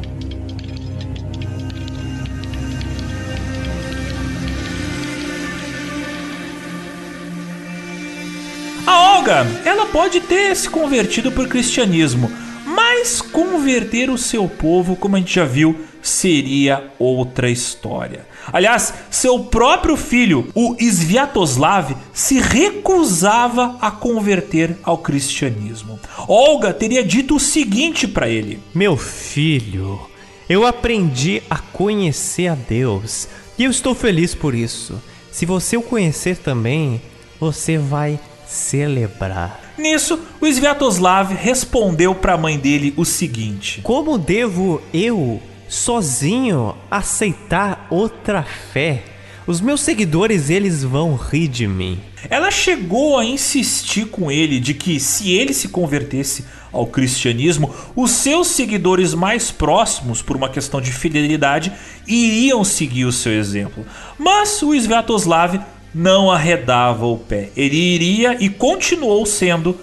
A Olga, ela pode ter se convertido para o cristianismo, mas converter o seu povo, como a gente já viu, seria outra história. Aliás, seu próprio filho, o Sviatoslav, se recusava a converter ao cristianismo. Olga teria dito o seguinte para ele: Meu filho, eu aprendi a conhecer a Deus e eu estou feliz por isso. Se você o conhecer também, você vai celebrar. Nisso, o Sviatoslav respondeu para a mãe dele o seguinte: Como devo eu, sozinho, aceitar outra fé? Os meus seguidores eles vão rir de mim. Ela chegou a insistir com ele de que se ele se convertesse ao cristianismo, os seus seguidores mais próximos, por uma questão de fidelidade, iriam seguir o seu exemplo. Mas o Sviatoslav não arredava o pé. Ele iria e continuou sendo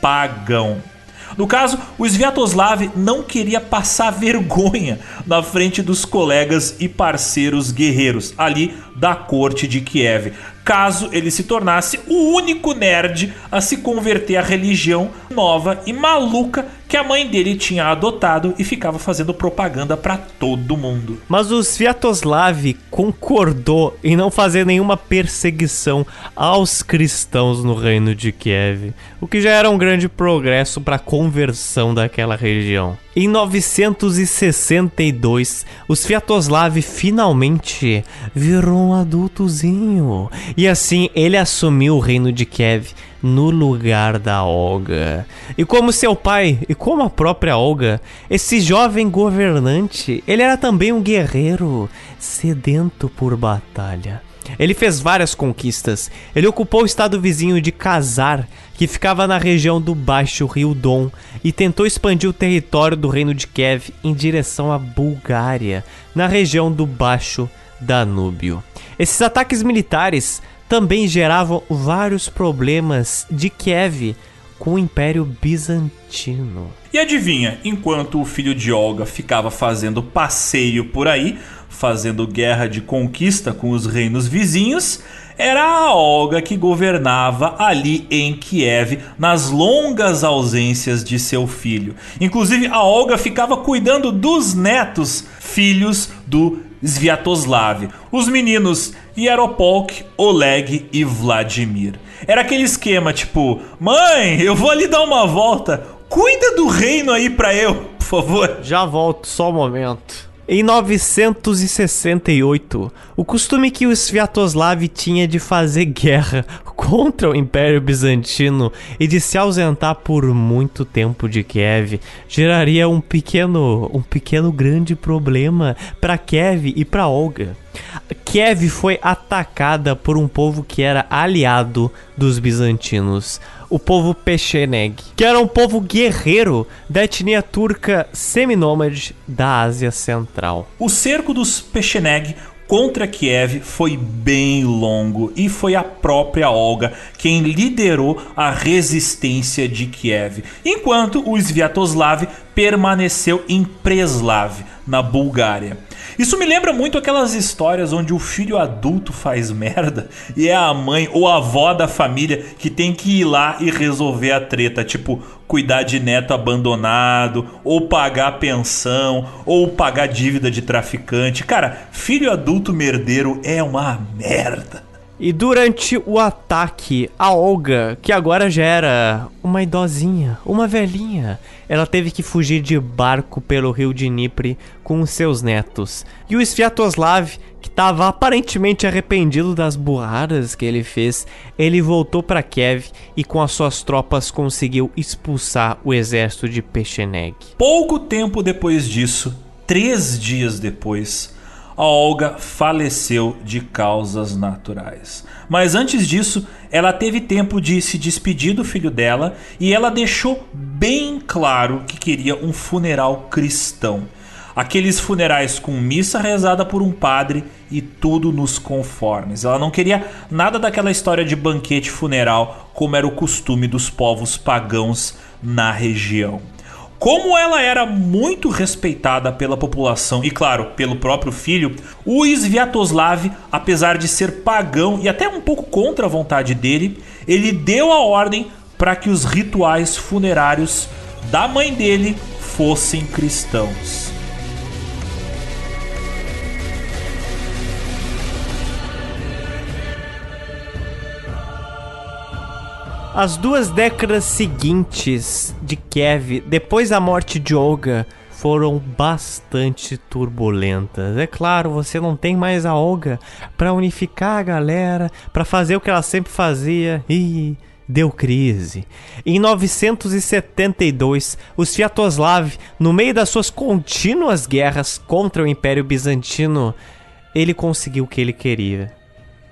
pagão. No caso, o Sviatoslav não queria passar vergonha na frente dos colegas e parceiros guerreiros ali da corte de Kiev caso ele se tornasse o único nerd a se converter à religião nova e maluca que a mãe dele tinha adotado e ficava fazendo propaganda para todo mundo. Mas o Sviatoslav concordou em não fazer nenhuma perseguição aos cristãos no reino de Kiev, o que já era um grande progresso para a conversão daquela região. Em 962, o Sviatoslav finalmente virou um adultozinho. E assim ele assumiu o reino de Kiev no lugar da Olga. E como seu pai e como a própria Olga, esse jovem governante, ele era também um guerreiro sedento por batalha. Ele fez várias conquistas. Ele ocupou o estado vizinho de Kazar, que ficava na região do Baixo Rio Don, e tentou expandir o território do reino de Kiev em direção à Bulgária, na região do Baixo Danúbio. Esses ataques militares também geravam vários problemas de Kiev com o Império Bizantino. E adivinha, enquanto o filho de Olga ficava fazendo passeio por aí, fazendo guerra de conquista com os reinos vizinhos, era a Olga que governava ali em Kiev, nas longas ausências de seu filho. Inclusive, a Olga ficava cuidando dos netos, filhos do Sviatoslav, os meninos Yaropolk, Oleg e Vladimir. Era aquele esquema tipo: mãe, eu vou ali dar uma volta, cuida do reino aí pra eu, por favor. Já volto, só um momento. Em 968, o costume que o Sviatoslav tinha de fazer guerra contra o Império Bizantino e de se ausentar por muito tempo de Kiev geraria um pequeno, um pequeno grande problema para Kiev e para Olga. Kiev foi atacada por um povo que era aliado dos bizantinos, o povo Pecheneg, que era um povo guerreiro da etnia turca seminômade da Ásia Central. O cerco dos Pecheneg contra Kiev foi bem longo e foi a própria Olga quem liderou a resistência de Kiev, enquanto o Sviatoslav permaneceu em Preslav, na Bulgária. Isso me lembra muito aquelas histórias onde o filho adulto faz merda e é a mãe ou a avó da família que tem que ir lá e resolver a treta, tipo cuidar de neto abandonado, ou pagar pensão, ou pagar dívida de traficante. Cara, filho adulto merdeiro é uma merda. E durante o ataque, a Olga, que agora já era uma idosinha, uma velhinha, ela teve que fugir de barco pelo rio de com seus netos. E o Sviatoslav, que estava aparentemente arrependido das burradas que ele fez, ele voltou para Kiev e com as suas tropas conseguiu expulsar o exército de Pecheneg. Pouco tempo depois disso, três dias depois, a Olga faleceu de causas naturais. Mas antes disso, ela teve tempo de se despedir do filho dela e ela deixou bem claro que queria um funeral cristão. Aqueles funerais com missa rezada por um padre e tudo nos conformes. Ela não queria nada daquela história de banquete funeral como era o costume dos povos pagãos na região. Como ela era muito respeitada pela população e, claro, pelo próprio filho, o Sviatoslav, apesar de ser pagão e até um pouco contra a vontade dele, ele deu a ordem para que os rituais funerários da mãe dele fossem cristãos. As duas décadas seguintes de Kiev, depois da morte de Olga, foram bastante turbulentas. É claro, você não tem mais a Olga para unificar a galera, para fazer o que ela sempre fazia e deu crise. Em 972, o Sviatoslav, no meio das suas contínuas guerras contra o Império Bizantino, ele conseguiu o que ele queria.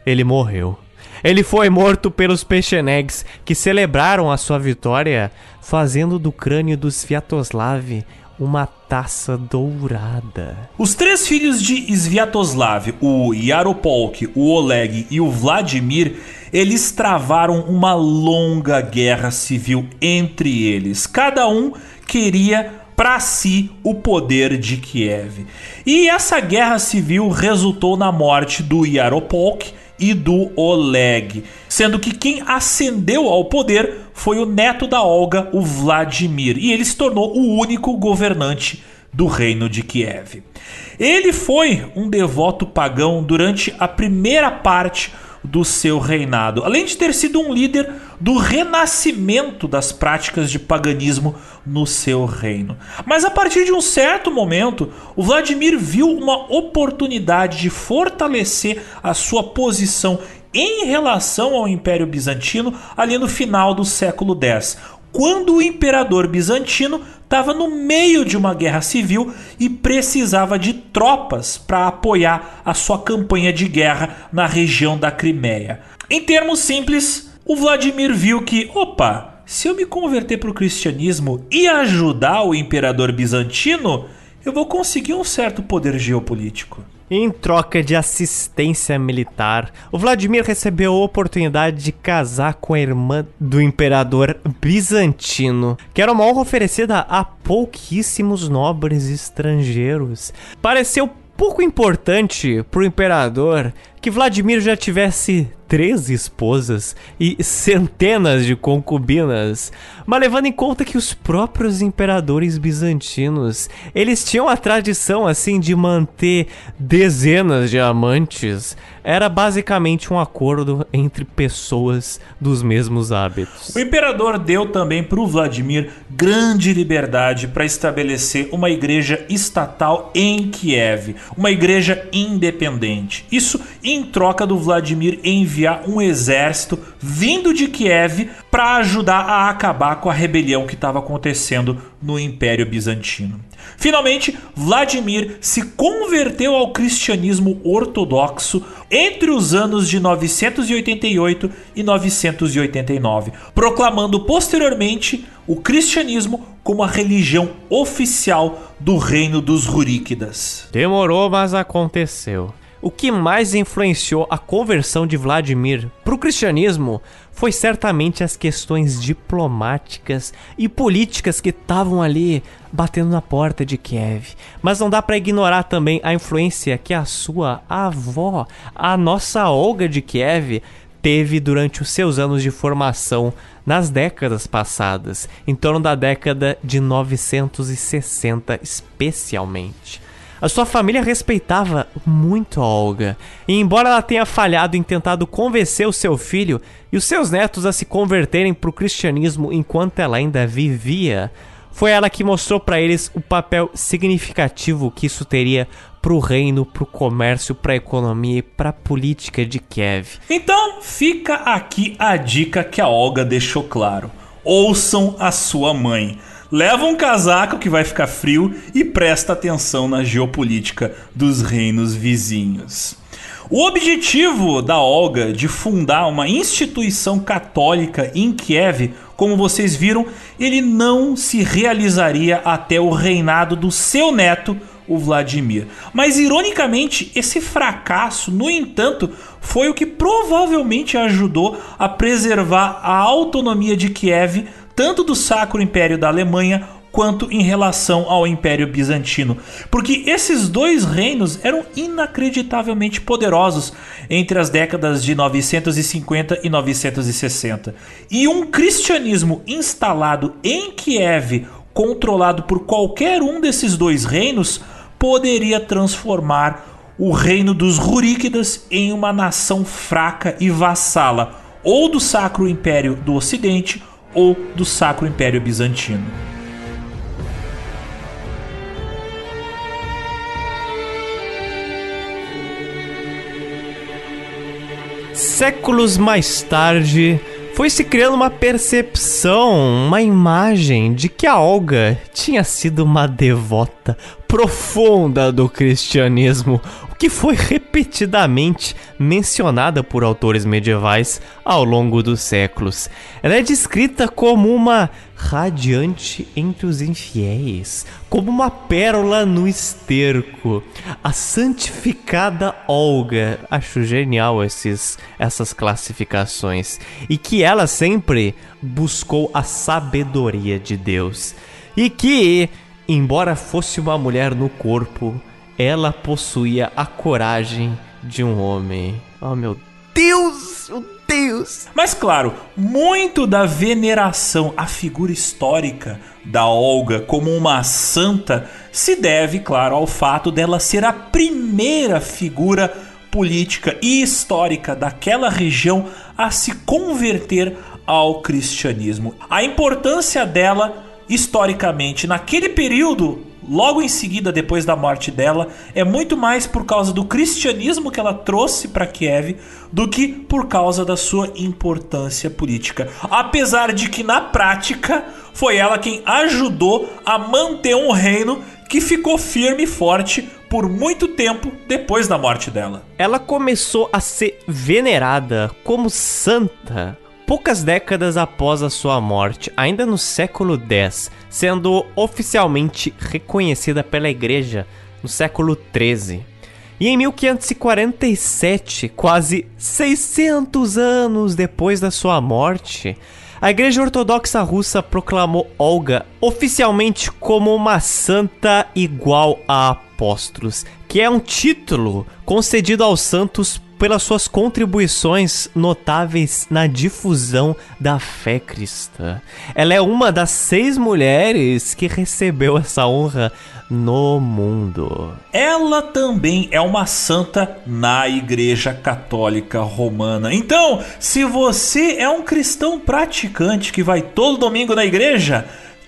Ele morreu. Ele foi morto pelos Pechenegs, que celebraram a sua vitória, fazendo do crânio do Sviatoslav uma taça dourada. Os três filhos de Sviatoslav, o Yaropolk, o Oleg e o Vladimir, eles travaram uma longa guerra civil entre eles. Cada um queria para si o poder de Kiev. E essa guerra civil resultou na morte do Yaropolk e do Oleg, sendo que quem ascendeu ao poder foi o neto da Olga, o Vladimir, e ele se tornou o único governante do reino de Kiev. Ele foi um devoto pagão durante a primeira parte do seu reinado, além de ter sido um líder do renascimento das práticas de paganismo no seu reino. Mas a partir de um certo momento, o Vladimir viu uma oportunidade de fortalecer a sua posição em relação ao Império Bizantino ali no final do século X, quando o imperador bizantino estava no meio de uma guerra civil e precisava de tropas para apoiar a sua campanha de guerra na região da Crimeia. Em termos simples, o Vladimir viu que, opa, se eu me converter para o cristianismo e ajudar o imperador bizantino, eu vou conseguir um certo poder geopolítico. Em troca de assistência militar, o Vladimir recebeu a oportunidade de casar com a irmã do imperador bizantino, que era uma honra oferecida a pouquíssimos nobres estrangeiros. Pareceu pouco importante para o imperador que Vladimir já tivesse três esposas e centenas de concubinas, mas levando em conta que os próprios imperadores bizantinos, eles tinham a tradição assim de manter dezenas de amantes, era basicamente um acordo entre pessoas dos mesmos hábitos. O imperador deu também para o Vladimir grande liberdade para estabelecer uma igreja estatal em Kiev, uma igreja independente. Isso em troca do Vladimir enviar um exército vindo de Kiev para ajudar a acabar com a rebelião que estava acontecendo no Império Bizantino. Finalmente, Vladimir se converteu ao cristianismo ortodoxo entre os anos de 988 e 989, proclamando posteriormente o cristianismo como a religião oficial do reino dos Ruríquidas. Demorou, mas aconteceu. O que mais influenciou a conversão de Vladimir para o cristianismo foi certamente as questões diplomáticas e políticas que estavam ali batendo na porta de Kiev. Mas não dá para ignorar também a influência que a sua avó, a nossa Olga de Kiev, teve durante os seus anos de formação nas décadas passadas, em torno da década de 960 especialmente. A sua família respeitava muito a Olga, e embora ela tenha falhado em tentado convencer o seu filho e os seus netos a se converterem para o cristianismo enquanto ela ainda vivia, foi ela que mostrou para eles o papel significativo que isso teria para o reino, para o comércio, para a economia e para a política de Kiev. Então fica aqui a dica que a Olga deixou claro: ouçam a sua mãe leva um casaco que vai ficar frio e presta atenção na geopolítica dos reinos vizinhos. O objetivo da Olga de fundar uma instituição católica em Kiev, como vocês viram, ele não se realizaria até o reinado do seu neto, o Vladimir. Mas ironicamente, esse fracasso, no entanto, foi o que provavelmente ajudou a preservar a autonomia de Kiev tanto do Sacro Império da Alemanha quanto em relação ao Império Bizantino, porque esses dois reinos eram inacreditavelmente poderosos entre as décadas de 950 e 960. E um cristianismo instalado em Kiev, controlado por qualquer um desses dois reinos, poderia transformar o reino dos Ruríquidas em uma nação fraca e vassala, ou do Sacro Império do Ocidente ou do Sacro Império Bizantino. Séculos mais tarde, foi se criando uma percepção, uma imagem de que a Olga tinha sido uma devota profunda do cristianismo, o que foi repetidamente mencionada por autores medievais ao longo dos séculos. Ela é descrita como uma radiante entre os infiéis, como uma pérola no esterco. A santificada Olga. Acho genial esses, essas classificações. E que ela sempre buscou a sabedoria de Deus. E que, embora fosse uma mulher no corpo, ela possuía a coragem de um homem. Oh meu Deus! Meu Deus! Mas claro, muito da veneração à figura histórica da Olga como uma santa se deve, claro, ao fato dela ser a primeira figura política e histórica daquela região a se converter ao cristianismo. A importância dela historicamente naquele período logo em seguida, depois da morte dela, é muito mais por causa do cristianismo que ela trouxe para Kiev do que por causa da sua importância política. Apesar de que na prática foi ela quem ajudou a manter um reino que ficou firme e forte por muito tempo depois da morte dela. Ela começou a ser venerada como santa poucas décadas após a sua morte, ainda no século X, sendo oficialmente reconhecida pela Igreja no século XIII. E em 1547, quase 600 anos depois da sua morte, a Igreja Ortodoxa Russa proclamou Olga oficialmente como uma santa igual a apóstolos, que é um título concedido aos santos pelas suas contribuições notáveis na difusão da fé cristã. Ela é uma das seis mulheres que recebeu essa honra no mundo. Ela também é uma santa na Igreja Católica Romana. Então, se você é um cristão praticante que vai todo domingo na igreja,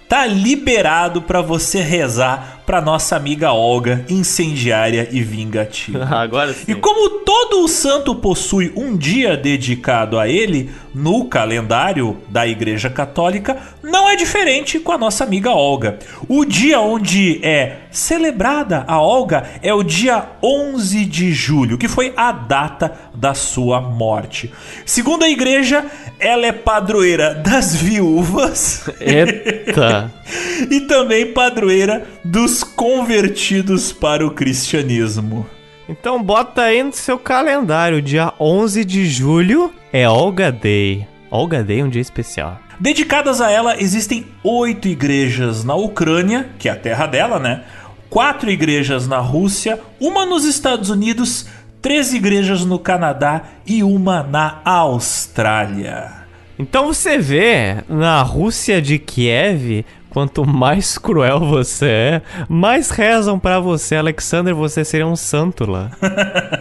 tá liberado para você rezar para nossa amiga Olga, incendiária e vingativa. Agora sim. E como todo o santo possui um dia dedicado a ele no calendário da Igreja Católica, não é diferente com a nossa amiga Olga. O dia onde é celebrada a Olga é o dia 11 de julho, que foi a data da sua morte. Segundo a igreja, ela é padroeira das viúvas. Eita! e também padroeira dos convertidos para o cristianismo. Então bota aí no seu calendário, dia 11 de julho é Olga Day. Olga Day é um dia especial. Dedicadas a ela, existem oito igrejas na Ucrânia, que é a terra dela, né? Quatro igrejas na Rússia, uma nos Estados Unidos, três igrejas no Canadá e uma na Austrália. Então você vê, na Rússia de Kiev, quanto mais cruel você é, mais rezam para você. Alexander, você seria um santo lá.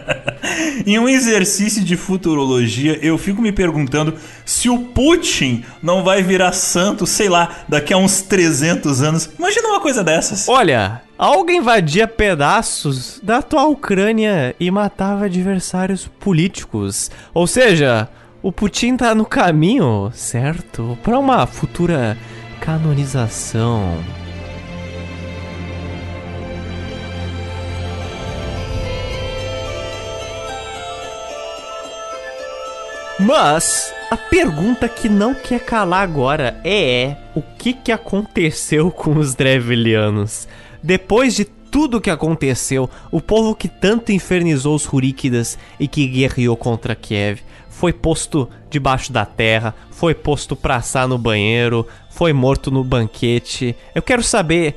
em um exercício de futurologia, eu fico me perguntando se o Putin não vai virar santo, sei lá, daqui a uns 300 anos. Imagina uma coisa dessas. Olha, algo invadia pedaços da atual Ucrânia e matava adversários políticos. Ou seja, o Putin tá no caminho, certo? Para uma futura canonização. Mas a pergunta que não quer calar agora é o que, que aconteceu com os Drevilianos? Depois de tudo que aconteceu, o povo que tanto infernizou os Ruríquidas e que guerreou contra Kiev foi posto debaixo da terra, foi posto pra assar no banheiro, foi morto no banquete. Eu quero saber,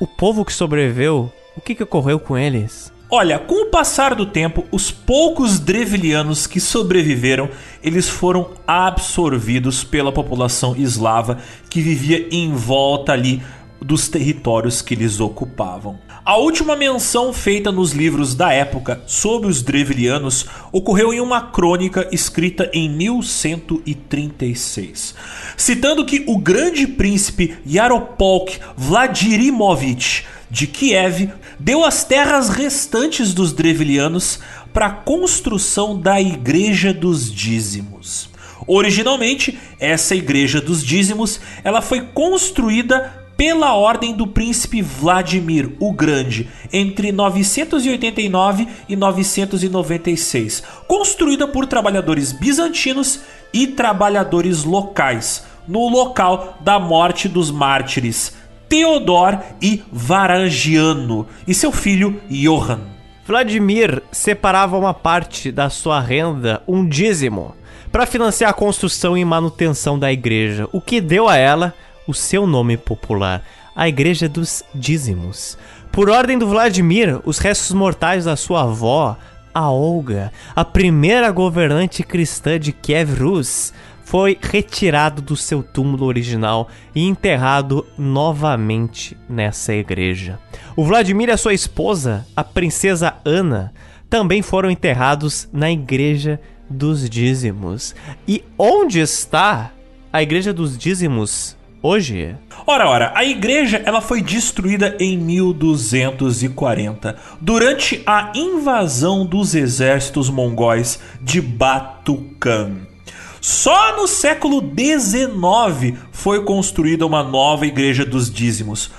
o povo que sobreviveu, o que, que ocorreu com eles? Olha, com o passar do tempo, os poucos drevilianos que sobreviveram, eles foram absorvidos pela população eslava que vivia em volta ali dos territórios que eles ocupavam. A última menção feita nos livros da época sobre os Drevilianos ocorreu em uma crônica escrita em 1136, citando que o grande príncipe Yaropolk Vladimirovich de Kiev deu as terras restantes dos Drevilianos para a construção da Igreja dos Dízimos. Originalmente, essa Igreja dos Dízimos ela foi construída pela ordem do príncipe Vladimir o Grande entre 989 e 996, construída por trabalhadores bizantinos e trabalhadores locais, no local da morte dos mártires Theodor e Varangiano e seu filho Johann. Vladimir separava uma parte da sua renda, um dízimo, para financiar a construção e manutenção da igreja, o que deu a ela o seu nome popular, a Igreja dos Dízimos. Por ordem do Vladimir, os restos mortais da sua avó, a Olga, a primeira governante cristã de Kiev Rus, foi retirado do seu túmulo original e enterrado novamente nessa igreja. O Vladimir e a sua esposa, a princesa Ana, também foram enterrados na igreja dos dízimos. E onde está a igreja dos dízimos hoje? Ora, ora, a igreja ela foi destruída em 1240 durante a invasão dos exércitos mongóis de Batukan. Só no século XIX foi construída uma nova igreja dos dízimos,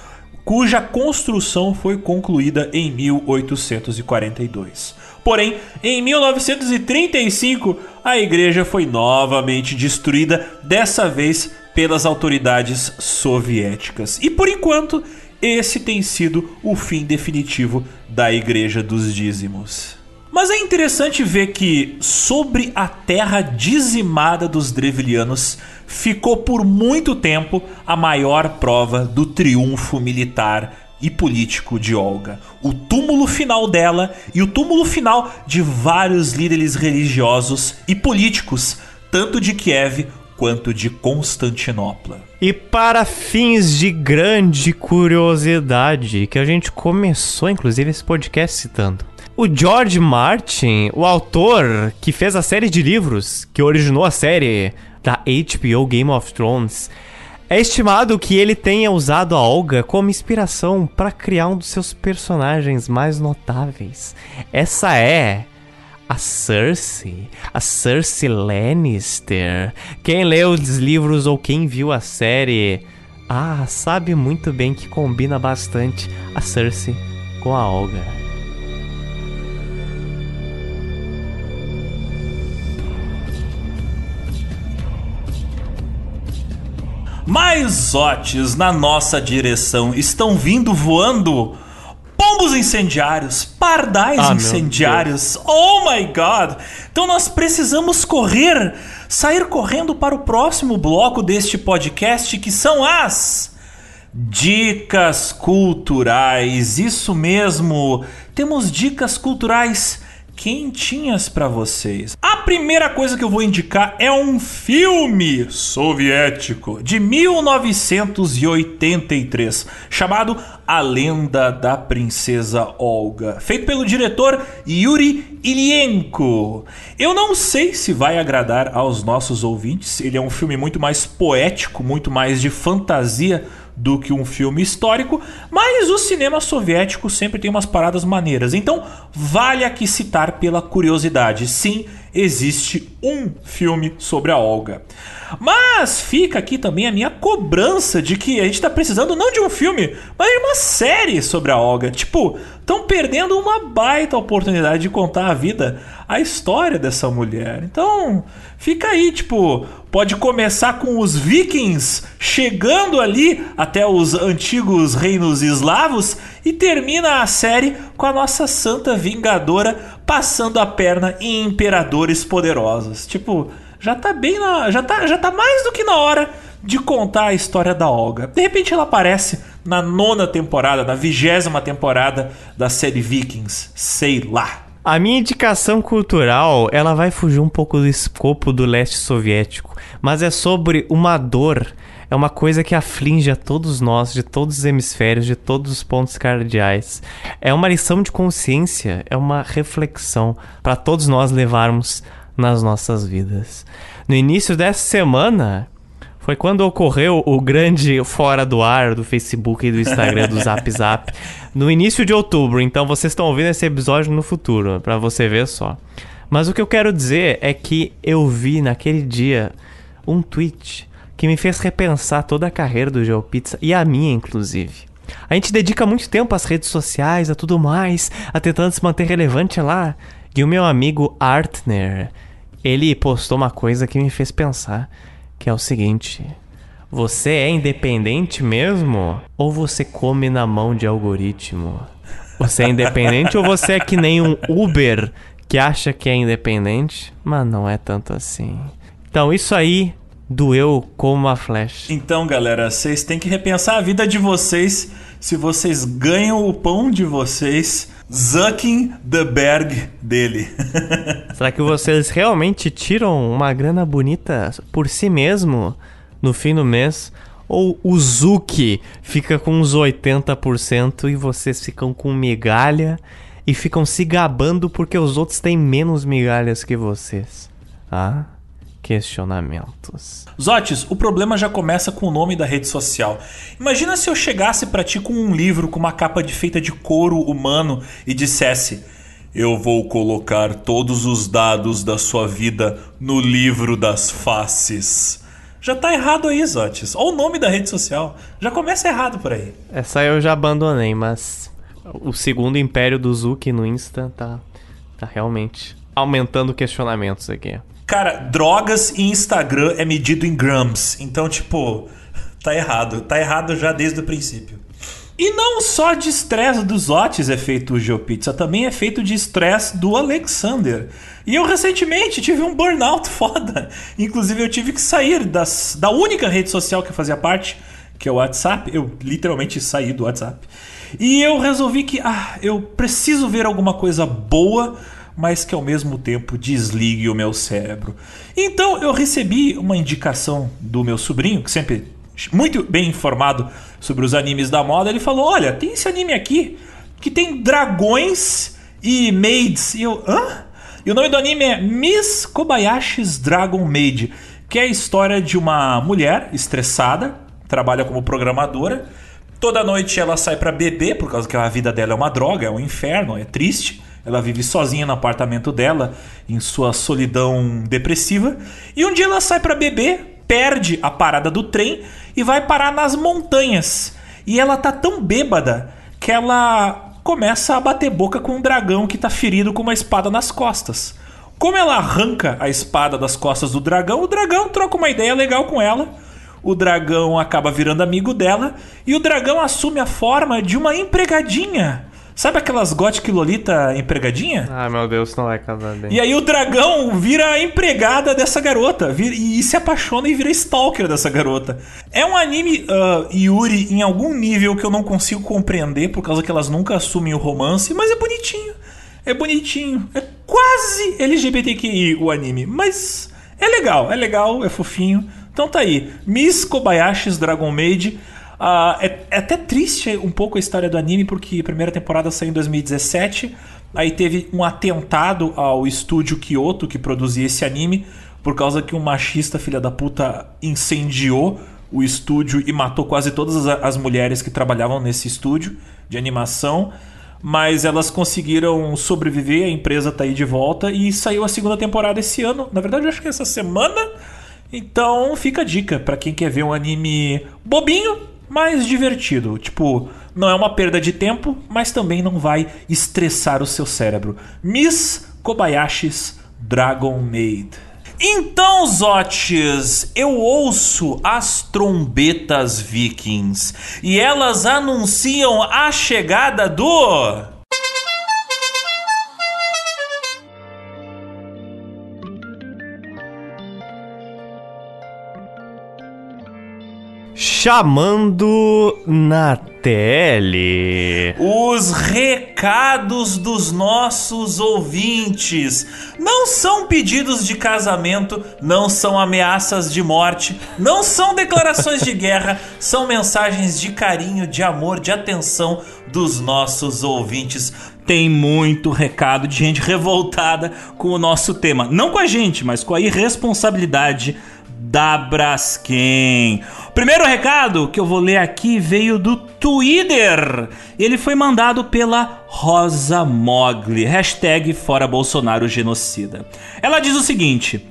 cuja construção foi concluída em 1842. Porém, em 1935, a igreja foi novamente destruída, dessa vez pelas autoridades soviéticas. E por enquanto, esse tem sido o fim definitivo da Igreja dos Dízimos. Mas é interessante ver que sobre a terra dizimada dos Drevilianos ficou por muito tempo a maior prova do triunfo militar e político de Olga. O túmulo final dela e o túmulo final de vários líderes religiosos e políticos, tanto de Kiev quanto de Constantinopla. E para fins de grande curiosidade, que a gente começou inclusive esse podcast citando. O George Martin, o autor que fez a série de livros que originou a série da HBO Game of Thrones, é estimado que ele tenha usado a Olga como inspiração para criar um dos seus personagens mais notáveis. Essa é a Cersei, a Cersei Lannister. Quem leu os livros ou quem viu a série, ah, sabe muito bem que combina bastante a Cersei com a Olga. Mais otes na nossa direção estão vindo voando pombos incendiários, pardais ah, incendiários. Oh my god! Então nós precisamos correr, sair correndo para o próximo bloco deste podcast que são as dicas culturais. Isso mesmo. Temos dicas culturais quentinhas para vocês. A primeira coisa que eu vou indicar é um filme soviético de 1983 chamado A Lenda da Princesa Olga, feito pelo diretor Yuri Ilyenko. Eu não sei se vai agradar aos nossos ouvintes, ele é um filme muito mais poético, muito mais de fantasia do que um filme histórico, mas o cinema soviético sempre tem umas paradas maneiras. Então, vale aqui citar pela curiosidade. Sim, existe um filme sobre a Olga. Mas fica aqui também a minha cobrança de que a gente está precisando não de um filme, mas de uma série sobre a Olga. Tipo, estão perdendo uma baita oportunidade de contar a vida, a história dessa mulher. Então, fica aí, tipo, pode começar com os vikings chegando ali até os antigos reinos eslavos e termina a série com a nossa santa vingadora passando a perna em imperadores poderosos. Tipo, já tá bem na, já tá, já tá mais do que na hora de contar a história da Olga. De repente ela aparece na nona temporada, na vigésima temporada da série Vikings, sei lá. A minha indicação cultural, ela vai fugir um pouco do escopo do leste soviético, mas é sobre uma dor, é uma coisa que aflige a todos nós, de todos os hemisférios, de todos os pontos cardeais. É uma lição de consciência, é uma reflexão para todos nós levarmos nas nossas vidas. No início dessa semana, foi quando ocorreu o grande fora do ar do Facebook e do Instagram do Zap Zap. No início de outubro, então vocês estão ouvindo esse episódio no futuro, para você ver só. Mas o que eu quero dizer é que eu vi naquele dia um tweet que me fez repensar toda a carreira do GeoPizza e a minha, inclusive. A gente dedica muito tempo às redes sociais, a tudo mais, a tentando se manter relevante lá. E o meu amigo Artner, ele postou uma coisa que me fez pensar que é o seguinte: Você é independente mesmo? Ou você come na mão de algoritmo? Você é independente ou você é que nem um Uber que acha que é independente, mas não é tanto assim. Então isso aí doeu como uma flecha. Então, galera, vocês têm que repensar a vida de vocês se vocês ganham o pão de vocês Zucking the Berg dele. Será que vocês realmente tiram uma grana bonita por si mesmo no fim do mês? Ou o Zuki fica com uns 80% e vocês ficam com migalha e ficam se gabando porque os outros têm menos migalhas que vocês? Ah? Questionamentos. Zotes, o problema já começa com o nome da rede social. Imagina se eu chegasse para ti com um livro com uma capa de feita de couro humano e dissesse: "Eu vou colocar todos os dados da sua vida no livro das faces". Já tá errado aí, Zotes. Olha o nome da rede social. Já começa errado por aí. Essa eu já abandonei, mas o segundo império do Zuki no Insta tá, tá realmente aumentando questionamentos aqui. Cara, drogas e Instagram é medido em grams. Então, tipo, tá errado. Tá errado já desde o princípio. E não só de estresse dos Otis é feito o GeoPizza, também é feito de estresse do Alexander. E eu recentemente tive um burnout foda. Inclusive eu tive que sair das, da única rede social que eu fazia parte, que é o WhatsApp. Eu literalmente saí do WhatsApp. E eu resolvi que ah, eu preciso ver alguma coisa boa mas que ao mesmo tempo desligue o meu cérebro. Então eu recebi uma indicação do meu sobrinho, que sempre muito bem informado sobre os animes da moda. Ele falou: Olha, tem esse anime aqui que tem dragões e maids. E eu, hã? E o nome do anime é Miss Kobayashi's Dragon Maid, que é a história de uma mulher estressada, trabalha como programadora. Toda noite ela sai para beber, por causa que a vida dela é uma droga, é um inferno, é triste. Ela vive sozinha no apartamento dela, em sua solidão depressiva. E um dia ela sai para beber, perde a parada do trem e vai parar nas montanhas. E ela tá tão bêbada que ela começa a bater boca com um dragão que tá ferido com uma espada nas costas. Como ela arranca a espada das costas do dragão, o dragão troca uma ideia legal com ela. O dragão acaba virando amigo dela e o dragão assume a forma de uma empregadinha Sabe aquelas Gothic Lolita empregadinha? Ah, meu Deus, não é bem. E aí o dragão vira a empregada dessa garota. Vira, e, se apaixona e vira stalker dessa garota. É um anime uh, Yuri em algum nível que eu não consigo compreender, por causa que elas nunca assumem o romance, mas é bonitinho. É bonitinho. É quase LGBTQI o anime. Mas é legal, é legal, é fofinho. Então tá aí. Miss Kobayashi's Dragon Maid. Uh, é, é, até triste um pouco a história do anime, porque a primeira temporada saiu em 2017. Aí teve um atentado ao estúdio Kyoto que produzia esse anime, por causa que um machista filha da puta incendiou o estúdio e matou quase todas as, as mulheres que trabalhavam nesse estúdio de animação. Mas elas conseguiram sobreviver, a empresa tá aí de volta e saiu a segunda temporada esse ano. Na verdade, acho que essa semana. Então fica a dica para quem quer ver um anime bobinho, mais divertido. Tipo, não é uma perda de tempo, mas também não vai estressar o seu cérebro. Miss Kobayashi's Dragon Maid. Então, Zotes, eu ouço as trombetas vikings e elas anunciam a chegada do. Chamando na tele. Os recados dos nossos ouvintes não são pedidos de casamento, não são ameaças de morte, não são declarações de guerra, são mensagens de carinho, de amor, de atenção dos nossos ouvintes tem muito recado de gente revoltada com o nosso tema. Não com a gente, mas com a irresponsabilidade da Braskem. Primeiro recado que eu vou ler aqui veio do Twitter. Ele foi mandado pela Rosa Mogli, hashtag Fora Bolsonaro Genocida. Ela diz o seguinte: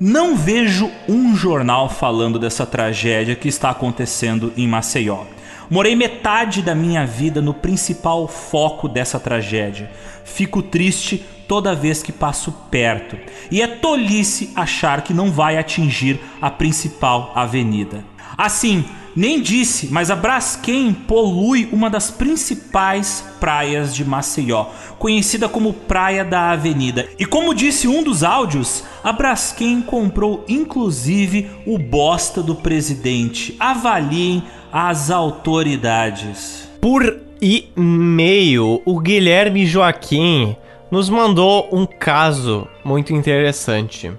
Não vejo um jornal falando dessa tragédia que está acontecendo em Maceió. Morei metade da minha vida no principal foco dessa tragédia. Fico triste toda vez que passo perto. E é tolice achar que não vai atingir a principal avenida. Assim, nem disse, mas a Braskem polui uma das principais praias de Maceió, conhecida como Praia da Avenida. E como disse um dos áudios, a Braskem comprou inclusive o bosta do presidente. Avaliem as autoridades. Por e-mail, o Guilherme Joaquim nos mandou um caso muito interessante.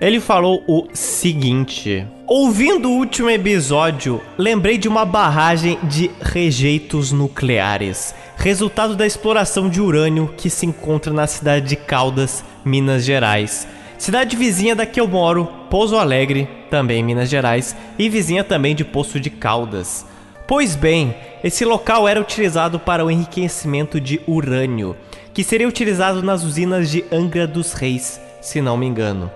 Ele falou o seguinte: Ouvindo o último episódio, lembrei de uma barragem de rejeitos nucleares, resultado da exploração de urânio que se encontra na cidade de Caldas, Minas Gerais. Cidade vizinha da que eu moro, Pouso Alegre, também Minas Gerais, e vizinha também de Poço de Caldas. Pois bem, esse local era utilizado para o enriquecimento de urânio, que seria utilizado nas usinas de Angra dos Reis, se não me engano.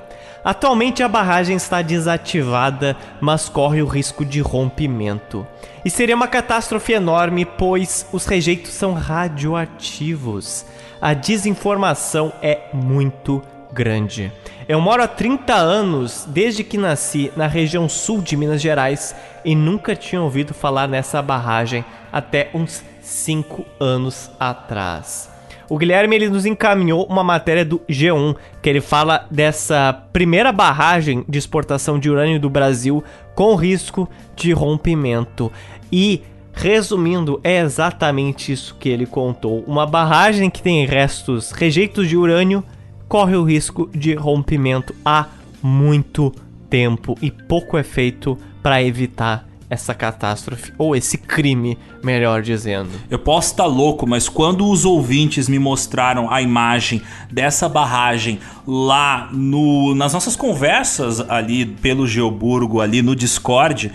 Atualmente a barragem está desativada, mas corre o risco de rompimento. E seria uma catástrofe enorme, pois os rejeitos são radioativos. A desinformação é muito grande. Eu moro há 30 anos, desde que nasci, na região sul de Minas Gerais e nunca tinha ouvido falar nessa barragem até uns 5 anos atrás. O Guilherme ele nos encaminhou uma matéria do G1 que ele fala dessa primeira barragem de exportação de urânio do Brasil com risco de rompimento. E resumindo, é exatamente isso que ele contou. Uma barragem que tem restos, rejeitos de urânio, corre o risco de rompimento há muito tempo e pouco é feito para evitar essa catástrofe, ou esse crime, melhor dizendo. Eu posso estar louco, mas quando os ouvintes me mostraram a imagem dessa barragem lá no, nas nossas conversas ali pelo Geoburgo, ali no Discord,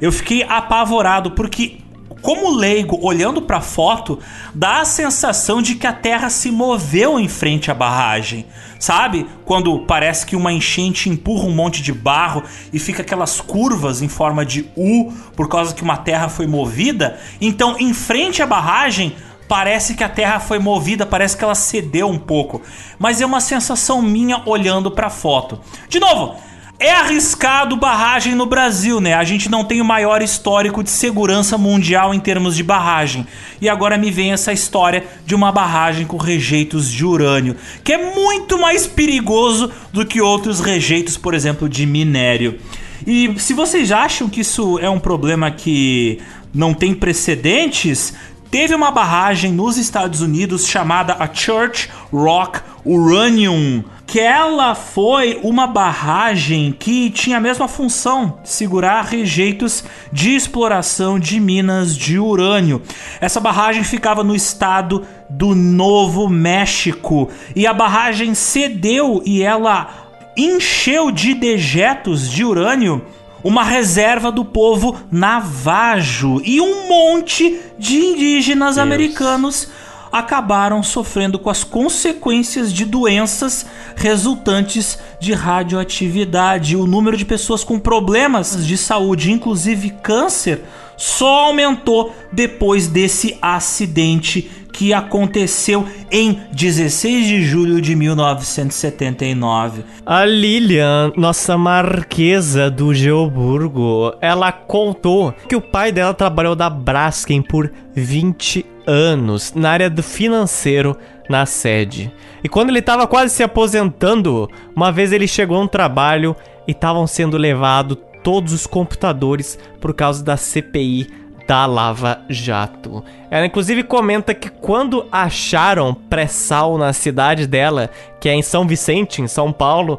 eu fiquei apavorado porque como leigo, olhando para a foto, dá a sensação de que a Terra se moveu em frente à barragem. Sabe? Quando parece que uma enchente empurra um monte de barro e fica aquelas curvas em forma de U por causa que uma terra foi movida. Então, em frente à barragem, parece que a Terra foi movida, parece que ela cedeu um pouco. Mas é uma sensação minha olhando para a foto. De novo, é arriscado barragem no Brasil, né? A gente não tem o maior histórico de segurança mundial em termos de barragem. E agora me vem essa história de uma barragem com rejeitos de urânio, que é muito mais perigoso do que outros rejeitos, por exemplo, de minério. E se vocês acham que isso é um problema que não tem precedentes, teve uma barragem nos Estados Unidos chamada a Church Rock Uranium que ela foi uma barragem que tinha a mesma função, segurar rejeitos de exploração de minas de urânio. Essa barragem ficava no estado do Novo México e a barragem cedeu e ela encheu de dejetos de urânio uma reserva do povo navajo e um monte de indígenas Deus. americanos acabaram sofrendo com as consequências de doenças resultantes de radioatividade. O número de pessoas com problemas de saúde, inclusive câncer, só aumentou depois desse acidente que aconteceu em 16 de julho de 1979. A Lilian, nossa marquesa do Geoburgo, ela contou que o pai dela trabalhou da Braskem por 20 anos na área do financeiro na sede. E quando ele estava quase se aposentando, uma vez ele chegou a um trabalho e estavam sendo levados todos os computadores por causa da CPI da Lava Jato. Ela inclusive comenta que quando acharam pré-sal na cidade dela, que é em São Vicente, em São Paulo,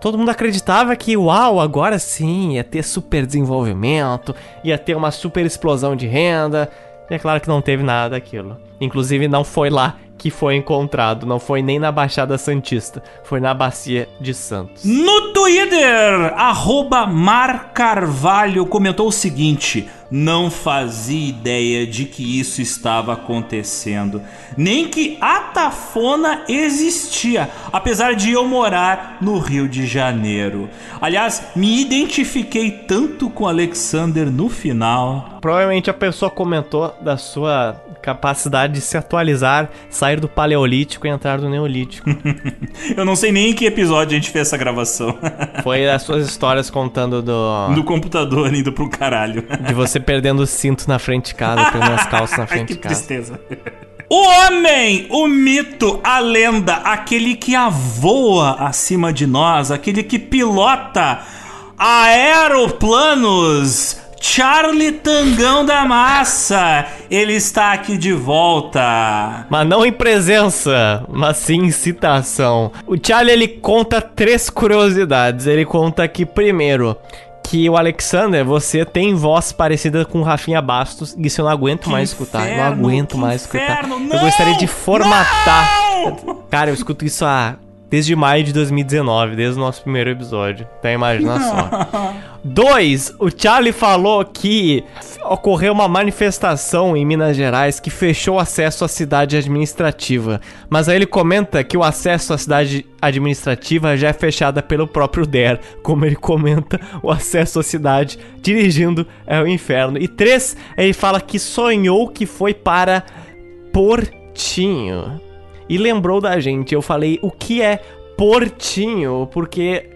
todo mundo acreditava que, uau, agora sim, ia ter super desenvolvimento, ia ter uma super explosão de renda. E é claro que não teve nada daquilo. Inclusive não foi lá que foi encontrado, não foi nem na Baixada Santista, foi na Bacia de Santos. No Twitter, arroba Mar Carvalho comentou o seguinte: não fazia ideia de que isso estava acontecendo, nem que a Tafona existia, apesar de eu morar no Rio de Janeiro. Aliás, me identifiquei tanto com Alexander no final. Provavelmente a pessoa comentou da sua capacidade de se atualizar, sair do paleolítico e entrar no neolítico. Eu não sei nem em que episódio a gente fez essa gravação. Foi as suas histórias contando do. Do computador indo pro caralho. De você perdendo o cinto na frente de casa, perdendo as calças na frente que de casa. tristeza. O homem, o mito, a lenda, aquele que avoa acima de nós, aquele que pilota aeroplanos, Charlie Tangão da Massa, ele está aqui de volta. Mas não em presença, mas sim em citação. O Charlie ele conta três curiosidades. Ele conta que, primeiro, que o Alexander, você tem voz parecida com o Rafinha Bastos. Isso eu não aguento Que mais escutar. Inferno, não aguento mais escutar. inferno. eu gostaria de Não! formatar. Não! Cara, eu escuto isso há. Desde maio de 2019, desde o nosso primeiro episódio. Então imagina só. Dois, o Charlie falou que ocorreu uma manifestação em Minas Gerais que fechou o acesso à cidade administrativa. Mas aí ele comenta que o acesso à cidade administrativa já é fechada pelo próprio Der. Como ele comenta, o acesso à cidade dirigindo é o inferno. E três, ele fala que sonhou que foi para Portinho. E lembrou da gente. Eu falei, o que é Portinho? Porque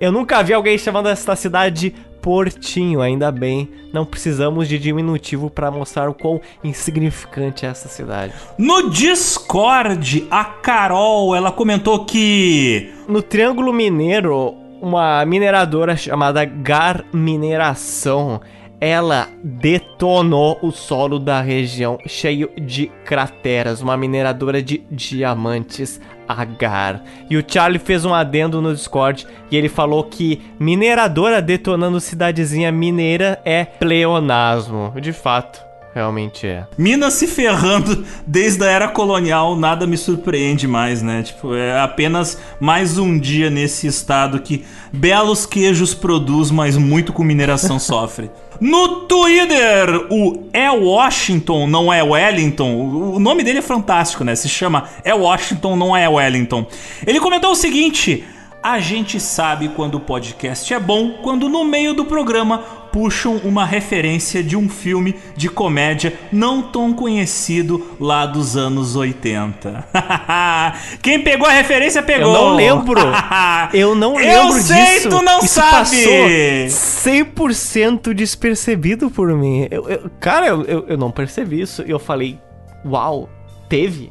eu nunca vi alguém chamando esta cidade Portinho, ainda bem. Não precisamos de diminutivo para mostrar o quão insignificante é essa cidade. No Discord, a Carol, ela comentou que No Triângulo Mineiro, uma mineradora chamada Gar Mineração, ela detonou o solo da região cheio de crateras, uma mineradora de diamantes, a Gar. E o Charlie fez um adendo no Discord e ele falou que mineradora detonando cidadezinha mineira é pleonasmo. De fato, realmente é. Minas se ferrando desde a era colonial, nada me surpreende mais, né? Tipo, é apenas mais um dia nesse estado que belos queijos produz, mas muito com mineração sofre. No Twitter, o É Washington, não é Wellington. O nome dele é fantástico, né? Se chama É Washington, não é Wellington. Ele comentou o seguinte: A gente sabe quando o podcast é bom, quando no meio do programa puxam uma referência de um filme de comédia não tão conhecido lá dos anos 80. Quem pegou a referência pegou. Eu não lembro. Eu não Eu lembro sei, disso. tu não Isso sabe. passou 100% despercebido por mim. Eu- eu- cara, eu, eu, eu não percebi isso. E eu falei, uau, teve?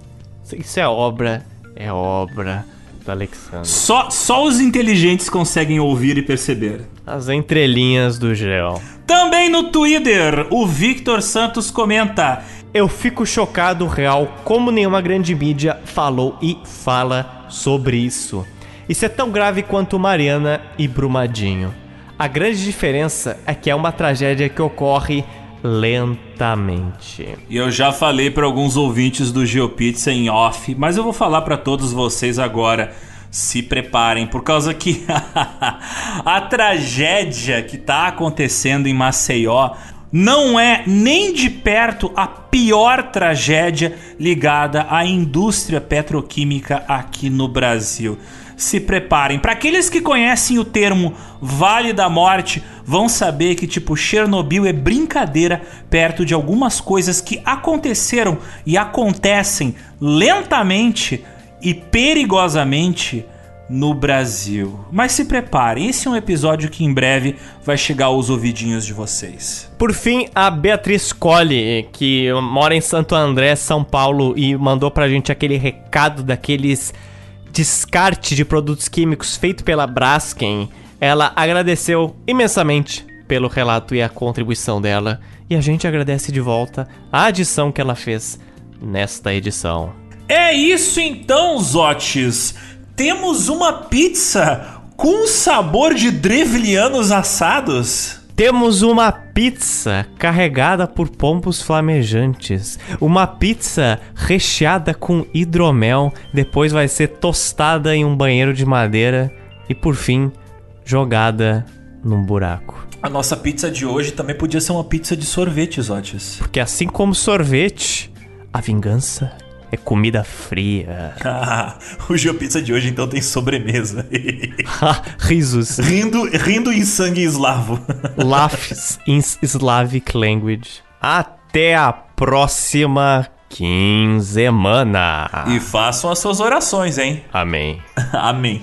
Isso é obra. É obra do Alexandre. Só, só os inteligentes conseguem ouvir e perceber. As entrelinhas do gel. Também no Twitter, o Victor Santos comenta: Eu fico chocado real como nenhuma grande mídia falou e fala sobre isso. Isso é tão grave quanto Mariana e Brumadinho. A grande diferença é que é uma tragédia que ocorre lentamente. E eu já falei para alguns ouvintes do GeoPizza em off, mas eu vou falar para todos vocês agora. Se preparem, por causa que a tragédia que tá acontecendo em Maceió não é nem de perto a pior tragédia ligada à indústria petroquímica aqui no Brasil. Se preparem. Para aqueles que conhecem o termo Vale da Morte, vão saber que tipo Chernobyl é brincadeira perto de algumas coisas que aconteceram e acontecem lentamente e perigosamente no Brasil. Mas se preparem, esse é um episódio que em breve vai chegar aos ouvidinhos de vocês. Por fim, a Beatriz Colli, que mora em Santo André, São Paulo, e mandou pra gente aquele recado daqueles descarte de produtos químicos feito pela Braskem. Ela agradeceu imensamente pelo relato e a contribuição dela, e a gente agradece de volta a adição que ela fez nesta edição. É isso então, Zotes. Temos uma pizza com sabor de drevlianos assados. Temos uma pizza carregada por pompos flamejantes. Uma pizza recheada com hidromel. Depois vai ser tostada em um banheiro de madeira. E por fim, jogada num buraco. A nossa pizza de hoje também podia ser uma pizza de sorvete, Zotes. Porque assim como sorvete, a vingança é comida fria. Ah, o GeoPizza de hoje então tem sobremesa. Risos. rindo, rindo em sangue eslavo. Laughs in Slavic language. Até a próxima quinzemana. E façam as suas orações, hein? Amém. Amém.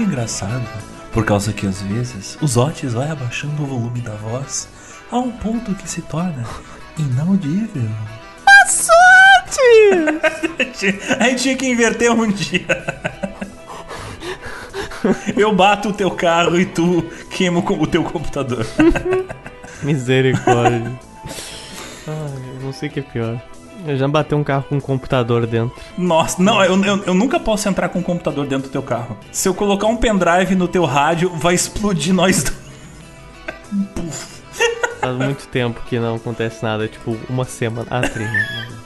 Muito engraçado, por causa que às vezes os Otis vai abaixando o volume da voz a um ponto que se torna inaudível. A gente tinha que inverter um dia. Eu bato o teu carro e tu queima o teu computador. Misericórdia. Ai, eu não sei o que é pior. Eu já bateu um carro com um computador dentro. Nossa, não, eu, eu, eu nunca posso entrar com um computador dentro do teu carro. Se eu colocar um pendrive no teu rádio, vai explodir nós dois. Faz muito tempo que não acontece nada, tipo uma semana. Ah, três. né?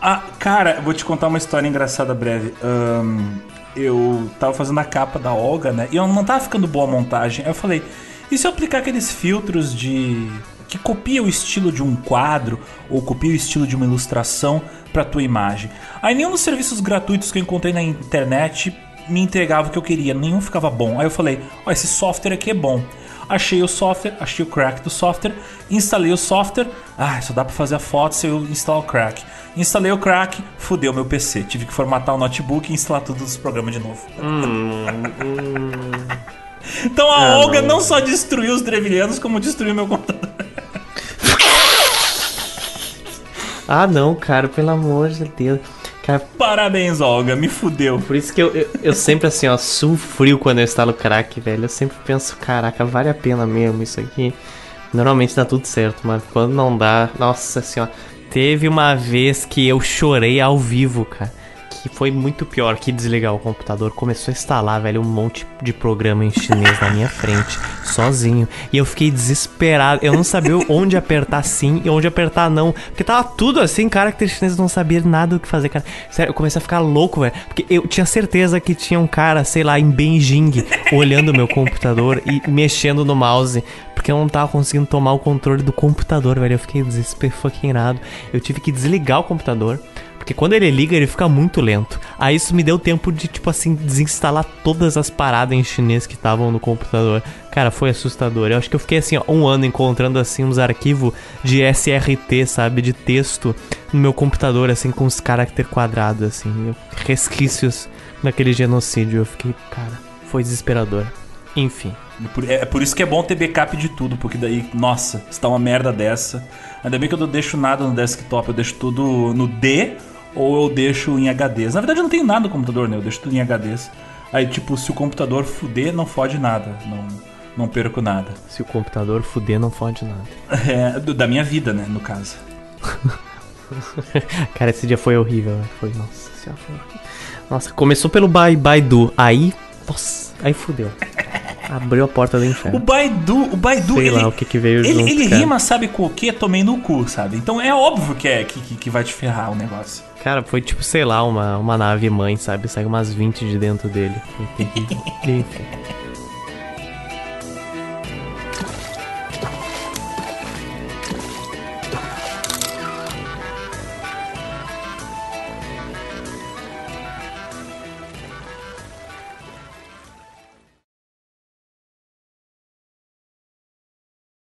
Ah, cara, vou te contar uma história engraçada breve. Ahn, eu tava fazendo a capa da Olga, né? E eu não tava ficando boa a montagem. Aí eu falei, e se eu aplicar aqueles filtros de. Que copia o estilo de um quadro ou copia o estilo de uma ilustração pra tua imagem? Aí nenhum dos serviços gratuitos que eu encontrei na internet me entregava o que eu queria, nenhum ficava bom. Aí eu falei, ó, esse software aqui é bom. Achei o software, achei o crack do software, instalei o software. Ah, só dá pra fazer a foto se eu instalar o crack. Instalei o crack, fudeu meu PC. Tive que formatar o notebook e instalar todos os programas de novo. Então a Ah, Olga não. não só destruiu os Drevilianos, como destruiu meu computador. Ah, não, cara, pelo amor de Deus. Cara, Parabéns, Olga, me fudeu. por isso que eu, eu, eu sempre, assim, ó, sufrio quando eu instalo crack, velho. Eu sempre penso, caraca, vale a pena mesmo isso aqui. Normalmente dá tudo certo, mas quando não dá, nossa senhora. Teve uma vez que eu chorei ao vivo, cara. Que foi muito pior que desligar o computador. Começou a instalar, velho, um monte de programa em chinês na minha frente, sozinho. E eu fiquei desesperado. Eu não sabia onde apertar sim e onde apertar não. Porque tava tudo assim, caractere chinês, não sabia nada do que fazer, cara. Sério, eu comecei a ficar louco, velho. Porque eu tinha certeza que tinha um cara, sei lá, em Beijing, olhando o meu computador e mexendo no mouse. Porque eu não tava conseguindo tomar o controle do computador, velho. Eu fiquei desesperado. Eu tive que desligar o computador. Porque quando ele liga, ele fica muito lento. Aí isso me deu tempo de, tipo assim, desinstalar todas as paradas em chinês que estavam no computador. Cara, foi assustador. Eu acho que eu fiquei assim, ó, um ano encontrando assim uns arquivos de SRT, sabe? De texto no meu computador, assim, com os caracteres quadrados, assim. Resquícios daquele genocídio. Eu fiquei, cara, foi desesperador. Enfim. Por- É por isso que é bom ter backup de tudo, porque daí, nossa, se tá uma merda dessa. Ainda bem que eu não deixo nada no desktop, eu deixo tudo no D ou eu deixo em HDs. Na verdade, eu não tenho nada no computador, né? Eu deixo tudo em HDs. Aí, tipo, se o computador fuder, não fode nada. Não, não perco nada. Se o computador fuder, não fode nada. É, do- da minha vida, né? No caso. Cara, esse dia foi horrível, velho. Foi, nossa senhora, foi horrível. Nossa, começou pelo Bai- Baidu. Aí, nossa, aí fudeu. Abriu a porta do O inferno. Baidu, o Baidu, Sei ele, lá o que que veio ele, junto, ele cara. rima, sabe com o que? Tomei no cu, sabe? Então é óbvio que é que, que, vai te ferrar o negócio. Cara, foi tipo, sei lá, uma, uma nave mãe, sabe? Saiu umas 20 de dentro dele. Enfim.